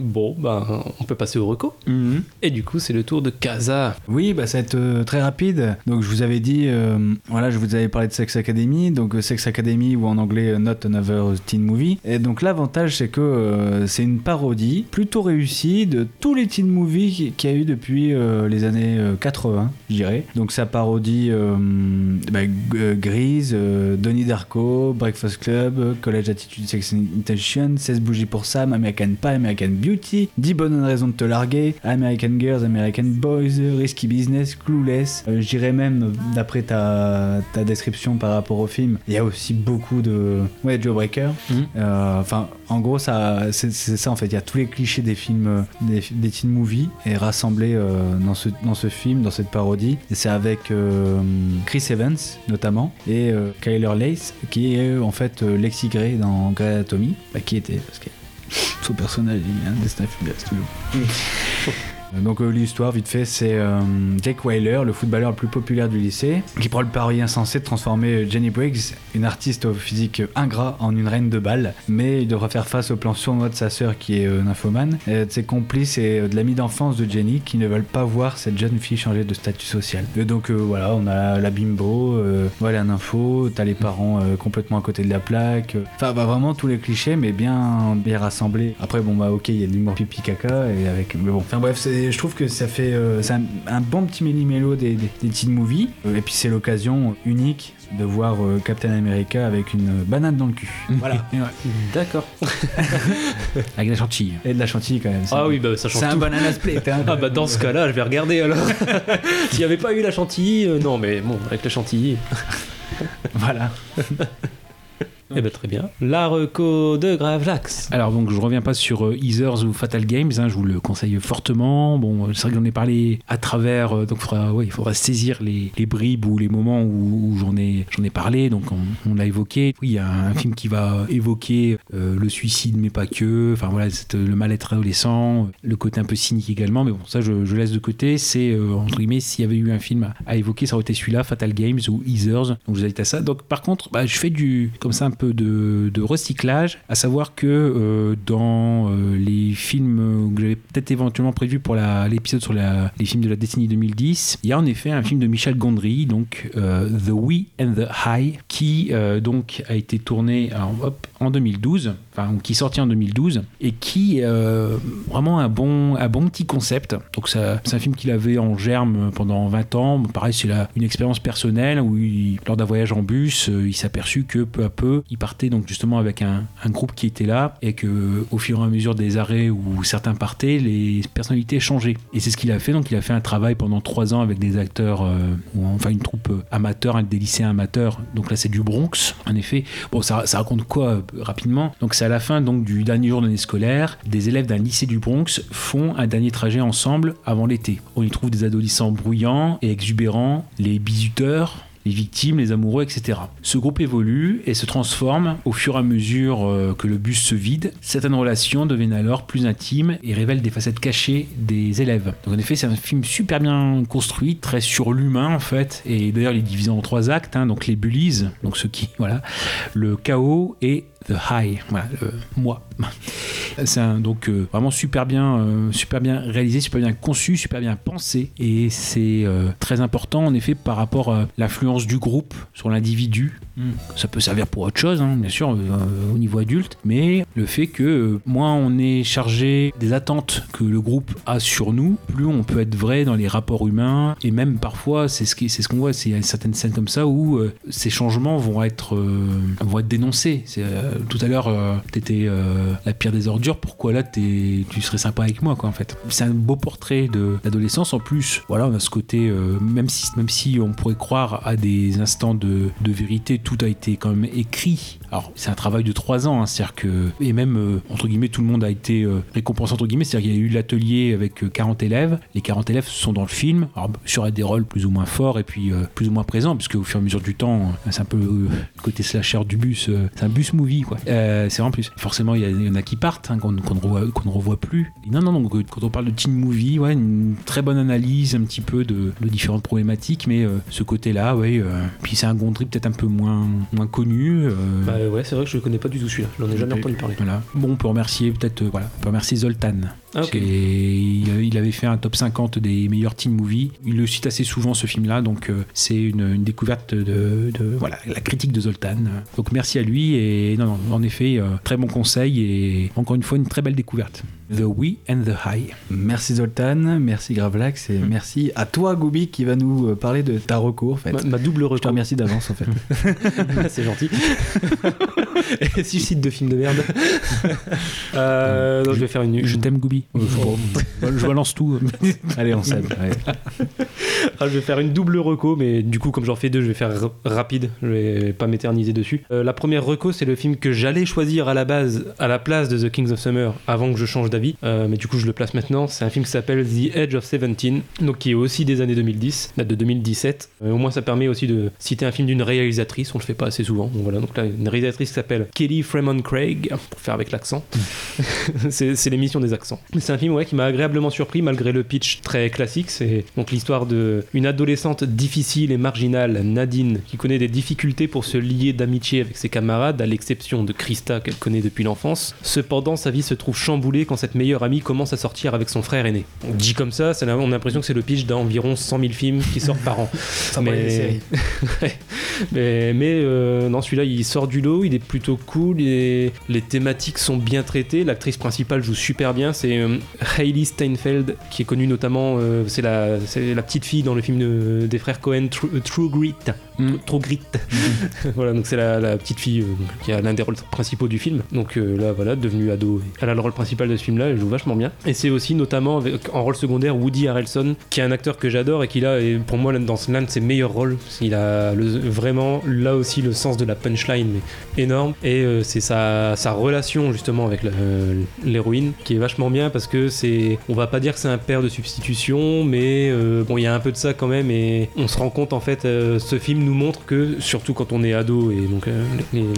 Bon, ben, on peut passer au reco. Mhm. Et du coup, c'est le tour de Casa. Oui, bah ça va être euh, très rapide. Donc je vous avais dit, euh, voilà, je vous avais parlé de Sex Academy, donc euh, Sex Academy ou en anglais Not Another Teen Movie. Et donc l'avantage c'est que euh, c'est une parodie plutôt réussie de tous les teen movies qui- qu'il y a eu depuis les années euh, 80, je dirais. Donc ça parodie bah, Grease, Donnie Darko, Breakfast Club, College Attitude Sex and Intention, 16 bougies pour Sam, American Pie, American Beauty, 10 bonnes raisons de te larguer, American Girls, American Boys, Risky Business, Clueless. Euh, je dirais même, d'après ta, ta description par rapport au film, il y a aussi beaucoup de... Ouais, Joe Breaker. Mhm. Euh, Enfin, en gros, ça, c'est ça en fait. Il y a tous les clichés des films, euh, des, des teen movies et rassemblés euh, dans, ce, dans ce film, dans cette parodie. Et c'est avec Chris Evans notamment et Kyler Lace qui est en fait Lexi Gray dans Grey Anatomy, bah, qui était parce que son personnage il est un destin toujours. Donc euh, l'histoire, vite fait, c'est euh, Jake Weiler, le footballeur le plus populaire du lycée, qui prend le pari insensé de transformer Jenny Briggs, une artiste au physique ingrat, en une reine de balle. Mais il devra faire face au plan sournois de sa sœur qui est euh, nymphomane, de ses complices et de l'ami d'enfance de Jenny qui ne veulent pas voir cette jeune fille changer de statut social. Et donc voilà, on a la bimbo, voilà l'info, t'as les parents complètement à côté de la plaque. Enfin bah, vraiment tous les clichés mais bien bien rassemblés. Après bon bah ok il y a de l'humour pipi caca et avec mais bon. Enfin bref c'est- je trouve que ça fait euh, c'est un, un bon petit méli-mélo des, des, des teen movies Euh, et puis c'est l'occasion unique de voir euh, Captain America avec une banane dans le cul. Voilà. D'accord. Avec la chantilly. Et de la chantilly quand même. c'est Ah un- oui, bah ça change C'est un banana split. hein. Ah bah dans ce cas-là, je vais regarder alors. S'il n'y avait pas eu la chantilly, euh, non mais bon, avec la chantilly. Voilà. Eh ben très bien. La reco de Gravelax. Alors donc je reviens pas sur euh, ou Fatal Games, hein, je vous le conseille fortement. Bon, euh, c'est vrai que j'en ai parlé à travers, euh, donc il faudra saisir les, bribes ou les moments où, j'en ai, parlé. Donc on, l'a évoqué. Oui, il y a un, film qui va évoquer euh, le suicide, mais pas que. Enfin voilà, le mal-être adolescent, le côté un peu cynique également. Mais bon, ça je, laisse de côté. C'est entre guillemets, s'il y avait eu un film à, évoquer, ça aurait été celui-là, Fatal Games ou Easers. Donc je vous invite à ça. Donc par contre, bah, je fais du comme ça un de, recyclage, à savoir que euh, dans euh, les films que j'avais peut-être éventuellement prévu pour l'épisode sur la- les films de la décennie 2010, il y a en effet un film de Michel Gondry, donc euh, The We and the High, qui donc a été tourné en 2012, qui est sorti en 2012 et qui euh, vraiment un bon un bon petit concept. Donc c'est un film qu'il avait en germe pendant 20 ans. Pareil, c'est une expérience personnelle où lors d'un voyage en bus, euh, il s'est aperçu que peu à peu, il partait donc justement avec un, groupe qui était là et que au fur et à mesure des arrêts où certains partaient, les personnalités changeaient. Et c'est ce qu'il a fait. Donc il a fait un travail pendant trois ans avec des acteurs, euh, ou enfin une troupe euh, amateur, des lycéens amateurs. Donc là c'est du Bronx, en effet. Bon, ça, ça raconte quoi rapidement? Donc à la fin donc du dernier jour de l'année scolaire, des élèves d'un lycée du Bronx font un dernier trajet ensemble avant l'été. On y trouve des adolescents bruyants et exubérants, les bisuteurs, les victimes, les amoureux, etc. Ce groupe évolue et se transforme au fur et à mesure euh, que le bus se vide. Certaines relations deviennent alors plus intimes et révèlent des facettes cachées des élèves. Donc en effet, c'est un film super bien construit, très sur l'humain en fait. Et d'ailleurs, il est divisé en trois actes. hein. donc les bullies, donc ceux qui, voilà, le chaos et The High, voilà, le moi. C'est donc euh, vraiment super bien, euh, super bien réalisé, super bien conçu, super bien pensé, et c'est euh, très important en effet par rapport à l'influence du groupe sur l'individu. Ça peut servir pour autre chose, hein, bien sûr, au niveau adulte, mais le fait que moins on est chargé des attentes que le groupe a sur nous, plus on peut être vrai dans les rapports humains, et même parfois, c'est ce c'est ce qu'on voit, c'est certaines scènes comme ça où ces changements vont être, vont être dénoncés. C'est, tout à l'heure, euh, t'étais euh, la pire des ordures, pourquoi là tu serais sympa avec moi, quoi, en fait? C'est un beau portrait de l'adolescence. En plus, voilà, on a ce côté, euh, même, si, même si on pourrait croire à des instants de, vérité, tout a été quand même écrit. Alors, c'est un travail de trois ans, hein, c'est-à-dire que, et même, euh, entre guillemets, tout le monde a été euh, récompensé, entre guillemets, c'est-à-dire qu'il y a eu l'atelier avec euh, 40 élèves. Les 40 élèves sont dans le film, alors, a des rôles plus ou moins forts et puis euh, plus ou moins présents, puisque au fur et à mesure du temps, euh, c'est un peu euh, le côté slasher du bus, euh, c'est un bus movie, quoi. Euh, c'est en plus. Forcément, il y, en a qui partent, hein, qu'on ne, revoit- qu'on ne revoit plus. Non, non, non, quand on parle de teen movie, ouais, une très bonne analyse un petit peu de, de différentes problématiques, mais euh, ce côté-là, ouais, euh, puis c'est un Gondry peut-être un peu moins, moins connu. euh, Bah ouais, c'est vrai que je le connais pas du tout celui-là. Je n'en ai jamais entendu parler. voilà. Bon, on peut remercier peut-être, voilà, on peut remercier Zoltan. Ah, ok. C'est- il avait fait un top 50 des meilleurs teen movies. Il le cite assez souvent ce film-là, donc euh, c'est une, découverte de, voilà la critique de Zoltan. Donc merci à lui et non en effet euh, très bon conseil et encore une fois une très belle découverte. The We and the High. Merci Zoltan, merci Gravelax et merci à toi Goubi qui va nous euh, parler de ta recours en fait. Ma, ma double Je te remercie d'avance en fait. c'est gentil. Et suicide de film de merde. Euh, donc je vais faire une. Je t'aime Goubi. Euh, je, balance tout. Allez on ouais. Ah, je vais faire une double reco, mais du coup, comme j'en fais deux, je vais faire rapide. Je vais pas m'éterniser dessus. Euh, la première reco, c'est le film que j'allais choisir à la base, à la place de The Kings of Summer, avant que je change d'avis. Euh, mais du coup, je le place maintenant. C'est un film qui s'appelle The Edge of Seventeen, donc qui est aussi des années 2010, date de 2017. Euh, au moins, ça permet aussi de citer un film d'une réalisatrice. On le fait pas assez souvent. Donc voilà. Donc là, une réalisatrice qui s'appelle Kelly Fremont Craig, pour faire avec l'accent. c'est l'émission des accents. C'est un film ouais, qui m'a agréablement surpris malgré le pitch très classique. C'est donc l'histoire de une adolescente difficile et marginale, Nadine, qui connaît des difficultés pour se lier d'amitié avec ses camarades, à l'exception de Krista qu'elle connaît depuis l'enfance. Cependant, sa vie se trouve chamboulée quand cette meilleure amie commence à sortir avec son frère aîné. On dit comme ça, ça on a l'impression que c'est le pitch d'environ 100 000 films qui sortent par an. Ça mais mais euh, non, celui-là, il sort du lot, il est plutôt cool, et les thématiques sont bien traitées. L'actrice principale joue super bien, c'est euh, Hailey Steinfeld, qui est connue notamment, euh, c'est la, petite fille dans le film de- des frères Cohen, True, True Grit. Mm. True Grit. voilà, donc c'est la, la petite fille euh, qui a l'un des rôles principaux du film. Donc euh, là, voilà, devenue ado, elle a le rôle principal de ce film-là, elle joue vachement bien. Et c'est aussi notamment avec- en rôle secondaire Woody Harrelson, qui est un acteur que j'adore et qui là est pour moi dans l'un de ses meilleurs rôles. Il a le- vraiment là aussi le sens de la punchline mais énorme et euh, c'est sa, sa relation justement avec l'héroïne qui est vachement bien parce que c'est on va pas dire que c'est un père de substitution mais bon il y a un peu de ça quand même et on se rend compte en fait ce film nous montre que surtout quand on est ado et donc euh,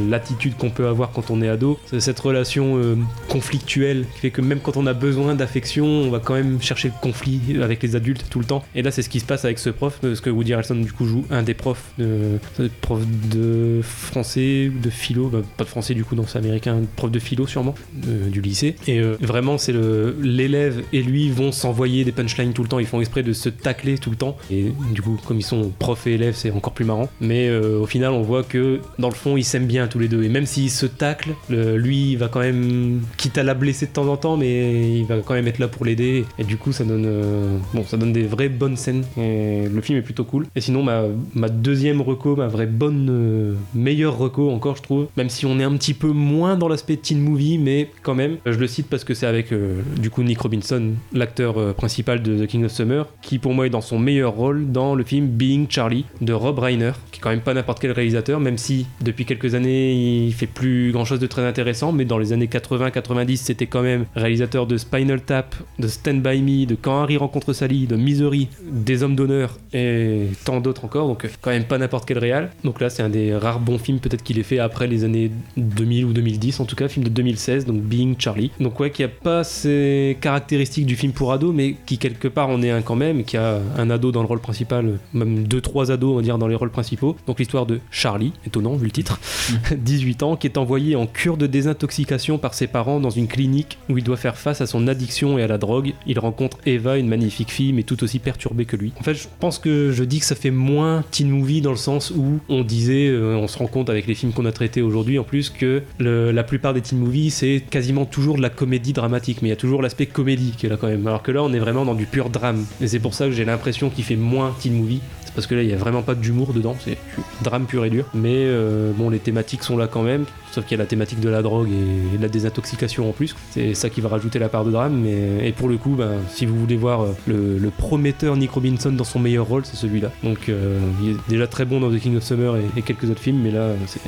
l'attitude qu'on peut avoir quand on est ado cette relation euh, conflictuelle qui fait que même quand on a besoin d'affection on va quand même chercher le conflit avec les adultes tout le temps. Et là c'est ce qui se passe avec ce prof parce que Woody Harrelson du coup joue un des profs de, prof de français de philo bah, pas de français du coup dans c'est américain prof de philo sûrement euh, du lycée. Et euh, vraiment c'est l'élève et lui vont s'envoyer des punchlines tout le temps. Ils font exprès de se tacler tout le temps. Et du coup comme ils sont prof et élève c'est encore plus marrant mais euh, au final on voit que dans le fond ils s'aiment bien tous les deux. Et même s'ils se taclent le- lui il va quand même quitte à la blesser de temps en temps mais il va quand même être là pour l'aider. Et du coup ça donne euh, bon ça donne des vraies bonnes scènes. Et le film est plutôt cool. Et sinon ma, deuxième reco ma vraie bonne euh, meilleure reco encore je trouve. Même si on est un petit peu moins dans l'aspect teen movie mais quand même je le cite parce que c'est avec du coup Nick Robinson l'acteur principal de The King of Summer qui pour moi est dans son meilleur rôle dans le film Being Charlie de Rob Reiner qui est quand même pas n'importe quel réalisateur même si depuis quelques années il fait plus grand chose de très intéressant mais dans les années 80-90 c'était quand même réalisateur de Spinal Tap de Stand By Me de Quand Harry rencontre Sally de Misery des Hommes d'honneur et tant d'autres encore donc quand même pas n'importe quel réal. Donc là c'est un des rares bons films peut-être qu'il ait fait après les années 2000 ou 2010 en tout cas film de 2016 donc Being Charlie. Donc ouais qui a pas ces caractéristiques du film pour ado mais qui quelque part en est un quand même qui a un ado dans le rôle principal même deux trois ados on va dire dans les rôles principaux. Donc l'histoire de Charlie étonnant vu le titre 18 ans qui est envoyé en cure de désintoxication par ses parents dans une clinique où il doit faire face à son addiction et à la drogue. Il rencontre Eva une magnifique fille mais tout aussi perturbée que lui. En fait je pense que je dis que ça fait moins teen movie dans le sens où on disait euh, on se rend compte avec les films qu'on a traités aujourd'hui en plus que le- la plupart des teen movies c'est quasiment toujours de la comédie dramatique. Mais il y a toujours l'aspect comédie qui est là quand même. Alors que là on est vraiment dans du pur drame. Et c'est pour ça que j'ai l'impression qu'il fait moins teen movie parce que là il y a vraiment pas d'humour dedans c'est drame pur et dur. Mais euh, bon les thématiques sont là quand même sauf qu'il y a la thématique de la drogue et de la désintoxication en plus. C'est ça qui va rajouter la part de drame et pour le coup ben, si vous voulez voir euh, le, prometteur Nick Robinson dans son meilleur rôle c'est celui-là. Donc euh, il est déjà très bon dans The King of Summer et quelques autres films mais là c'est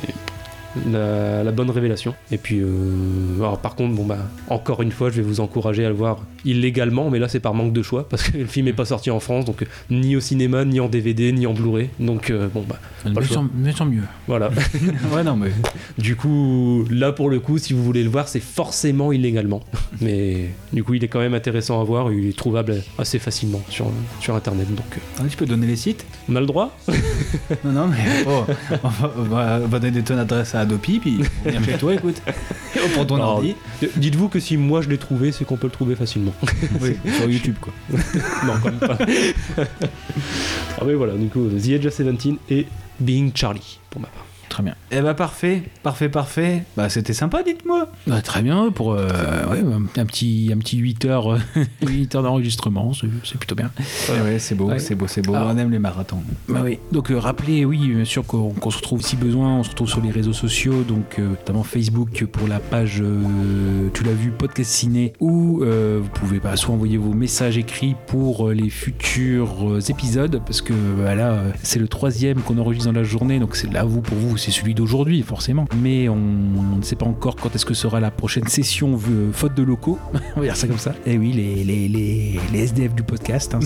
la, la bonne révélation. Et puis, euh, alors par contre, bon bah, encore une fois, je vais vous encourager à le voir illégalement, mais là c'est par manque de choix parce que le film n'est pas sorti en France, donc euh, ni au cinéma, ni en DVD, ni en Blu-ray. Donc euh, bon bah, mais tant mieux. voilà. ouais non mais du coup, là pour le coup, si vous voulez le voir, c'est forcément illégalement. Mais du coup, il est quand même intéressant à voir. Il est trouvable assez facilement sur, sur internet. Donc, euh, Ah, tu peux donner les sites? On a le droit? Non non mais oh, on va- on va donner ton adresse à Adopi, puis chez toi, écoute. On prend ton Alors, ordi. Dites-vous que si moi je l'ai trouvé, c'est qu'on peut le trouver facilement. Oui, sur YouTube, quoi. non, quand même pas. ah mais voilà, du coup, The Edge of Seventeen et Being Charlie, pour ma part. Très bien. Eh bah parfait, parfait, parfait. Bah c'était sympa, dites-moi. Bah, très bien pour euh, ouais, un petit un petit 8 heures euh, 8 heures d'enregistrement, c'est plutôt bien. Ouais, ouais, c'est beau, Ouais. c'est beau, c'est beau. Alors- On aime les marathons. Bah oui. Donc euh, rappelez, oui, bien sûr qu'on se retrouve si besoin, on se retrouve sur les réseaux sociaux, donc euh, notamment Facebook pour la page Tu l'as vu podcast ciné, où vous pouvez bah, soit envoyer vos messages écrits pour les futurs épisodes, parce que bah, là c'est le troisième qu'on enregistre dans la journée, donc c'est là vous pour vous c'est celui d'aujourd'hui forcément, mais on, ne sait pas encore quand est-ce que sera la prochaine session euh, faute de locaux, on va dire ça comme ça. Et oui, les, les, les, les SDF du podcast, hein,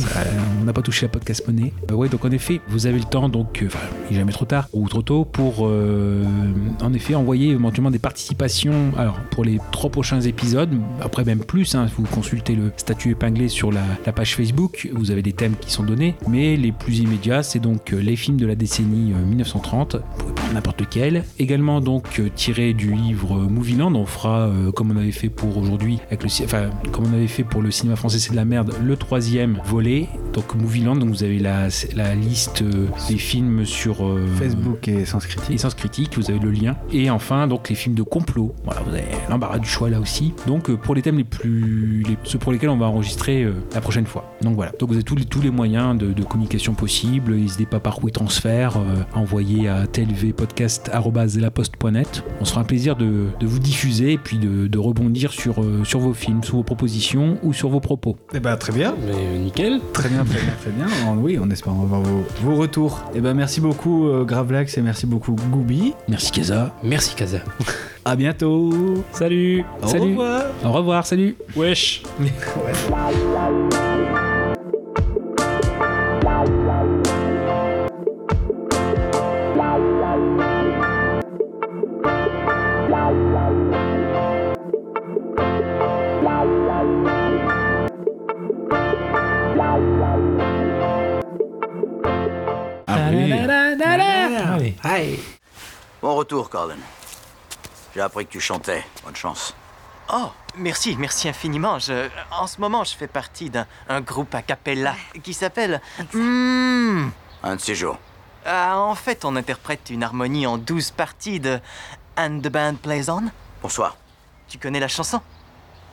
on n'a pas touché la podcast monnaie. Euh, ouais, donc en effet, vous avez le temps, donc, euh, enfin, il jamais trop tard ou trop tôt, pour euh, en effet envoyer éventuellement des participations. Alors, pour les trois prochains épisodes, après même plus, hein, vous consultez le statut épinglé sur la, page Facebook, vous avez des thèmes qui sont donnés, mais les plus immédiats, c'est donc euh, les films de la décennie euh, 1930, vous pouvez prendre lequel. Également, donc, euh, tiré du livre Movieland, on fera euh, comme on avait fait pour aujourd'hui, avec le, enfin, comme on avait fait pour le cinéma français, c'est de la merde, le troisième volet. Donc, Movieland, donc vous avez la, la liste euh, des films sur euh, Facebook et Sens Critique. Essence critique, vous avez le lien. Et enfin, donc les films de complot. Voilà, vous avez l'embarras du choix là aussi. Donc pour les thèmes les plus. Les, ceux pour lesquels on va enregistrer euh, la prochaine fois. Donc voilà. Donc vous avez tous les, tous les moyens de, de communication possibles. N'hésitez pas par WeTransfer euh, à envoyer à On sera un plaisir de, de vous diffuser et puis de, de rebondir sur, euh, sur vos films, sur vos propositions ou sur vos propos. Eh bah très bien. Mais euh, nickel. Très bien, très bien, très bien. En- oui, on espère avoir vos, vos retours. Eh ben merci beaucoup euh, Gravelax et merci beaucoup Goubi. Merci Kaza. Merci Kaza. À bientôt. Salut. Au Salut. revoir. Au revoir, salut. Wesh. Allez. Bon retour, Colin. J'ai appris que tu chantais. Bonne chance. Oh, merci, merci infiniment. Je, en ce moment, je fais partie d'un un groupe a cappella qui s'appelle. Hmm. Un de ces jours. Ah, en fait, on interprète une harmonie en 12 parties de And the Band Plays On. Bonsoir. Tu connais la chanson?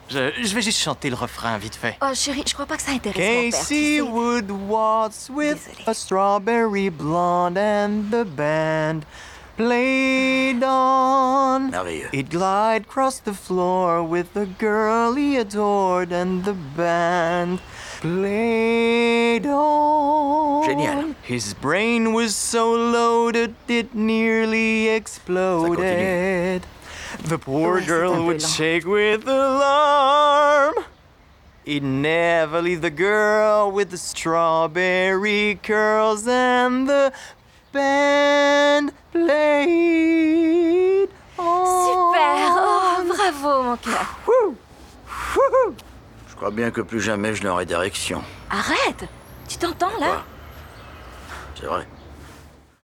Je, je vais juste chanter le refrain vite fait. Oh chérie, je crois pas que ça intéresse mon père. tu Casey sais. would waltz with Désolée. a strawberry blonde and the band played on. Merveilleux. He'd glide across the floor with the girl he adored, and the band played on. Génial. His brain was so loaded it nearly exploded. The poor Ouais, un girl would lent. shake with alarm. He'd never leave the girl with the strawberry curls, and the band played on. Super Oh, bravo mon cœur Je crois bien que plus jamais je n'aurai d'érection. Arrête Tu t'entends là? C'est vrai.